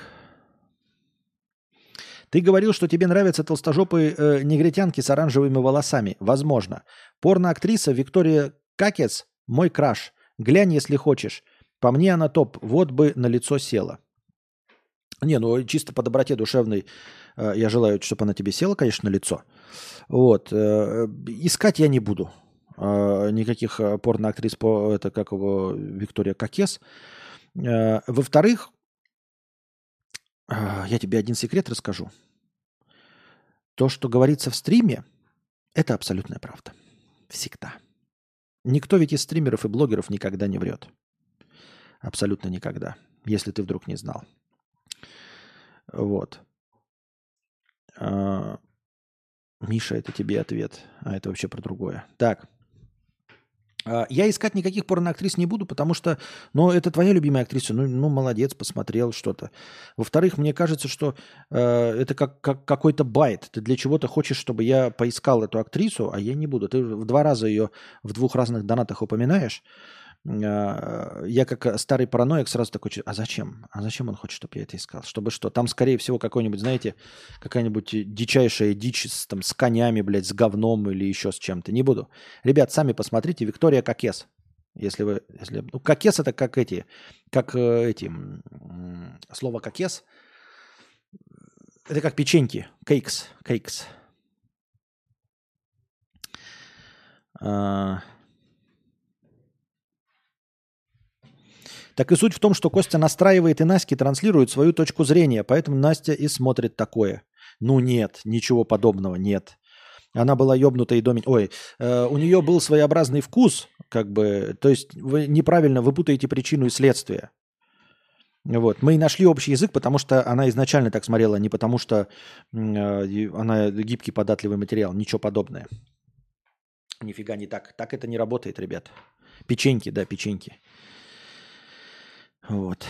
Ты говорил, что тебе нравятся толстожопые э, негритянки с оранжевыми волосами. Возможно. Порноактриса Виктория Какец – мой краш. Глянь, если хочешь. По мне она топ. Вот бы на лицо села. Не, ну чисто по доброте душевной э, я желаю, чтобы она тебе села, конечно, на лицо. Вот. Э, искать я не буду. Э, никаких э, порноактрис по это как его Виктория Какес. Э, во-вторых, я тебе один секрет расскажу. То, что говорится в стриме, это абсолютная правда. Всегда. Никто ведь из стримеров и блогеров никогда не врет. Абсолютно никогда. Если ты вдруг не знал. Вот. Миша, это тебе ответ. А это вообще про другое. Так. А, я искать никаких порноактрис не буду, потому что, ну, это твоя любимая актриса, ну, ну молодец, посмотрел что-то. Во-вторых, мне кажется, что э, это как, как какой-то байт. Ты для чего-то хочешь, чтобы я поискал эту актрису, а я не буду. Ты в два раза ее в двух разных донатах упоминаешь. А, я как старый параноик сразу такой, а зачем? А зачем он хочет, чтобы я это искал? Чтобы что? Там, скорее всего, какой-нибудь, знаете, какая-нибудь дичайшая дичь с, там, с конями, блядь, с говном или еще с чем-то. Не буду. Ребят, сами посмотрите. Виктория Кокес. Если вы... Если, ну, кокес это как эти... Как э, эти... Слово кокес. Это как печеньки. Кейкс. Кейкс. А... Так и суть в том, что Костя настраивает и Наське транслирует свою точку зрения, поэтому Настя и смотрит такое. Ну нет, ничего подобного нет. Она была ебнута и домить. Ой, э, у нее был своеобразный вкус, как бы, то есть вы неправильно, вы путаете причину и следствие. Вот. Мы и нашли общий язык, потому что она изначально так смотрела, не потому что э, она гибкий, податливый материал, ничего подобное. Нифига не так. Так это не работает, ребят. Печеньки, да, печеньки. Вот.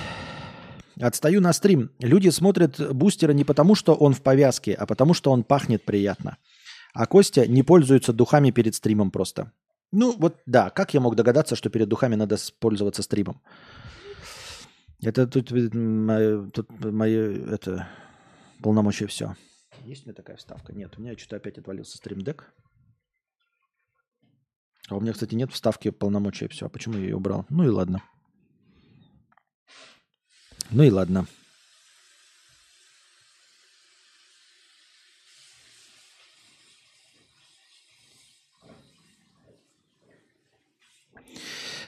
Отстаю на стрим. Люди смотрят бустера не потому, что он в повязке, а потому, что он пахнет приятно. А Костя не пользуется духами перед стримом просто. Ну вот да, как я мог догадаться, что перед духами надо пользоваться стримом? Это тут, мое, тут мое это, полномочия все. Есть у меня такая вставка? Нет, у меня что-то опять отвалился стримдек. А у меня, кстати, нет вставки полномочия все. А почему я ее убрал? Ну и ладно. Ну и ладно.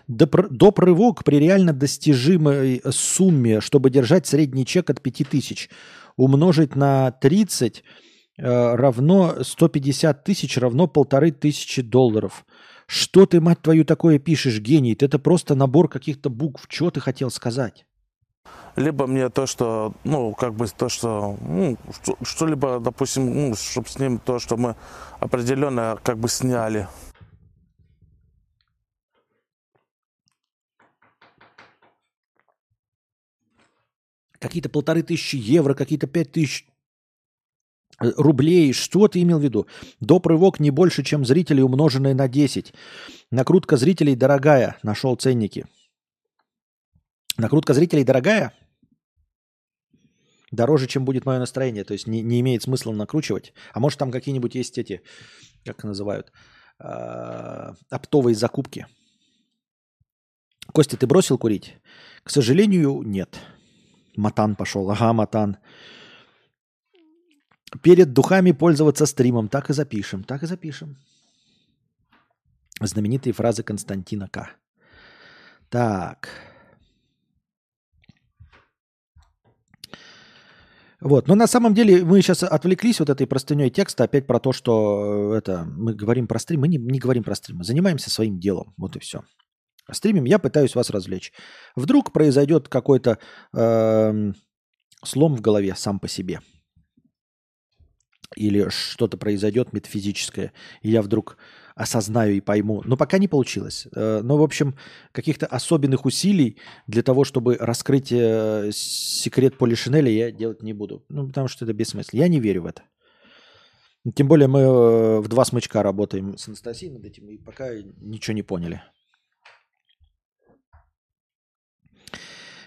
Доп. рывок при реально достижимой сумме, чтобы держать средний чек от 5000, умножить на 30 э, равно 150 тысяч, равно полторы тысячи долларов. Что ты, мать твою, такое пишешь, гений? Это просто набор каких-то букв. Что ты хотел сказать? Либо мне то, что, ну, как бы то, что, ну, что- что-либо, допустим, ну, чтобы с ним то, что мы определенно как бы сняли. Какие-то полторы тысячи евро, какие-то пять тысяч э, рублей. Что ты имел в виду? Доп. рывок не больше, чем зрители, умноженные на 10. Накрутка зрителей дорогая. Нашел ценники. Накрутка зрителей дорогая? Дороже, чем будет мое настроение. То есть не, не имеет смысла накручивать. А может там какие-нибудь есть эти, как называют, а, оптовые закупки. Костя, ты бросил курить? К сожалению, нет. Матан пошел. Ага, Матан. Перед духами пользоваться стримом. Так и запишем. Так и запишем. Знаменитые фразы Константина К. Так. Вот. Но на самом деле мы сейчас отвлеклись вот этой простыней текста опять про то, что э, это мы говорим про стрим. Мы не, не говорим про стрим. Мы занимаемся своим делом. Вот и все. Стримим, я пытаюсь вас развлечь. Вдруг произойдет какой-то эм, слом в голове сам по себе. Или что-то произойдет метафизическое, и я вдруг осознаю и пойму. Но пока не получилось. Э, Но, в общем, каких-то особенных усилий для того, чтобы раскрыть э, секрет Полишинеля, я делать не буду. Ну, потому что это бессмысленно. Я не верю в это. Тем более мы э, в два смычка работаем с Анастасией над этим, и пока ничего не поняли.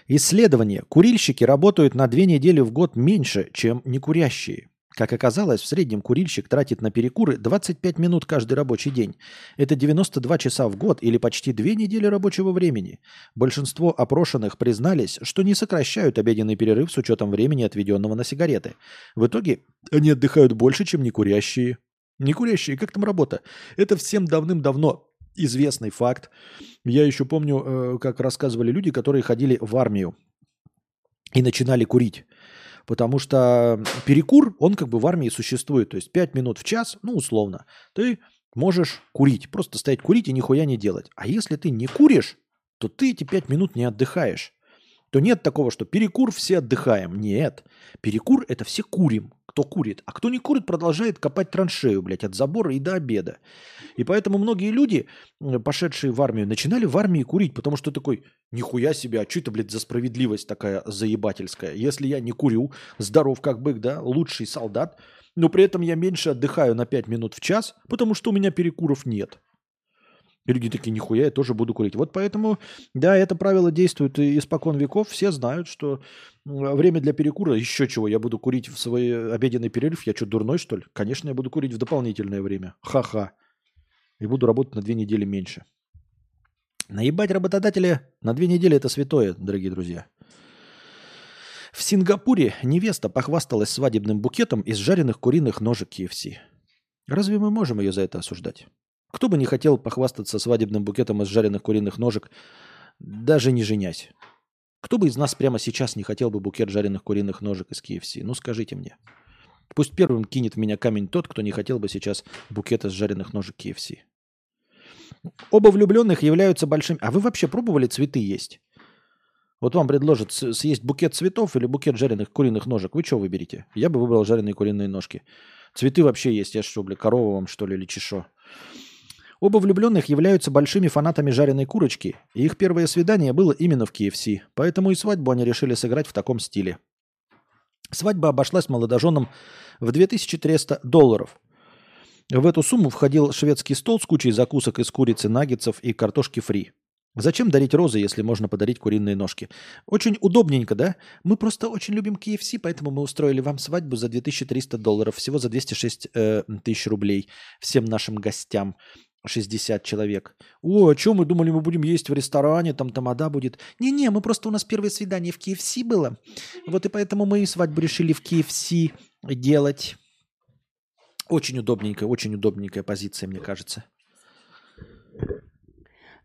Исследование. Курильщики работают на две недели в год меньше, чем некурящие. Как оказалось, в среднем курильщик тратит на перекуры 25 минут каждый рабочий день. Это 92 часа в год или почти две недели рабочего времени. Большинство опрошенных признались, что не сокращают обеденный перерыв с учетом времени, отведенного на сигареты. В итоге они отдыхают больше, чем некурящие. Некурящие, как там работа? Это всем давным-давно известный факт. Я еще помню, э, как рассказывали люди, которые ходили в армию и начинали курить. Потому что перекур, он как бы в армии существует. То есть 5 минут в час, ну условно, ты можешь курить. Просто стоять курить и нихуя не делать. А если ты не куришь, то ты эти 5 минут не отдыхаешь. То нет такого, что перекур все отдыхаем. Нет. Перекур это все курим. Кто курит. А кто не курит, продолжает копать траншею, блядь, от забора и до обеда. И поэтому многие люди, э, пошедшие в армию, начинали в армии курить, потому что такой, нихуя себе, а что это, блядь, за справедливость такая заебательская? Если я не курю, здоров как бык, да, лучший солдат, но при этом я меньше отдыхаю на 5 минут в час, потому что у меня перекуров нет. И люди такие, нихуя, я тоже буду курить. Вот поэтому, да, это правило действует и испокон веков. Все знают, что время для перекура, еще чего, я буду курить в свой обеденный перерыв. Я что, дурной, что ли? Конечно, я буду курить в дополнительное время. Ха-ха. И буду работать на две недели меньше. Наебать работодателя на две недели – это святое, дорогие друзья. В Сингапуре невеста похвасталась свадебным букетом из жареных куриных ножек KFC. Разве мы можем ее за это осуждать? Кто бы не хотел похвастаться свадебным букетом из жареных куриных ножек, даже не женясь? Кто бы из нас прямо сейчас не хотел бы букет жареных куриных ножек из KFC? Ну скажите мне. Пусть первым кинет в меня камень тот, кто не хотел бы сейчас букет из жареных ножек KFC. Оба влюбленных являются большими... А вы вообще пробовали цветы есть? Вот вам предложат съесть букет цветов или букет жареных куриных ножек. Вы что выберете? Я бы выбрал жареные куриные ножки. Цветы вообще есть. Я что, бля, корова вам, что ли, или чешо? Оба влюбленных являются большими фанатами жареной курочки, и их первое свидание было именно в KFC, поэтому и свадьбу они решили сыграть в таком стиле. Свадьба обошлась молодоженам в 2300 долларов. В эту сумму входил шведский стол с кучей закусок из курицы, наггетсов и картошки фри. Зачем дарить розы, если можно подарить куриные ножки? Очень удобненько, да? Мы просто очень любим KFC, поэтому мы устроили вам свадьбу за 2300 долларов, всего за 206 э, тысяч рублей всем нашим гостям. 60 человек. О, о чем мы думали, мы будем есть в ресторане, там тамада будет. Не-не, мы просто у нас первое свидание в KFC было. Вот и поэтому мы и свадьбу решили в KFC делать. Очень удобненькая, очень удобненькая позиция, мне кажется.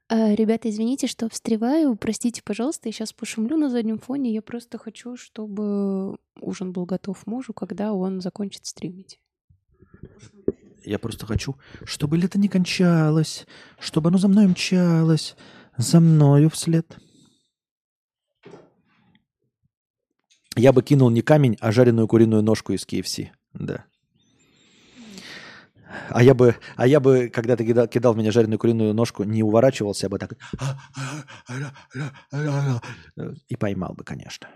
А, Ребята, извините, что встреваю. Простите, пожалуйста, я сейчас пошумлю на заднем фоне. Я просто хочу, чтобы ужин был готов мужу, когда он закончит стримить. Я просто хочу, чтобы лето не кончалось, чтобы оно за мной мчалось, за мною вслед. Я бы кинул не камень, а жареную куриную ножку из KFC. Да. А я бы, а я бы, когда ты кидал, кидал в меня жареную куриную ножку, не уворачивался, а бы так и поймал бы, конечно.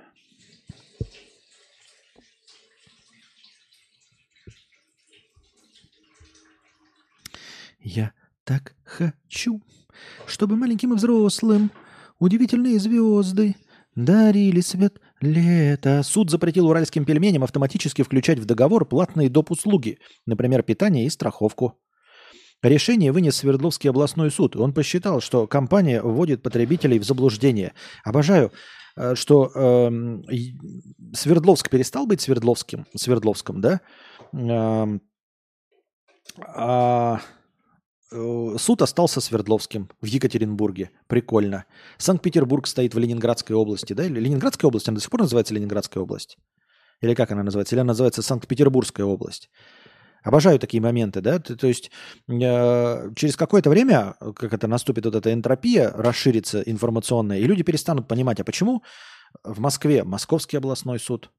Я так хочу, чтобы маленьким и взрослым удивительные звезды дарили свет лета. Суд запретил уральским пельменям автоматически включать в договор платные доп. услуги, например, питание и страховку. Решение вынес Свердловский областной суд. Он посчитал, что компания вводит потребителей в заблуждение. Обожаю, э, что э, Свердловск перестал быть Свердловским, Свердловском, да? Э, Э, суд остался Свердловским в Екатеринбурге. Прикольно. Санкт-Петербург стоит в Ленинградской области, да? Ленинградская область, она до сих пор называется Ленинградская область? Или как она называется? Или она называется Санкт-Петербургская область? Обожаю такие моменты, да? То есть э, через какое-то время, как это наступит вот эта энтропия, расширится информационная, и люди перестанут понимать, а почему в Москве Московский областной суд,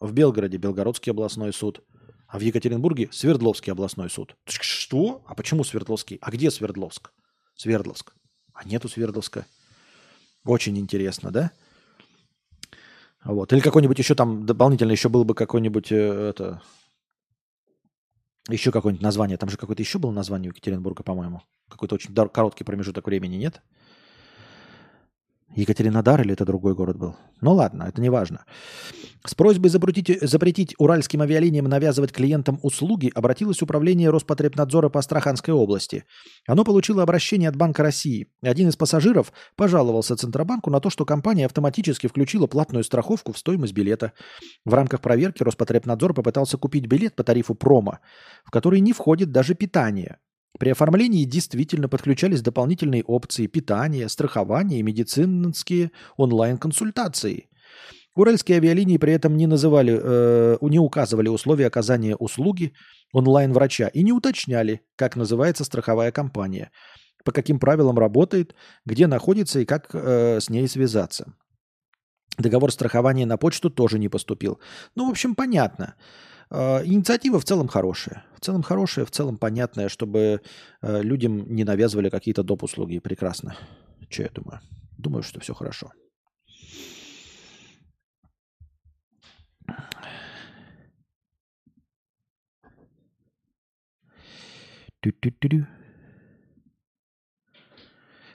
в Белгороде Белгородский областной суд – а в Екатеринбурге Свердловский областной суд. Что? А почему Свердловский? А где Свердловск? Свердловск. А нету Свердловска. Очень интересно, да? Вот. Или какой-нибудь еще там дополнительно еще был бы какой-нибудь э, это еще какое-нибудь название. Там же какое-то еще было название Екатеринбурга, по-моему. Какой-то очень короткий промежуток времени, нет? Екатеринодар или это другой город был? Ну ладно, это не важно. С просьбой запретить, запретить уральским авиалиниям навязывать клиентам услуги обратилось Управление Роспотребнадзора по Астраханской области. Оно получило обращение от Банка России. Один из пассажиров пожаловался Центробанку на то, что компания автоматически включила платную страховку в стоимость билета. В рамках проверки Роспотребнадзор попытался купить билет по тарифу промо, в который не входит даже питание. При оформлении действительно подключались дополнительные опции питания, страхования и медицинские онлайн-консультации. Уральские авиалинии при этом не называли, э, не указывали условия оказания услуги онлайн-врача и не уточняли, как называется страховая компания, по каким правилам работает, где находится и как э, с ней связаться. Договор страхования на почту тоже не поступил. Ну, в общем, понятно. Инициатива в целом хорошая. В целом хорошая, в целом понятная, чтобы э, людям не навязывали какие-то доп. услуги. Прекрасно. Что я думаю? Думаю, что все хорошо.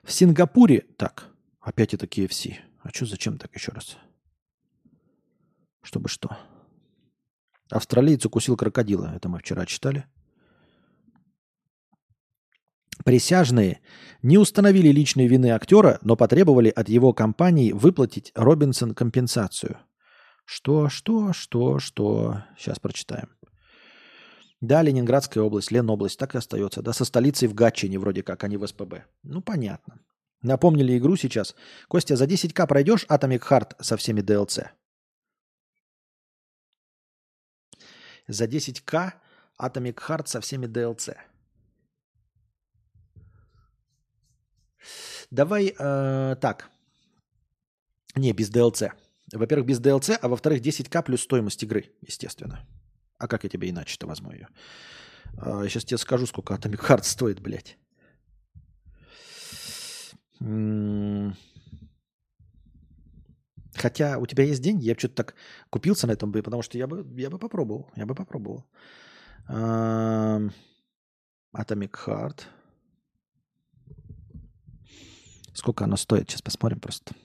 В Сингапуре... Так, опять это KFC. А что, зачем так еще раз? Чтобы что? Австралиец укусил крокодила. Это мы вчера читали. Присяжные не установили личной вины актера, но потребовали от его компании выплатить Робинсон компенсацию. Что, что, что, что? Сейчас прочитаем. Да, Ленинградская область, Ленобласть, так и остается. Да, со столицей в Гатчине вроде как, а не в СПБ. Ну, понятно. Напомнили игру сейчас. Костя, за 10к пройдешь Atomic Heart со всеми DLC? За 10к Atomic Heart со всеми DLC. Давай э, так. Не, без DLC. Во-первых, без DLC, а во-вторых, 10к плюс стоимость игры, естественно. А как я тебе иначе-то возьму ее? Э, сейчас тебе скажу, сколько Atomic Heart стоит, блядь. Хотя у тебя есть деньги, я что-то так купился на этом, потому что я бы, я бы попробовал. Я бы попробовал. Atomic Heart. Сколько оно стоит? Сейчас посмотрим просто.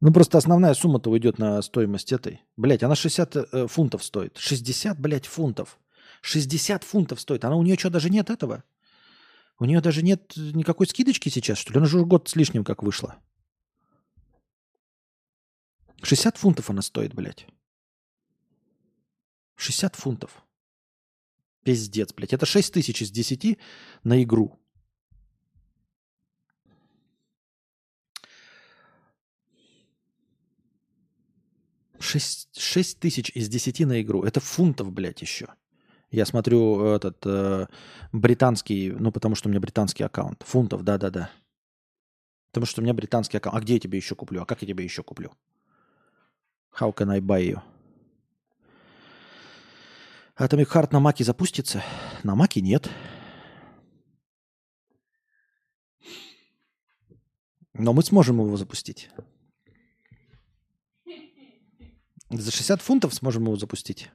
Ну, просто основная сумма-то уйдет на стоимость этой. Блять, она 60 э, фунтов стоит. 60, блядь, фунтов. 60 фунтов стоит. Она у нее что, даже нет этого? У нее даже нет никакой скидочки сейчас, что ли? Она же уже год с лишним как вышла. 60 фунтов она стоит, блядь. 60 фунтов. Пиздец, блядь. Это 6 тысяч из 10 на игру. Шесть, шесть тысяч из десяти на игру. Это фунтов, блядь, еще. Я смотрю этот э, британский, ну потому что у меня британский аккаунт. Фунтов, да-да-да. Потому что у меня британский аккаунт. А где я тебе еще куплю? А как я тебе еще куплю? How can I buy you? Atomic Heart на Маке запустится? На Маке нет. Но мы сможем его запустить. За 60 фунтов сможем его запустить.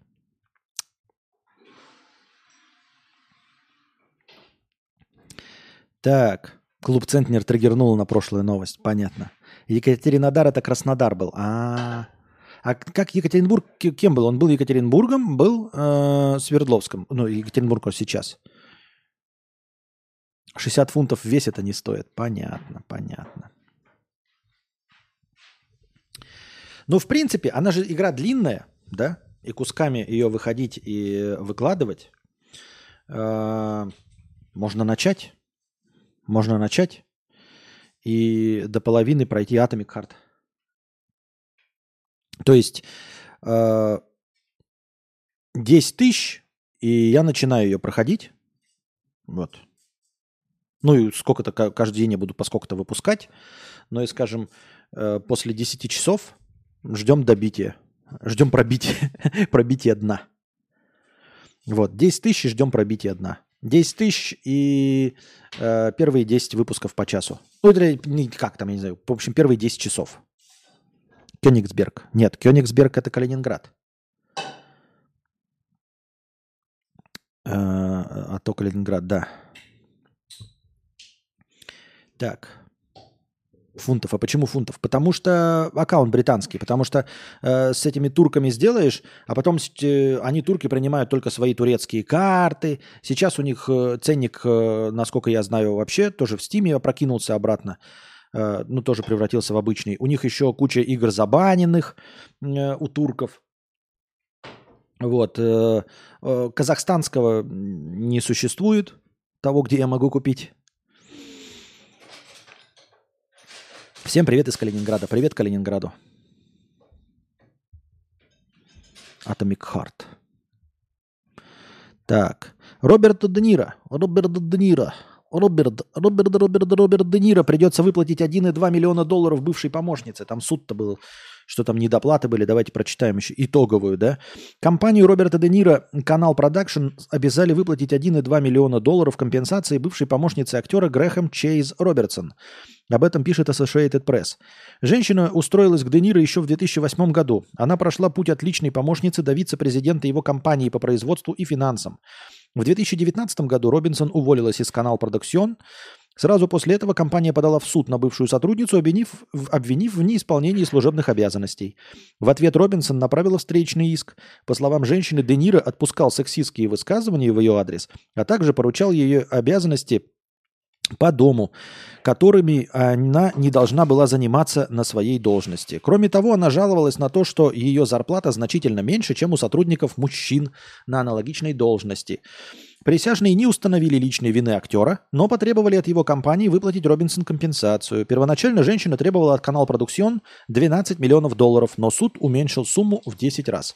Так, клуб Центнер триггернул на прошлую новость, понятно. Екатеринодар это Краснодар был. А, а как Екатеринбург кем был? Он был Екатеринбургом, был э, Свердловском. Ну, Екатеринбург сейчас. 60 фунтов весь это не стоит. Понятно, понятно. Ну, в принципе, она же игра длинная, да? И кусками ее выходить и выкладывать. Э, можно начать. Можно начать. И до половины пройти Atomic Heart. То есть э, 10 тысяч, и я начинаю ее проходить. Вот. Ну и сколько-то каждый день я буду по сколько-то выпускать. Но и, скажем, э, после 10 часов ждем добития. Ждем пробития, пробития дна. Вот, 10 тысяч ждем пробития дна. 10 тысяч и э, первые 10 выпусков по часу. Ну, или как там, я не знаю. В общем, первые 10 часов. Кёнигсберг. Нет, Кёнигсберг это Калининград. Э, а то Калининград, да. Так. Фунтов. А почему фунтов? Потому что аккаунт британский. Потому что э, с этими турками сделаешь, а потом э, они, турки, принимают только свои турецкие карты. Сейчас у них э, ценник, э, насколько я знаю, вообще тоже в Стиме опрокинулся обратно. Ну, тоже превратился в обычный. У них еще куча игр забаненных э, у турков. Вот. Э, э, казахстанского не существует, того, где я могу купить. Всем привет из Калининграда. Привет Калининграду. Atomic Heart. Так. Роберт Де Ниро. Роберт Де Ниро. Роберт, Роберт, Роберт, Роберт Де Ниро придется выплатить 1,2 миллиона долларов бывшей помощнице. Там суд-то был что там недоплаты были, давайте прочитаем еще итоговую, да. Компанию Роберта Де Ниро, Canal Productions, обязали выплатить 1,2 миллиона долларов компенсации бывшей помощнице актера Грэхэм Чейз Робертсон. Об этом пишет Associated Press. Женщина устроилась к Де Ниро еще в 2008 году. Она прошла путь от личной помощницы до вице-президента его компании по производству и финансам. В 2019 году Робинсон уволилась из Canal Productions, Сразу после этого компания подала в суд на бывшую сотрудницу, обвинив, обвинив в неисполнении служебных обязанностей. В ответ Робинсон направила встречный иск. По словам женщины, Де Ниро отпускал сексистские высказывания в ее адрес, а также поручал ее обязанности по дому, которыми она не должна была заниматься на своей должности. Кроме того, она жаловалась на то, что ее зарплата значительно меньше, чем у сотрудников мужчин на аналогичной должности. Присяжные не установили личной вины актера, но потребовали от его компании выплатить Робинсон компенсацию. Первоначально женщина требовала от канала Продуксион 12 миллионов долларов, но суд уменьшил сумму в 10 раз.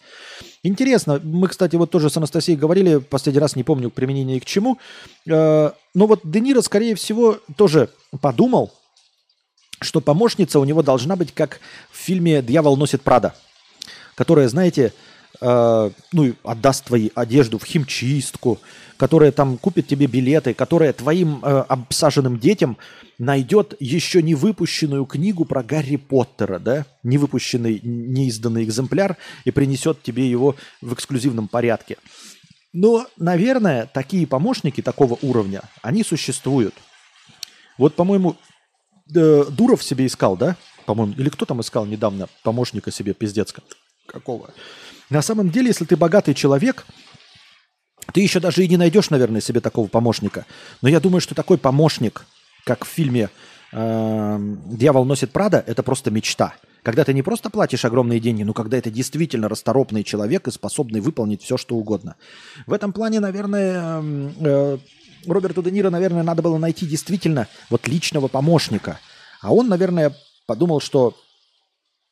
Интересно, мы, кстати, вот тоже с Анастасией говорили, последний раз не помню применение к чему, э, но вот Де Ниро, скорее всего, тоже подумал, что помощница у него должна быть как в фильме «Дьявол носит Прада», которая, знаете, э, ну, отдаст твою одежду в химчистку, которая там купит тебе билеты, которая твоим э, обсаженным детям найдет еще не выпущенную книгу про Гарри Поттера, да, не выпущенный, неизданный экземпляр и принесет тебе его в эксклюзивном порядке. Но, наверное, такие помощники такого уровня, они существуют. Вот, по-моему, э, Дуров себе искал, да? По-моему, или кто там искал недавно помощника себе пиздец какого? На самом деле, если ты богатый человек, ты еще даже и не найдешь, наверное, себе такого помощника. Но я думаю, что такой помощник, как в фильме э, «Дьявол носит Прада», это просто мечта. Когда ты не просто платишь огромные деньги, но когда это действительно расторопный человек и способный выполнить все, что угодно. В этом плане, наверное, э, Роберту Де Ниро, наверное, надо было найти действительно вот личного помощника. А он, наверное, подумал, что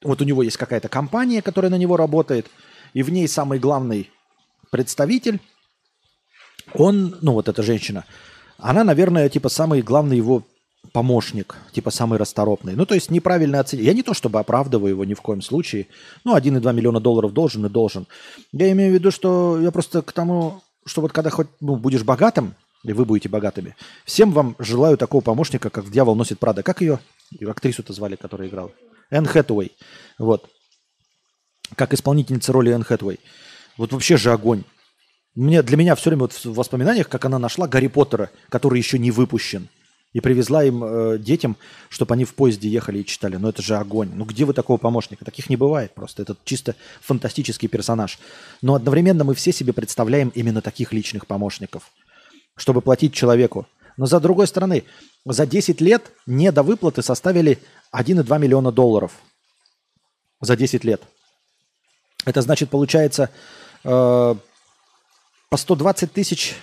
вот у него есть какая-то компания, которая на него работает, и в ней самый главный представитель он, ну вот эта женщина, она, наверное, типа самый главный его помощник, типа самый расторопный. Ну, то есть неправильно оценить. Я не то чтобы оправдываю его ни в коем случае. Ну, 1,2 миллиона долларов должен и должен. Я имею в виду, что я просто к тому, что вот когда хоть ну, будешь богатым, и вы будете богатыми, всем вам желаю такого помощника, как «Дьявол носит Прада». Как ее? Актрису-то звали, которая играла. Энн Хэтуэй. Вот. Как исполнительница роли Энн Хэтуэй. Вот вообще же огонь. Мне, для меня все время вот в воспоминаниях, как она нашла Гарри Поттера, который еще не выпущен. И привезла им э, детям, чтобы они в поезде ехали и читали. Ну это же огонь. Ну где вы такого помощника? Таких не бывает просто. Это чисто фантастический персонаж. Но одновременно мы все себе представляем именно таких личных помощников, чтобы платить человеку. Но за другой стороны, за 10 лет недовыплаты составили 1,2 миллиона долларов. За 10 лет. Это значит, получается, э, по 120 тысяч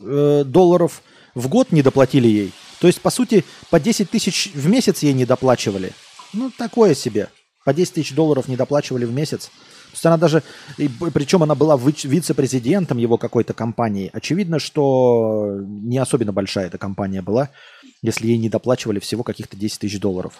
э, долларов в год не доплатили ей. То есть, по сути, по 10 тысяч в месяц ей не доплачивали. Ну, такое себе. По 10 тысяч долларов не доплачивали в месяц. То есть она даже, и, причем она была вице-президентом его какой-то компании. Очевидно, что не особенно большая эта компания была, если ей не доплачивали всего каких-то 10 тысяч долларов.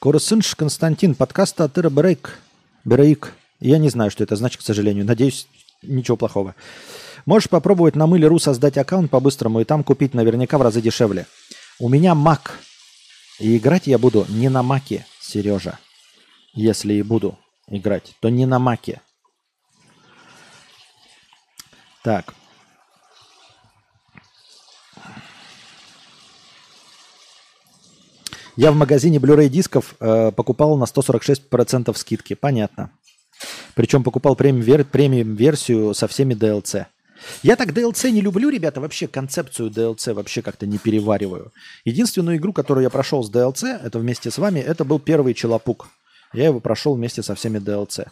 Коросынш Константин, подкаст Атыра Берейк. Берейк. Я не знаю, что это значит, к сожалению. Надеюсь, ничего плохого. Можешь попробовать на Мыле.ру создать аккаунт по-быстрому и там купить наверняка в разы дешевле. У меня Mac. И играть я буду не на Маке, Сережа. Если и буду играть, то не на Маке. Так. Я в магазине Blu-ray дисков э, покупал на 146% скидки. Понятно. Причем покупал премиум-версию со всеми DLC. Я так DLC не люблю, ребята, вообще концепцию DLC вообще как-то не перевариваю. Единственную игру, которую я прошел с DLC, это вместе с вами, это был первый Челопук. Я его прошел вместе со всеми DLC.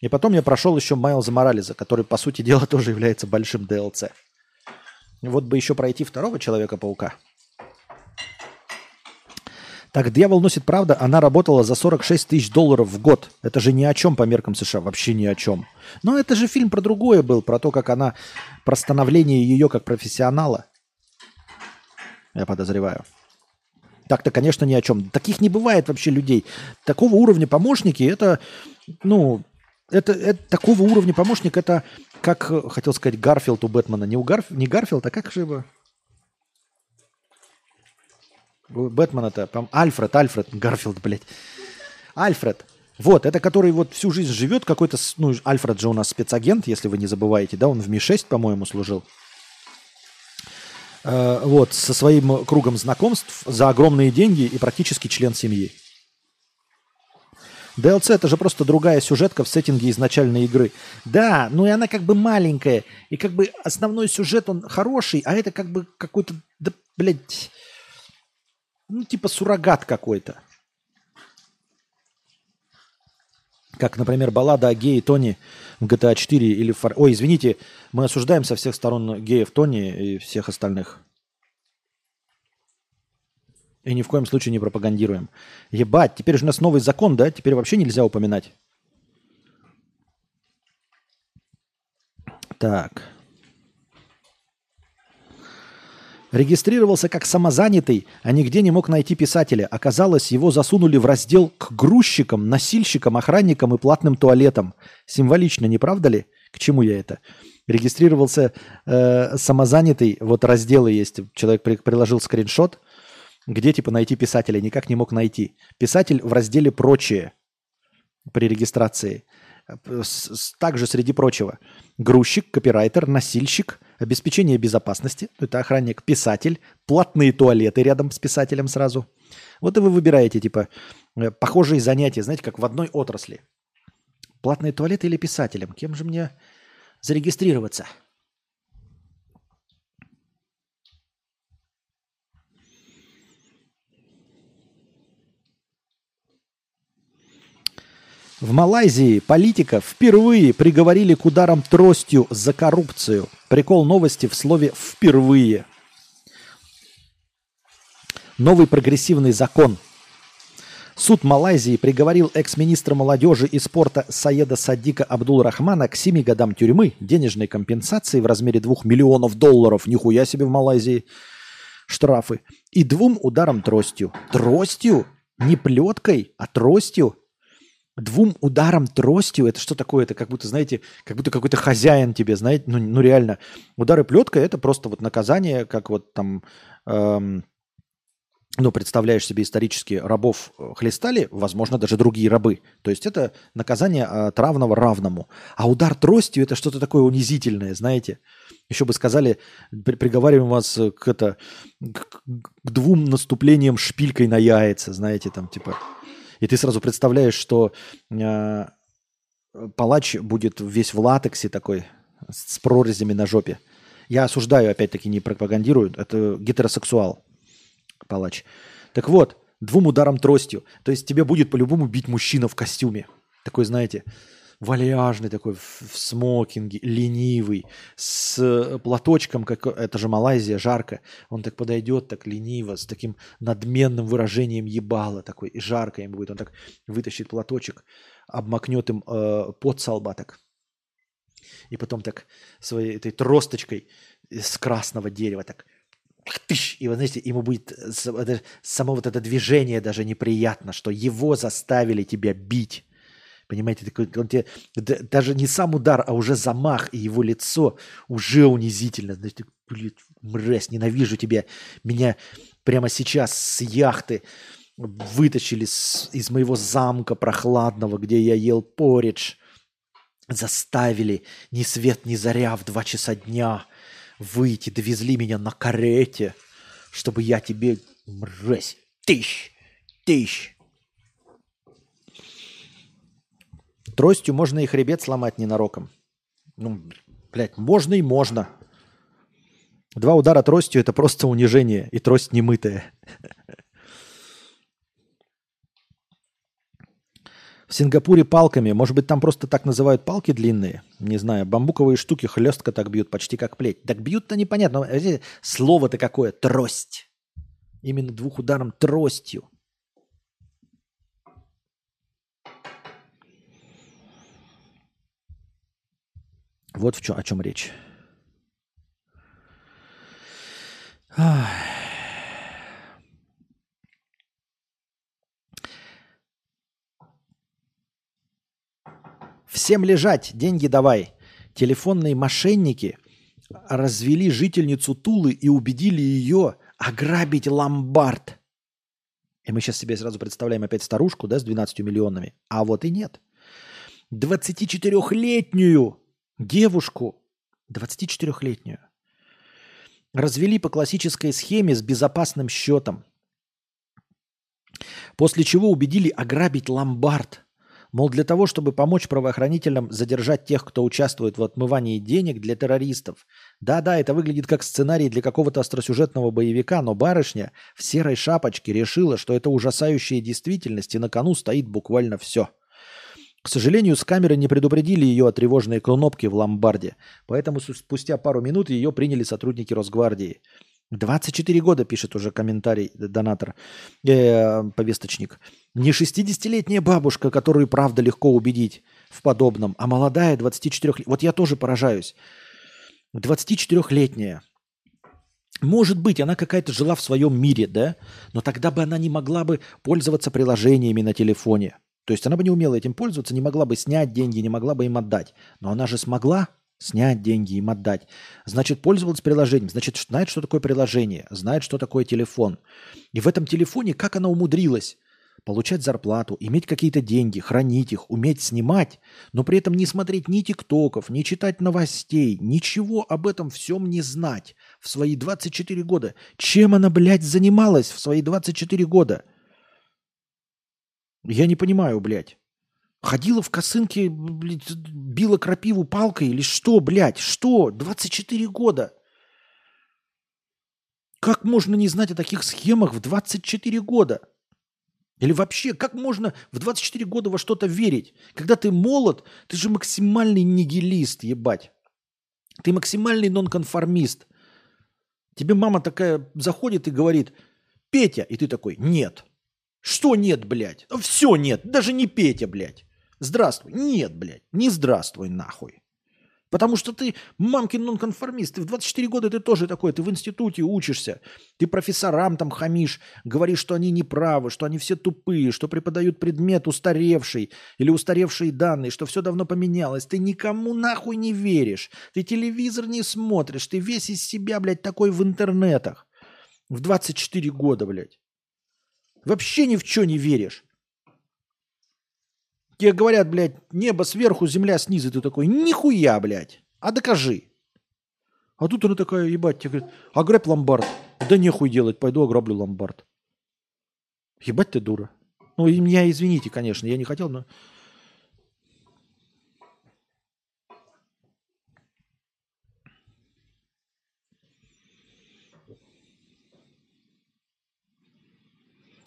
И потом я прошел еще Майлза Морализа, который, по сути дела, тоже является большим DLC. Вот бы еще пройти второго Человека-паука. Так, «Дьявол носит Prada», она работала за 46 тысяч долларов в год. Это же ни о чем по меркам США, вообще ни о чем. Но это же фильм про другое был, про то, как она, про становление ее как профессионала. Я подозреваю. Так-то, конечно, ни о чем. Таких не бывает вообще людей. Такого уровня помощники, это, ну, это, это такого уровня помощник, это, как хотел сказать, Гарфилд у Бэтмена. Не, у Гарф, не Гарфилд, а как же его? Бэтмена-то, Альфред, Альфред, Гарфилд, блядь. Альфред. Вот, это который вот всю жизнь живет, какой-то, ну, Альфред же у нас спецагент, если вы не забываете, да, он в Ми-6, по-моему, служил. Э, вот, со своим кругом знакомств за огромные деньги и практически член семьи. DLC это же просто другая сюжетка в сеттинге изначальной игры. Да, ну и она как бы маленькая, и как бы основной сюжет он хороший, а это как бы какой-то, да, блядь, ну, типа суррогат какой-то. Как, например, баллада о гее Тони в GTA 4 или... Фор... Ой, извините, мы осуждаем со всех сторон геев Тони и всех остальных. И ни в коем случае не пропагандируем. Ебать, теперь же у нас новый закон, да? Теперь вообще нельзя упоминать. Так. Регистрировался как самозанятый, а нигде не мог найти писателя. Оказалось, его засунули в раздел к грузчикам, носильщикам, охранникам и платным туалетам. Символично, не правда ли? К чему я это? Регистрировался э, самозанятый, вот разделы есть, человек при, приложил скриншот, где типа найти писателя, никак не мог найти. Писатель в разделе «Прочее» при регистрации. Также среди прочего. Грузчик, копирайтер, носильщик, обеспечение безопасности, это охранник, писатель, платные туалеты рядом с писателем сразу. Вот и вы выбираете, типа, э, похожие занятия, знаете, как в одной отрасли. Платные туалеты или писателем? Кем же мне зарегистрироваться? В Малайзии политика впервые приговорили к ударам тростью за коррупцию. Прикол новости в слове «впервые». Новый прогрессивный закон. Суд Малайзии приговорил экс-министра молодежи и спорта Саеда Садика Абдул-Рахмана к 7 годам тюрьмы, денежной компенсации в размере 2 миллионов долларов, нихуя себе в Малайзии, штрафы, и двум ударам тростью. Тростью? Не плеткой, а тростью? Двум ударом тростью, это что такое? Это как будто, знаете, как будто какой-то хозяин тебе, знаете, ну, ну реально. Удары плеткой это просто вот наказание, как вот там эм, ну, представляешь себе исторически, рабов э, хлестали, возможно, даже другие рабы. То есть это наказание от равного равному. А удар тростью – это что-то такое унизительное, знаете. Еще бы сказали, при, приговариваем вас к, это, к, к двум наступлениям шпилькой на яйца, знаете, там типа. И ты сразу представляешь, что э, палач будет весь в латексе такой, с прорезями на жопе. Я осуждаю, опять-таки, не пропагандирую, это гетеросексуал палач. Так вот, двум ударом тростью. То есть тебе будет по-любому бить мужчина в костюме. Такой, знаете, вальяжный такой, в, смокинге, ленивый, с платочком, как это же Малайзия, жарко. Он так подойдет, так лениво, с таким надменным выражением ебала такой, и жарко ему будет. Он так вытащит платочек, обмакнет им э, под солба так. И потом так своей этой тросточкой с красного дерева так и вот знаете, ему будет само вот это движение даже неприятно, что его заставили тебя бить. Понимаете, такой, он тебе, даже не сам удар, а уже замах, и его лицо уже унизительно. Знаете, блин, мразь, ненавижу тебя. Меня прямо сейчас с яхты вытащили с, из моего замка прохладного, где я ел поридж. Заставили ни свет, ни заря в два часа дня выйти, довезли меня на карете, чтобы я тебе, мразь, тысяч, тысяч. Тростью можно и хребет сломать ненароком. Ну, блядь, можно и можно. Два удара тростью – это просто унижение, и трость немытая. В Сингапуре палками. Может быть, там просто так называют палки длинные? Не знаю. Бамбуковые штуки хлестко так бьют, почти как плеть. Так бьют-то непонятно. Слово-то какое? Трость. Именно двух ударом тростью. Вот в чем, о чем речь. Всем лежать, деньги давай. Телефонные мошенники развели жительницу Тулы и убедили ее ограбить ломбард. И мы сейчас себе сразу представляем опять старушку, да, с 12 миллионами. А вот и нет. 24-летнюю девушку, 24-летнюю, развели по классической схеме с безопасным счетом. После чего убедили ограбить ломбард – Мол, для того, чтобы помочь правоохранителям задержать тех, кто участвует в отмывании денег для террористов. Да-да, это выглядит как сценарий для какого-то остросюжетного боевика, но барышня в серой шапочке решила, что это ужасающая действительность, и на кону стоит буквально все. К сожалению, с камеры не предупредили ее о тревожной кнопке в ломбарде, поэтому спустя пару минут ее приняли сотрудники Росгвардии. 24 года, пишет уже комментарий донатор, э, повесточник. Не 60-летняя бабушка, которую правда легко убедить в подобном, а молодая 24 Вот я тоже поражаюсь. 24-летняя. Может быть, она какая-то жила в своем мире, да? Но тогда бы она не могла бы пользоваться приложениями на телефоне. То есть она бы не умела этим пользоваться, не могла бы снять деньги, не могла бы им отдать. Но она же смогла снять деньги, им отдать. Значит, пользовалась приложением, значит, знает, что такое приложение, знает, что такое телефон. И в этом телефоне, как она умудрилась получать зарплату, иметь какие-то деньги, хранить их, уметь снимать, но при этом не смотреть ни тиктоков, не читать новостей, ничего об этом всем не знать в свои 24 года. Чем она, блядь, занималась в свои 24 года? Я не понимаю, блядь. Ходила в косынке, била крапиву палкой или что, блядь, что? 24 года. Как можно не знать о таких схемах в 24 года? Или вообще, как можно в 24 года во что-то верить? Когда ты молод, ты же максимальный нигилист, ебать. Ты максимальный нонконформист. Тебе мама такая заходит и говорит, Петя, и ты такой, нет. Что нет, блядь? Все нет, даже не Петя, блядь. Здравствуй. Нет, блядь, не здравствуй нахуй. Потому что ты мамкин нонконформист. Ты в 24 года ты тоже такой. Ты в институте учишься. Ты профессорам там хамишь. Говоришь, что они неправы, что они все тупые, что преподают предмет устаревший или устаревшие данные, что все давно поменялось. Ты никому нахуй не веришь. Ты телевизор не смотришь. Ты весь из себя, блядь, такой в интернетах. В 24 года, блядь. Вообще ни в что не веришь. Тебе говорят, блядь, небо сверху, земля снизу. Ты такой, нихуя, блядь. А докажи. А тут она такая, ебать, тебе говорит, ограбь ломбард. Да нехуй делать, пойду ограблю ломбард. Ебать ты дура. Ну, и меня извините, конечно, я не хотел, но...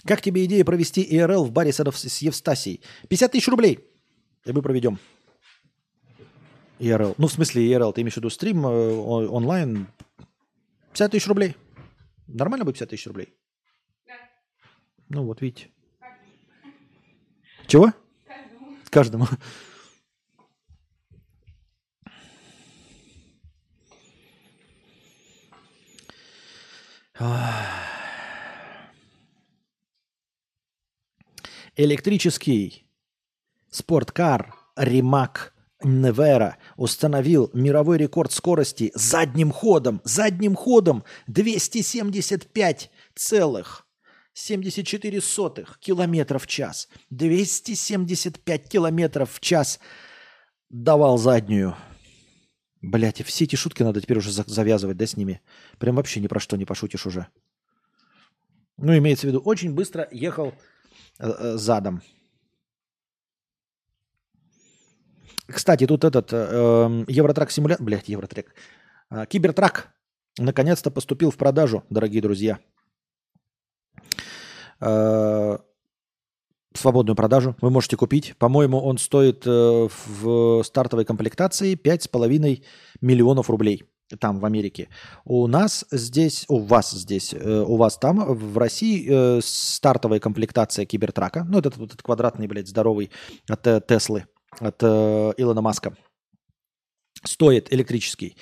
Как тебе идея провести ИРЛ в баре с Евстасией? 50 тысяч рублей. И мы проведем. ИРЛ. Ну, в смысле ИРЛ, ты имеешь в виду стрим э, онлайн? 50 тысяч рублей. Нормально будет 50 тысяч рублей? Да. Ну, вот видите. Чего? Каждому. Каждому. Электрический спорткар Римак Невера установил мировой рекорд скорости задним ходом, задним ходом 275 целых 74 сотых километров в час. 275 километров в час давал заднюю. Блять, все эти шутки надо теперь уже завязывать, да, с ними? Прям вообще ни про что не пошутишь уже. Ну, имеется в виду, очень быстро ехал задом. Кстати, тут этот э, эм, Евротрак симулятор, блядь, Евротрек, э, Кибертрак наконец-то поступил в продажу, дорогие друзья. Э, свободную продажу вы можете купить. По-моему, он стоит э, в стартовой комплектации 5,5 миллионов рублей там в Америке. У нас здесь, у вас здесь, э, у вас там в России э, стартовая комплектация кибертрака, ну этот, этот квадратный, блядь, здоровый от э, Теслы, от Илона Маска, стоит электрический,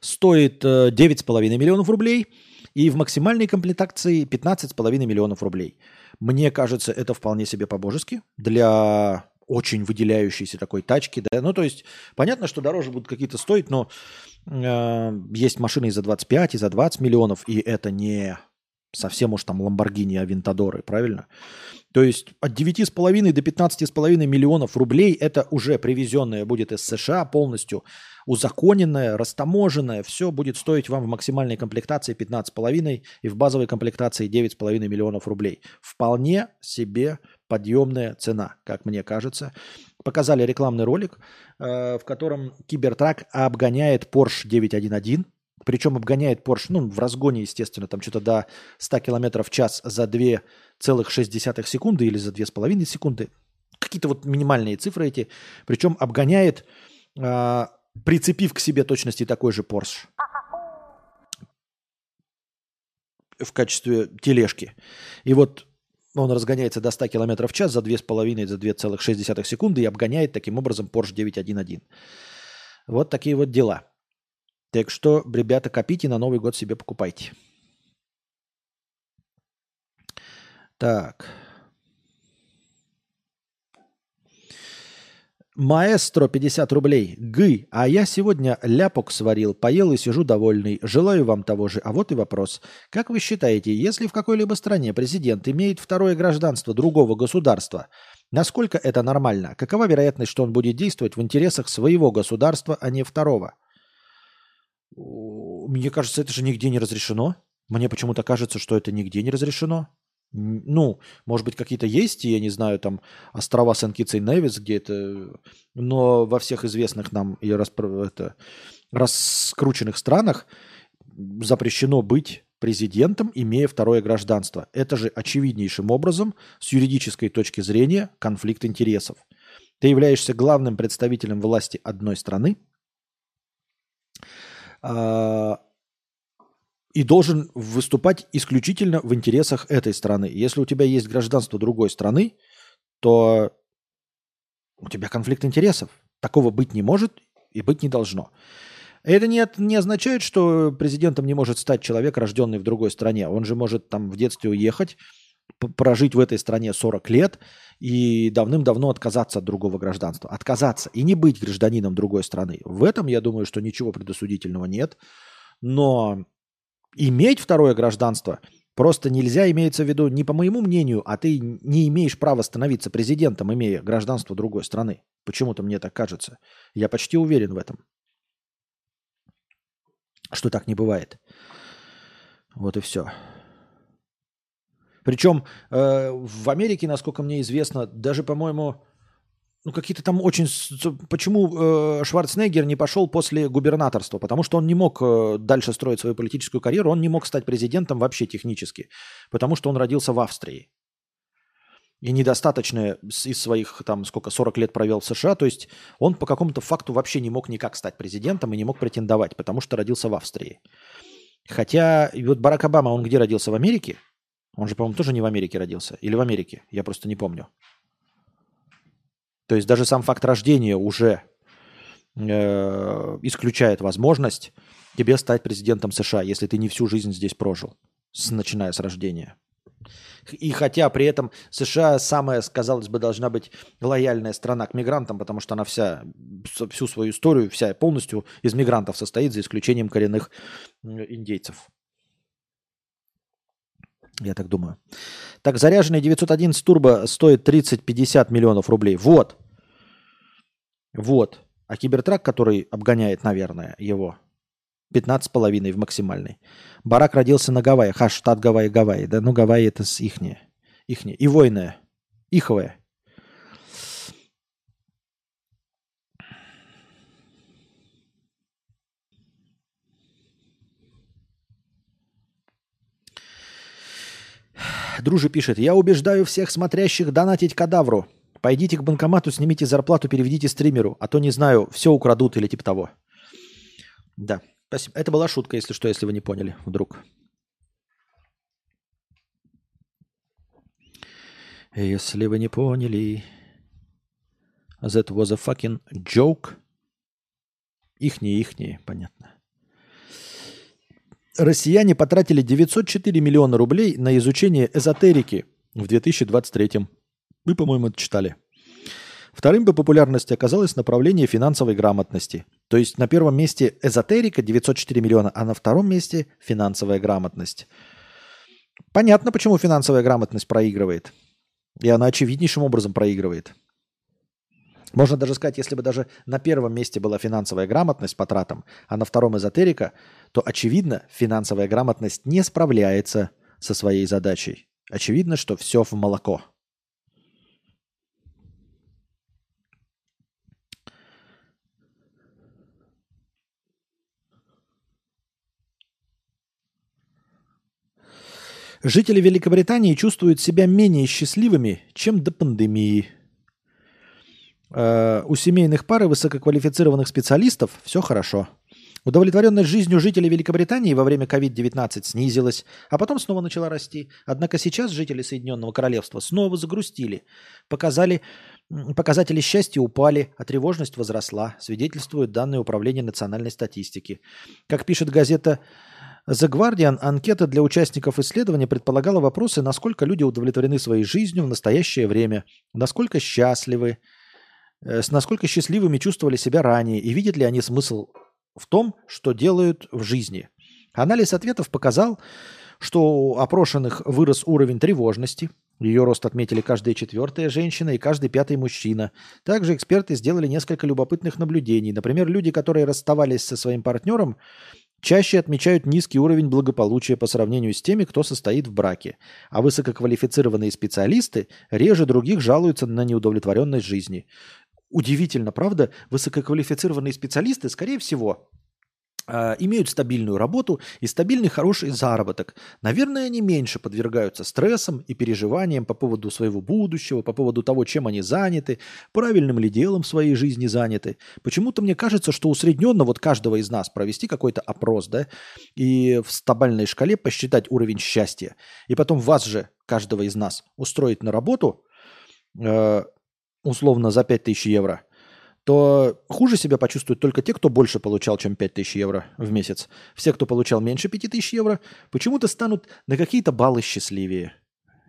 стоит 9,5 миллионов рублей, и в максимальной комплектации 15,5 миллионов рублей. Мне кажется, это вполне себе по-божески для очень выделяющейся такой тачки. Да? Ну, то есть, понятно, что дороже будут какие-то стоить, но э, есть машины и за 25, и за 20 миллионов, и это не совсем уж там Ламборгини, Авентадоры, правильно? То есть от 9,5 до 15,5 миллионов рублей это уже привезенное будет из США полностью, узаконенное, растаможенное, все будет стоить вам в максимальной комплектации 15,5 и в базовой комплектации 9,5 миллионов рублей. Вполне себе подъемная цена, как мне кажется. Показали рекламный ролик, э, в котором Кибертрак обгоняет Porsche 911, причем обгоняет Porsche, ну, в разгоне, естественно, там что-то до 100 км в час за 2,6 секунды или за 2,5 секунды. Какие-то вот минимальные цифры эти. Причем обгоняет, э, прицепив к себе точности такой же Porsche в качестве тележки. И вот он разгоняется до 100 км в час за 2,5, за 2,6 секунды и обгоняет таким образом Porsche 911. Вот такие вот дела. Так что, ребята, копите, на Новый год себе покупайте. Так. Маэстро 50 рублей. Гы, а я сегодня ляпок сварил, поел и сижу довольный. Желаю вам того же. А вот и вопрос. Как вы считаете, если в какой-либо стране президент имеет второе гражданство другого государства, насколько это нормально? Какова вероятность, что он будет действовать в интересах своего государства, а не второго? Мне кажется, это же нигде не разрешено. Мне почему-то кажется, что это нигде не разрешено. Ну, может быть, какие-то есть, я не знаю, там острова Сен-Китс и Невис, где это... Но во всех известных нам и распро... это, раскрученных странах запрещено быть президентом, имея второе гражданство. Это же очевиднейшим образом, с юридической точки зрения, конфликт интересов. Ты являешься главным представителем власти одной страны а, и должен выступать исключительно в интересах этой страны. Если у тебя есть гражданство другой страны, то у тебя конфликт интересов. Такого быть не может и быть не должно. Это не, не означает, что президентом не может стать человек, рожденный в другой стране. Он же может там в детстве уехать, прожить в этой стране 40 лет и давным-давно отказаться от другого гражданства. Отказаться и не быть гражданином другой страны. В этом, я думаю, что ничего предосудительного нет. Но иметь второе гражданство просто нельзя, имеется в виду, не по моему мнению, а ты не имеешь права становиться президентом, имея гражданство другой страны. Почему-то мне так кажется. Я почти уверен в этом что так не бывает. Вот и все. Причем э, в Америке, насколько мне известно, даже, по-моему, ну какие-то там очень... Почему э, Шварценеггер не пошел после губернаторства? Потому что он не мог э, дальше строить свою политическую карьеру, он не мог стать президентом вообще технически, потому что он родился в Австрии и недостаточно из своих, там, сколько, 40 лет провел в США, то есть он по какому-то факту вообще не мог никак стать президентом и не мог претендовать, потому что родился в Австрии. Хотя, вот Барак Обама, он где родился? В Америке? Он же, по-моему, тоже не в Америке родился. Или в Америке? Я просто не помню. То есть даже сам факт рождения уже э, исключает возможность тебе стать президентом США, если ты не всю жизнь здесь прожил, с, начиная с рождения. И хотя при этом США самая, казалось бы, должна быть лояльная страна к мигрантам, потому что она вся, всю свою историю, вся полностью из мигрантов состоит, за исключением коренных индейцев. Я так думаю. Так, заряженный 911 турбо стоит 30-50 миллионов рублей. Вот. Вот. А кибертрак, который обгоняет, наверное, его, 15,5 в максимальной. Барак родился на Гавайях. А, штат Гавайи, Гавайи. Да ну Гавайи это с ихние. Ихние. И войная. Иховая. Дружи пишет, я убеждаю всех смотрящих донатить кадавру. Пойдите к банкомату, снимите зарплату, переведите стримеру, а то не знаю, все украдут или типа того. Да. Спасибо. Это была шутка, если что, если вы не поняли вдруг. Если вы не поняли, that was a fucking joke. Ихние, ихние, понятно. Россияне потратили 904 миллиона рублей на изучение эзотерики в 2023. Вы, по-моему, это читали. Вторым по популярности оказалось направление финансовой грамотности. То есть на первом месте эзотерика 904 миллиона, а на втором месте финансовая грамотность. Понятно, почему финансовая грамотность проигрывает. И она очевиднейшим образом проигрывает. Можно даже сказать, если бы даже на первом месте была финансовая грамотность по тратам, а на втором эзотерика, то очевидно, финансовая грамотность не справляется со своей задачей. Очевидно, что все в молоко. Жители Великобритании чувствуют себя менее счастливыми, чем до пандемии. Э, у семейных пар и высококвалифицированных специалистов все хорошо. Удовлетворенность жизнью жителей Великобритании во время COVID-19 снизилась, а потом снова начала расти. Однако сейчас жители Соединенного Королевства снова загрустили. Показали, показатели счастья упали, а тревожность возросла, свидетельствуют данные Управления национальной статистики. Как пишет газета The Guardian анкета для участников исследования предполагала вопросы, насколько люди удовлетворены своей жизнью в настоящее время, насколько счастливы, э, насколько счастливыми чувствовали себя ранее и видят ли они смысл в том, что делают в жизни. Анализ ответов показал, что у опрошенных вырос уровень тревожности. Ее рост отметили каждая четвертая женщина и каждый пятый мужчина. Также эксперты сделали несколько любопытных наблюдений. Например, люди, которые расставались со своим партнером, чаще отмечают низкий уровень благополучия по сравнению с теми, кто состоит в браке, а высококвалифицированные специалисты реже других жалуются на неудовлетворенность жизни. Удивительно, правда? Высококвалифицированные специалисты, скорее всего, имеют стабильную работу и стабильный хороший заработок. Наверное, они меньше подвергаются стрессам и переживаниям по поводу своего будущего, по поводу того, чем они заняты, правильным ли делом в своей жизни заняты. Почему-то мне кажется, что усредненно вот каждого из нас провести какой-то опрос, да, и в стабильной шкале посчитать уровень счастья, и потом вас же, каждого из нас, устроить на работу, э, условно за 5000 евро – то хуже себя почувствуют только те, кто больше получал, чем 5000 евро в месяц. Все, кто получал меньше 5000 евро, почему-то станут на какие-то баллы счастливее.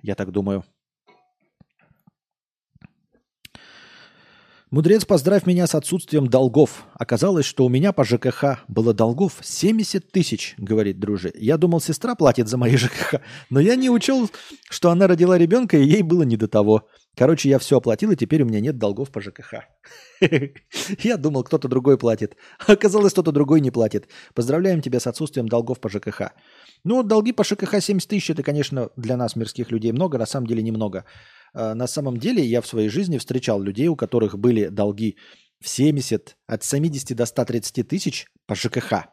Я так думаю. Мудрец, поздравь меня с отсутствием долгов. Оказалось, что у меня по ЖКХ было долгов 70 тысяч, говорит друже. Я думал, сестра платит за мои ЖКХ, но я не учел, что она родила ребенка, и ей было не до того. Короче, я все оплатил, и теперь у меня нет долгов по ЖКХ. Я думал, кто-то другой платит. Оказалось, кто-то другой не платит. Поздравляем тебя с отсутствием долгов по ЖКХ. Ну, долги по ЖКХ 70 тысяч, это, конечно, для нас, мирских людей, много, на самом деле немного. А, на самом деле я в своей жизни встречал людей, у которых были долги в 70, от 70 до 130 тысяч по ЖКХ.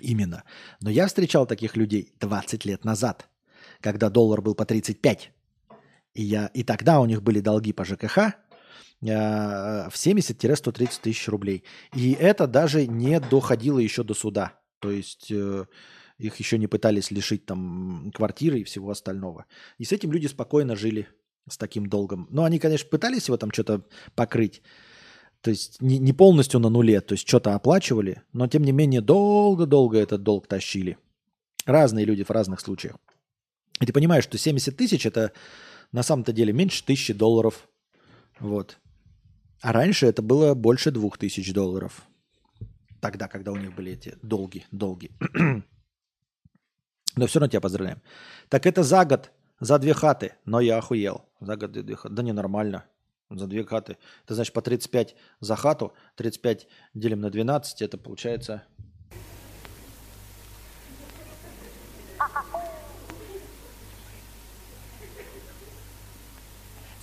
Именно. Но я встречал таких людей 20 лет назад, когда доллар был по 35. И, я, и тогда у них были долги по ЖКХ э, в 70-130 тысяч рублей. И это даже не доходило еще до суда. То есть э, их еще не пытались лишить там квартиры и всего остального. И с этим люди спокойно жили с таким долгом. Но они, конечно, пытались его там что-то покрыть. То есть не, не полностью на нуле, то есть что-то оплачивали, но тем не менее долго-долго этот долг тащили. Разные люди в разных случаях. И ты понимаешь, что 70 тысяч это на самом-то деле меньше тысячи долларов. Вот. А раньше это было больше двух тысяч долларов. Тогда, когда у них были эти долги, долги. Но все равно тебя поздравляем. Так это за год, за две хаты. Но я охуел. За год две хаты. Да не нормально. За две хаты. Это значит по 35 за хату. 35 делим на 12. Это получается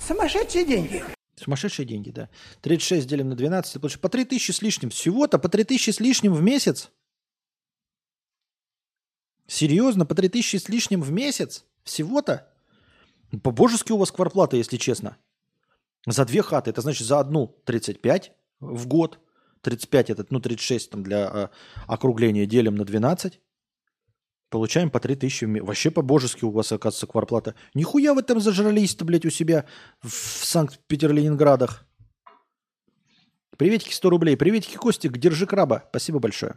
Сумасшедшие деньги. Сумасшедшие деньги, да. 36 делим на 12, это по 3 тысячи с лишним. Всего-то по 3 тысячи с лишним в месяц. Серьезно, по 3 тысячи с лишним в месяц? Всего-то? По-божески у вас кварплата, если честно. За две хаты. Это значит за одну 35 в год. 35 это, ну 36 там для э, округления делим на 12. Получаем по 3 тысячи. Вообще по-божески у вас, оказывается, кварплата. Нихуя вы там зажрались-то, блядь, у себя в Санкт-Петер-Ленинградах. Приветики 100 рублей. Приветики, Костик, держи краба. Спасибо большое.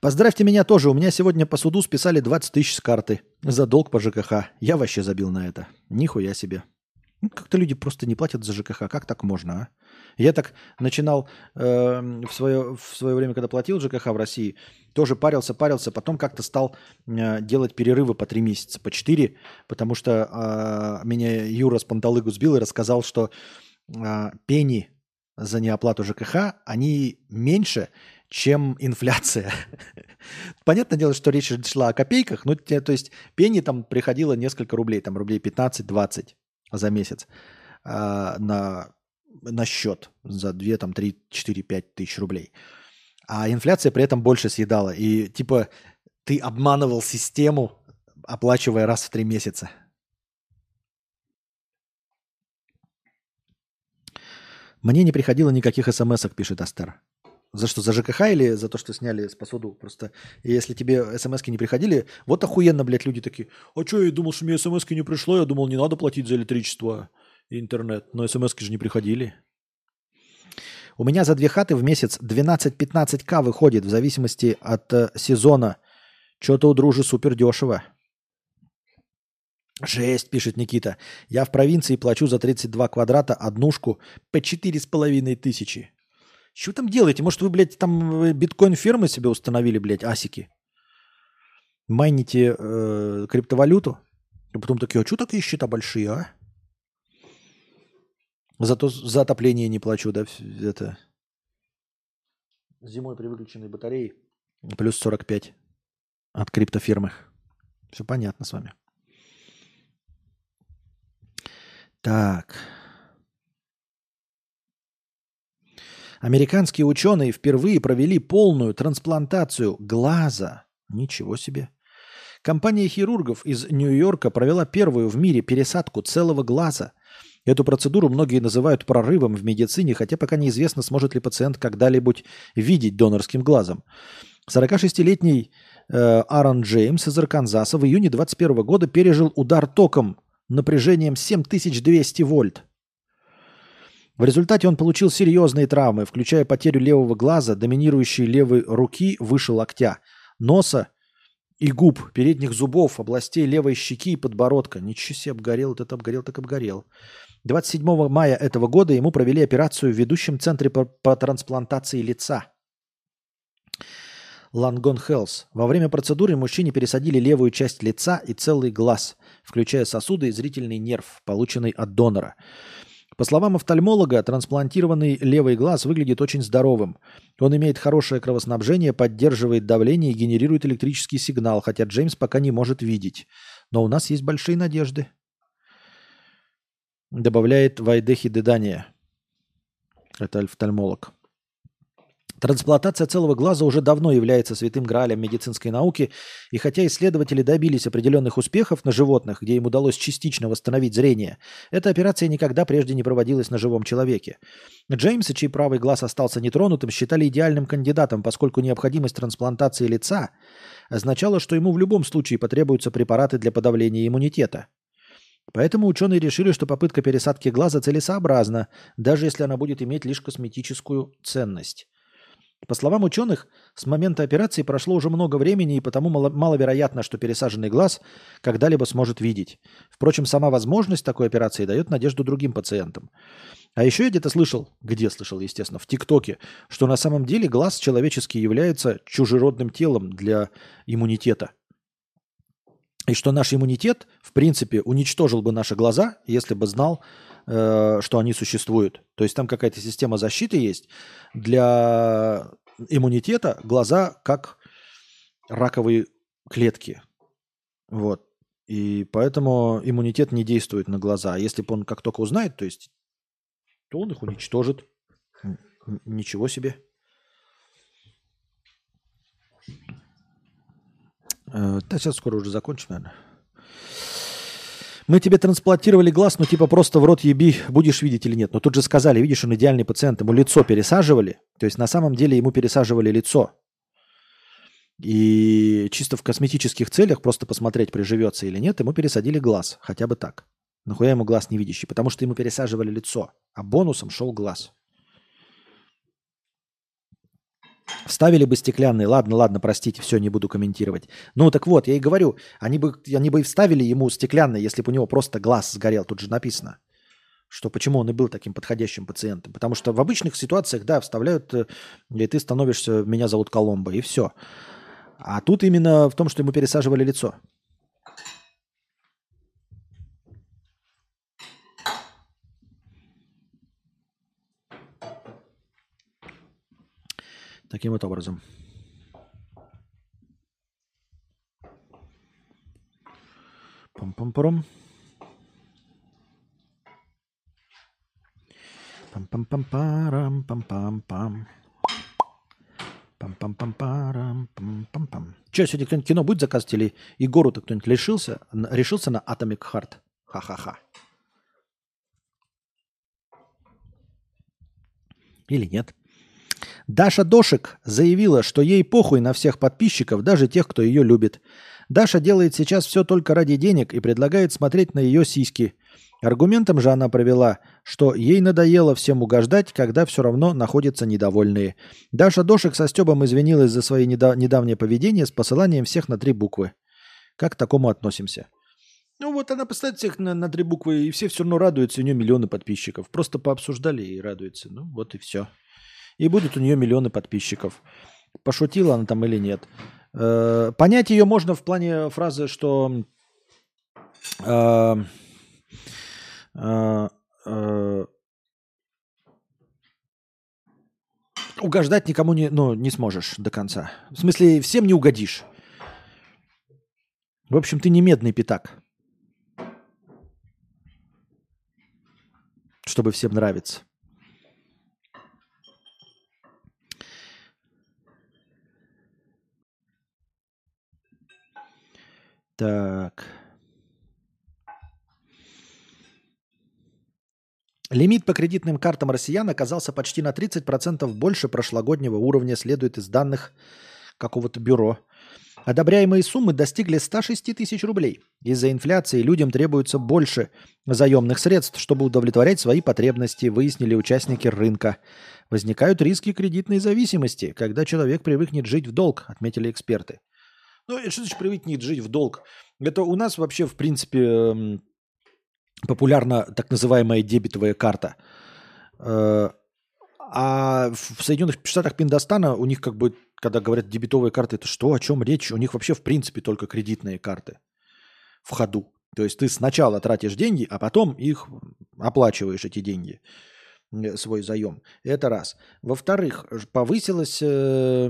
Поздравьте меня тоже. У меня сегодня по суду списали 20 тысяч с карты за долг по ЖКХ. Я вообще забил на это. Нихуя себе. Ну, как-то люди просто не платят за ЖКХ. Как так можно, а? Я так начинал э, в, свое, в свое время, когда платил ЖКХ в России, тоже парился, парился, потом как-то стал э, делать перерывы по три месяца, по четыре, потому что э, меня Юра с Панталыгу сбил и рассказал, что э, пени за неоплату ЖКХ, они меньше, чем инфляция. Понятное дело, что речь шла о копейках, но то есть пени там приходило несколько рублей, там рублей 15-20 за месяц э, на на счет за 2, там, 3, 4, 5 тысяч рублей. А инфляция при этом больше съедала. И типа ты обманывал систему, оплачивая раз в три месяца. Мне не приходило никаких смс пишет Астер. За что, за ЖКХ или за то, что сняли с посуду? Просто если тебе смс не приходили, вот охуенно, блядь, люди такие, а что, я думал, что мне смс не пришло, я думал, не надо платить за электричество интернет, но смс же не приходили. У меня за две хаты в месяц 12-15к выходит в зависимости от э, сезона. Что-то у дружи супер дешево. Жесть, пишет Никита. Я в провинции плачу за 32 квадрата однушку по 4,5 тысячи. Что там делаете? Может, вы, блядь, там э, биткоин-фермы себе установили, блядь, асики? Майните э, криптовалюту? И потом такие, а что такие счета большие, а? Зато за отопление не плачу, да, это... Зимой при выключенной батарее плюс 45 от криптофирмы. Все понятно с вами. Так. Американские ученые впервые провели полную трансплантацию глаза. Ничего себе. Компания хирургов из Нью-Йорка провела первую в мире пересадку целого глаза. Эту процедуру многие называют прорывом в медицине, хотя пока неизвестно, сможет ли пациент когда-либо видеть донорским глазом. 46-летний э, Аарон Джеймс из Арканзаса в июне 2021 года пережил удар током напряжением 7200 вольт. В результате он получил серьезные травмы, включая потерю левого глаза, доминирующей левой руки выше локтя, носа и губ, передних зубов, областей левой щеки и подбородка. Ничего себе, обгорел, вот это обгорел, так обгорел. 27 мая этого года ему провели операцию в ведущем центре по, по трансплантации лица. Лангон Хелс. Во время процедуры мужчине пересадили левую часть лица и целый глаз, включая сосуды и зрительный нерв, полученный от донора. По словам офтальмолога, трансплантированный левый глаз выглядит очень здоровым. Он имеет хорошее кровоснабжение, поддерживает давление и генерирует электрический сигнал, хотя Джеймс пока не может видеть. Но у нас есть большие надежды. Добавляет Вайдехи Дедания. Это офтальмолог. Трансплантация целого глаза уже давно является святым граалем медицинской науки, и хотя исследователи добились определенных успехов на животных, где им удалось частично восстановить зрение, эта операция никогда прежде не проводилась на живом человеке. Джеймса, чей правый глаз остался нетронутым, считали идеальным кандидатом, поскольку необходимость трансплантации лица означала, что ему в любом случае потребуются препараты для подавления иммунитета. Поэтому ученые решили, что попытка пересадки глаза целесообразна, даже если она будет иметь лишь косметическую ценность. По словам ученых, с момента операции прошло уже много времени, и потому мало, маловероятно, что пересаженный глаз когда-либо сможет видеть. Впрочем, сама возможность такой операции дает надежду другим пациентам. А еще я где-то слышал, где слышал, естественно, в ТикТоке, что на самом деле глаз человеческий является чужеродным телом для иммунитета. И что наш иммунитет, в принципе, уничтожил бы наши глаза, если бы знал, э, что они существуют. То есть там какая-то система защиты есть. Для иммунитета глаза как раковые клетки. Вот. И поэтому иммунитет не действует на глаза. А если бы он как только узнает, то есть, то он их уничтожит. Ничего себе. Э, да, сейчас скоро уже закончим, наверное. Мы тебе трансплантировали глаз, ну типа просто в рот еби, будешь видеть или нет. Но тут же сказали, видишь, он идеальный пациент, ему лицо пересаживали. То есть на самом деле ему пересаживали лицо. И чисто в косметических целях, просто посмотреть, приживется или нет, ему пересадили глаз. Хотя бы так. Нахуя ему глаз не видящий? Потому что ему пересаживали лицо. А бонусом шел глаз. Вставили бы стеклянный, ладно, ладно, простите, все, не буду комментировать. Ну так вот, я и говорю, они бы, они бы и вставили ему стеклянный, если бы у него просто глаз сгорел, тут же написано. Что почему он и был таким подходящим пациентом. Потому что в обычных ситуациях, да, вставляют, э, и ты становишься, меня зовут Коломбо, и все. А тут именно в том, что ему пересаживали лицо. Таким вот образом. Пам-пам-парам. Пам-пам-пам-парам, пам-пам-пам. Пам-пам-пам-парам, пам-пам-пам. Че, сегодня кто-нибудь кино будет заказывать или Егору-то кто-нибудь решился, решился на Atomic Heart? Ха-ха-ха. Или нет? Даша Дошик заявила, что ей похуй на всех подписчиков, даже тех, кто ее любит. Даша делает сейчас все только ради денег и предлагает смотреть на ее сиськи. Аргументом же она провела, что ей надоело всем угождать, когда все равно находятся недовольные. Даша Дошик со Стебом извинилась за недав- недавнее поведение с посыланием всех на три буквы. Как к такому относимся? Ну вот она поставит всех на, на три буквы, и все все равно радуются, у нее миллионы подписчиков. Просто пообсуждали и радуются. Ну вот и все и будут у нее миллионы подписчиков. Пошутила она там или нет. Э, понять ее можно в плане фразы, что э, э, э, угождать никому не, ну, не сможешь до конца. В смысле, всем не угодишь. В общем, ты не медный пятак. Чтобы всем нравиться. Так. Лимит по кредитным картам россиян оказался почти на 30% больше прошлогоднего уровня, следует из данных какого-то бюро. Одобряемые суммы достигли 106 тысяч рублей. Из-за инфляции людям требуется больше заемных средств, чтобы удовлетворять свои потребности, выяснили участники рынка. Возникают риски кредитной зависимости, когда человек привыкнет жить в долг, отметили эксперты. Ну, что значит привыкнет жить в долг? Это у нас вообще, в принципе, эм, популярна так называемая дебетовая карта. Э, А в Соединенных Штатах Пиндостана у них как бы, когда говорят дебетовые карты, это что, о чем речь? У них вообще в принципе только кредитные карты в ходу. То есть ты сначала тратишь деньги, а потом их оплачиваешь, эти деньги, свой заем. Это раз. Во-вторых, повысилось, э,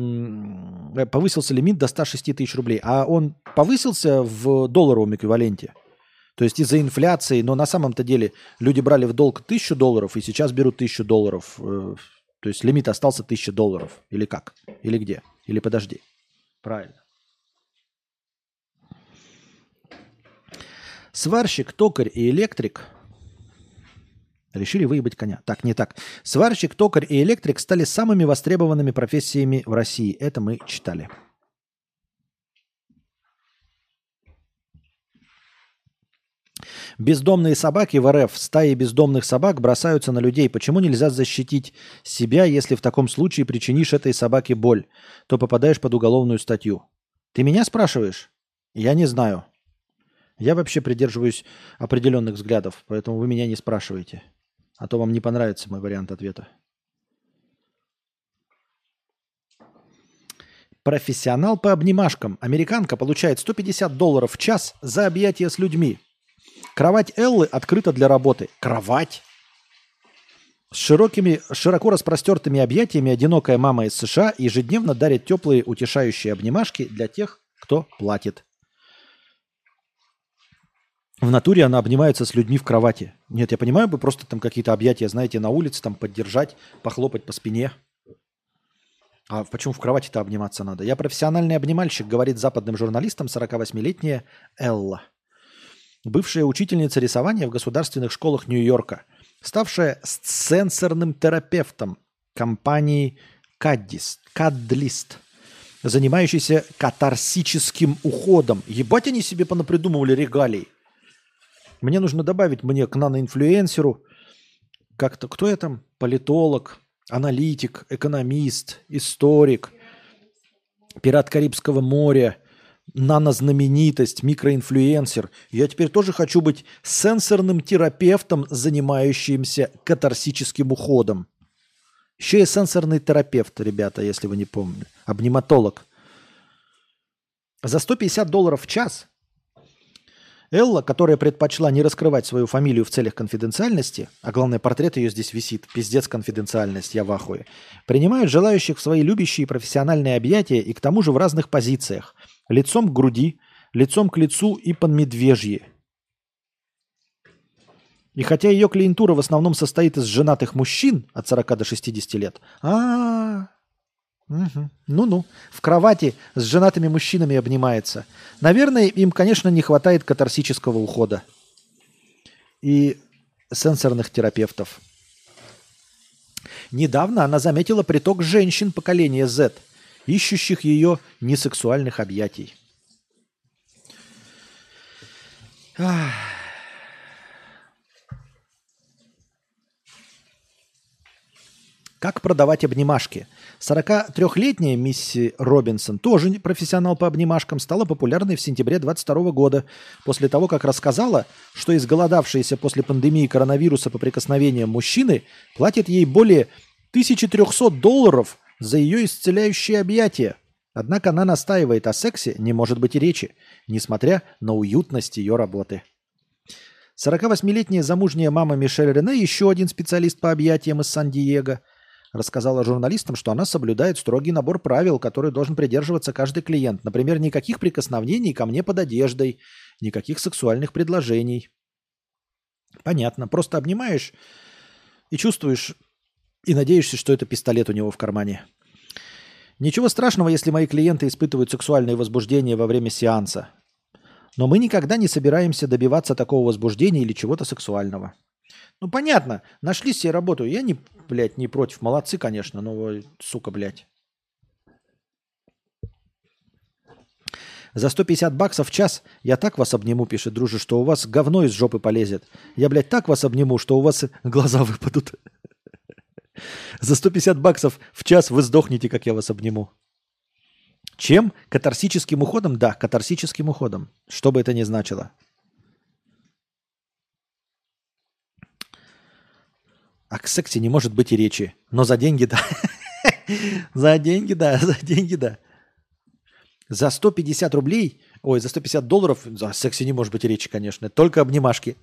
э, повысился лимит до 106 тысяч рублей. А он повысился в долларовом эквиваленте. То есть из-за инфляции, но на самом-то деле люди брали в долг тысячу долларов и сейчас берут тысячу долларов. э, То есть лимит остался тысяча долларов. Или как? Или где? Или подожди. Правильно. Сварщик, токарь и электрик решили выебать коня. Так, не так. Сварщик, токарь и электрик стали самыми востребованными профессиями в России. Это мы читали. Бездомные собаки в РФ, стаи бездомных собак бросаются на людей. Почему нельзя защитить себя, если в таком случае причинишь этой собаке боль, то попадаешь под уголовную статью? Ты меня спрашиваешь? Я не знаю. Я вообще придерживаюсь определенных взглядов, поэтому вы меня не спрашиваете. А то вам не понравится мой вариант ответа. Профессионал по обнимашкам. Американка получает 150 долларов в час за объятия с людьми. Кровать Эллы открыта для работы. Кровать? С широкими, широко распростертыми объятиями одинокая мама из США ежедневно дарит теплые утешающие обнимашки для тех, кто платит. В натуре она обнимается с людьми в кровати. Нет, я понимаю, бы просто там какие-то объятия, знаете, на улице там поддержать, похлопать по спине. А почему в кровати-то обниматься надо? Я профессиональный обнимальщик, говорит западным журналистам 48-летняя Элла. Бывшая учительница рисования в государственных школах Нью-Йорка, ставшая сенсорным терапевтом компании Каддис, Каддлист, занимающийся катарсическим уходом. Ебать они себе понапридумывали регалий. Мне нужно добавить мне к наноинфлюенсеру как-то, кто я там? Политолог, аналитик, экономист, историк, пират Карибского моря, нанознаменитость, микроинфлюенсер. Я теперь тоже хочу быть сенсорным терапевтом, занимающимся катарсическим уходом. Еще и сенсорный терапевт, ребята, если вы не помните. Обниматолог. За 150 долларов в час Элла, которая предпочла не раскрывать свою фамилию в целях конфиденциальности, а главное, портрет ее здесь висит, пиздец конфиденциальность, я в ахуе, принимают желающих в свои любящие профессиональные объятия и к тому же в разных позициях. Лицом к груди, лицом к лицу и под медвежье. И хотя ее клиентура в основном состоит из женатых мужчин от 40 до 60 лет, а Мгм. Ну-ну, в кровати с женатыми мужчинами обнимается. Наверное, им, конечно, не хватает катарсического ухода и сенсорных терапевтов. Недавно она заметила приток женщин поколения Z, ищущих ее несексуальных объятий. Как продавать обнимашки? 43-летняя мисси Робинсон, тоже профессионал по обнимашкам, стала популярной в сентябре 2022 года после того, как рассказала, что изголодавшиеся после пандемии коронавируса по прикосновениям мужчины платят ей более 1300 долларов за ее исцеляющие объятия. Однако она настаивает о сексе, не может быть и речи, несмотря на уютность ее работы. 48-летняя замужняя мама Мишель Рене, еще один специалист по объятиям из Сан-Диего, рассказала журналистам, что она соблюдает строгий набор правил, который должен придерживаться каждый клиент. Например, никаких прикосновений ко мне под одеждой, никаких сексуальных предложений. Понятно. Просто обнимаешь и чувствуешь, и надеешься, что это пистолет у него в кармане. Ничего страшного, если мои клиенты испытывают сексуальное возбуждение во время сеанса. но мы никогда не собираемся добиваться такого возбуждения или чего-то сексуального. Ну, понятно, нашли себе работу. Я не, блядь, не против. Молодцы, конечно, но, сука, блядь. За 150 баксов в час я так вас обниму, пишет дружи, что у вас говно из жопы полезет. Я, блядь, так вас обниму, что у вас глаза выпадут. За 150 баксов в час вы сдохнете, как я вас обниму. Чем? Катарсическим уходом? Да, катарсическим уходом. Что бы это ни значило. О сексе не может быть и речи. Но за деньги, да. За деньги, да, за деньги, да. За 150 рублей, ой, за 150 долларов, за сексе не может быть речи, конечно, только обнимашки.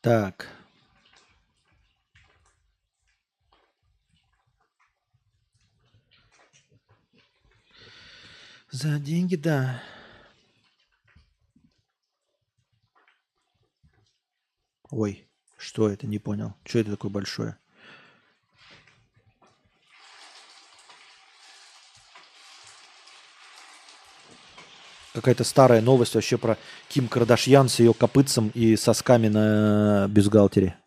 Так. За деньги, да. Ой. Что это? Не понял. Что это такое большое? Какая-то старая новость вообще про Ким Кардашьян с ее копытцем и сосками на бюстгальтере.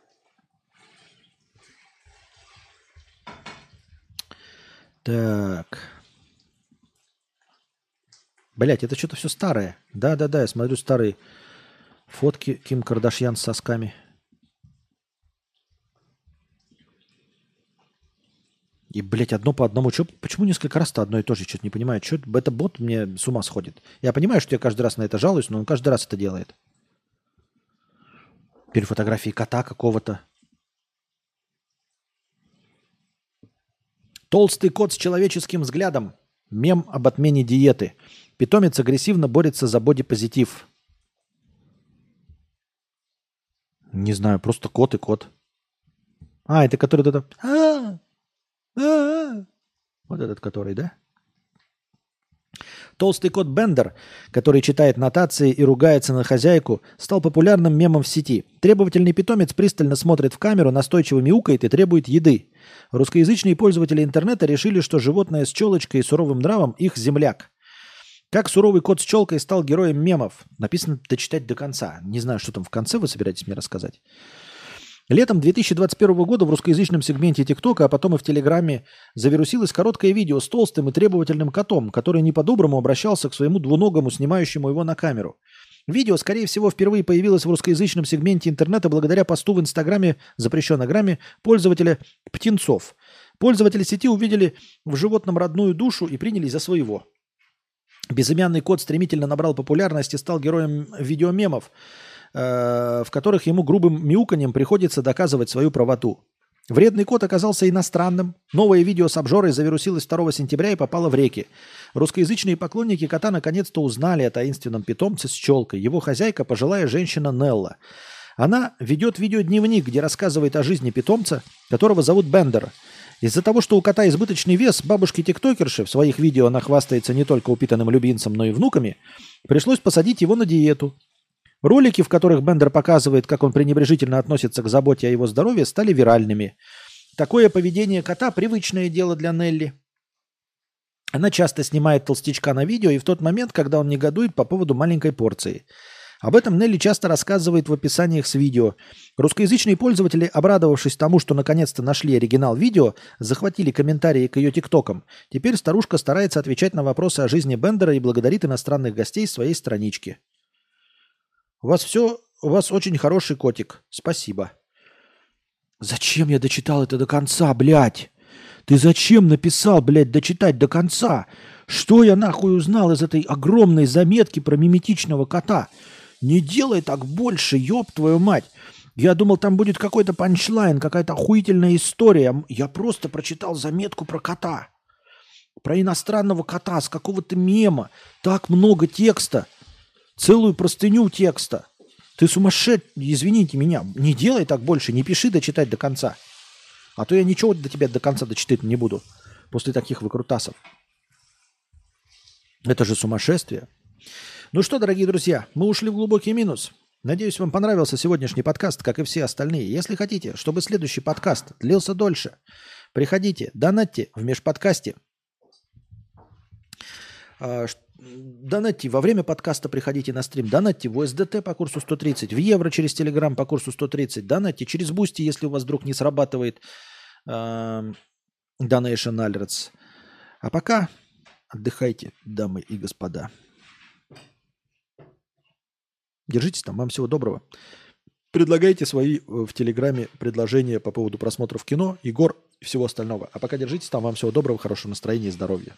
Так. Блять, это что-то все старое. Да-да-да, я смотрю старые фотки Ким Кардашьян с сосками. И, блядь, одно по одному. Чё, почему несколько раз-то одно и то же? Что-то не понимаю. Чё, это бот мне с ума сходит. Я понимаю, что я каждый раз на это жалуюсь, но он каждый раз это делает. Теперь фотографии кота какого-то. Толстый кот с человеческим взглядом. Мем об отмене диеты. Питомец агрессивно борется за бодипозитив. Не знаю, просто кот и кот. А, это который это... А, а-а-а. Вот этот который, да? Толстый кот Бендер, который читает нотации и ругается на хозяйку, стал популярным мемом в сети. Требовательный питомец пристально смотрит в камеру, настойчиво мяукает и требует еды. Русскоязычные пользователи интернета решили, что животное с челочкой и суровым нравом – их земляк. Как суровый кот с челкой стал героем мемов? Написано дочитать до конца. Не знаю, что там в конце вы собираетесь мне рассказать. Летом 2021 года в русскоязычном сегменте ТикТока, а потом и в Телеграме завирусилось короткое видео с толстым и требовательным котом, который не по-доброму обращался к своему двуногому, снимающему его на камеру. Видео, скорее всего, впервые появилось в русскоязычном сегменте интернета благодаря посту в Инстаграме, запрещенной грамме, пользователя Птенцов. Пользователи сети увидели в животном родную душу и принялись за своего. Безымянный кот стремительно набрал популярность и стал героем видеомемов, Э, в которых ему грубым мяуканьем приходится доказывать свою правоту. Вредный кот оказался иностранным. Новое видео с обжорой завирусилось 2 сентября и попало в реки. Русскоязычные поклонники кота наконец-то узнали о таинственном питомце с челкой. Его хозяйка – пожилая женщина Нелла. Она ведет видеодневник, где рассказывает о жизни питомца, которого зовут Бендер. Из-за того, что у кота избыточный вес, бабушки-тиктокерши, в своих видео она хвастается не только упитанным любимцем, но и внуками, пришлось посадить его на диету. Ролики, в которых Бендер показывает, как он пренебрежительно относится к заботе о его здоровье, стали виральными. Такое поведение кота – привычное дело для Нелли. Она часто снимает толстячка на видео и в тот момент, когда он негодует по поводу маленькой порции. Об этом Нелли часто рассказывает в описаниях с видео. Русскоязычные пользователи, обрадовавшись тому, что наконец-то нашли оригинал видео, захватили комментарии к ее тиктокам. Теперь старушка старается отвечать на вопросы о жизни Бендера и благодарит иностранных гостей своей странички. У вас все, у вас очень хороший котик. Спасибо. Зачем я дочитал это до конца, блядь? Ты зачем написал, блядь, дочитать до конца? Что я нахуй узнал из этой огромной заметки про миметичного кота? Не делай так больше, ёб твою мать. Я думал, там будет какой-то панчлайн, какая-то охуительная история. Я просто прочитал заметку про кота. Про иностранного кота с какого-то мема. Так много текста целую простыню текста. Ты сумасшедший, извините меня, не делай так больше, не пиши дочитать до конца. А то я ничего до тебя до конца дочитать не буду после таких выкрутасов. Это же сумасшествие. Ну что, дорогие друзья, мы ушли в глубокий минус. Надеюсь, вам понравился сегодняшний подкаст, как и все остальные. Если хотите, чтобы следующий подкаст длился дольше, Приходите, донатьте в межподкасте. А, Донатьте во время подкаста, приходите на стрим. Донатьте в USDT по курсу 130, в евро через Телеграм по курсу 130. Донатьте через Boosty, если у вас вдруг не срабатывает Donation Alerts. А пока отдыхайте, дамы и господа. Держитесь там. Вам всего доброго. Предлагайте свои э, в Телеграме предложения по поводу просмотров кино, игр и всего остального. А пока держитесь там. Вам всего доброго, хорошего настроения и здоровья.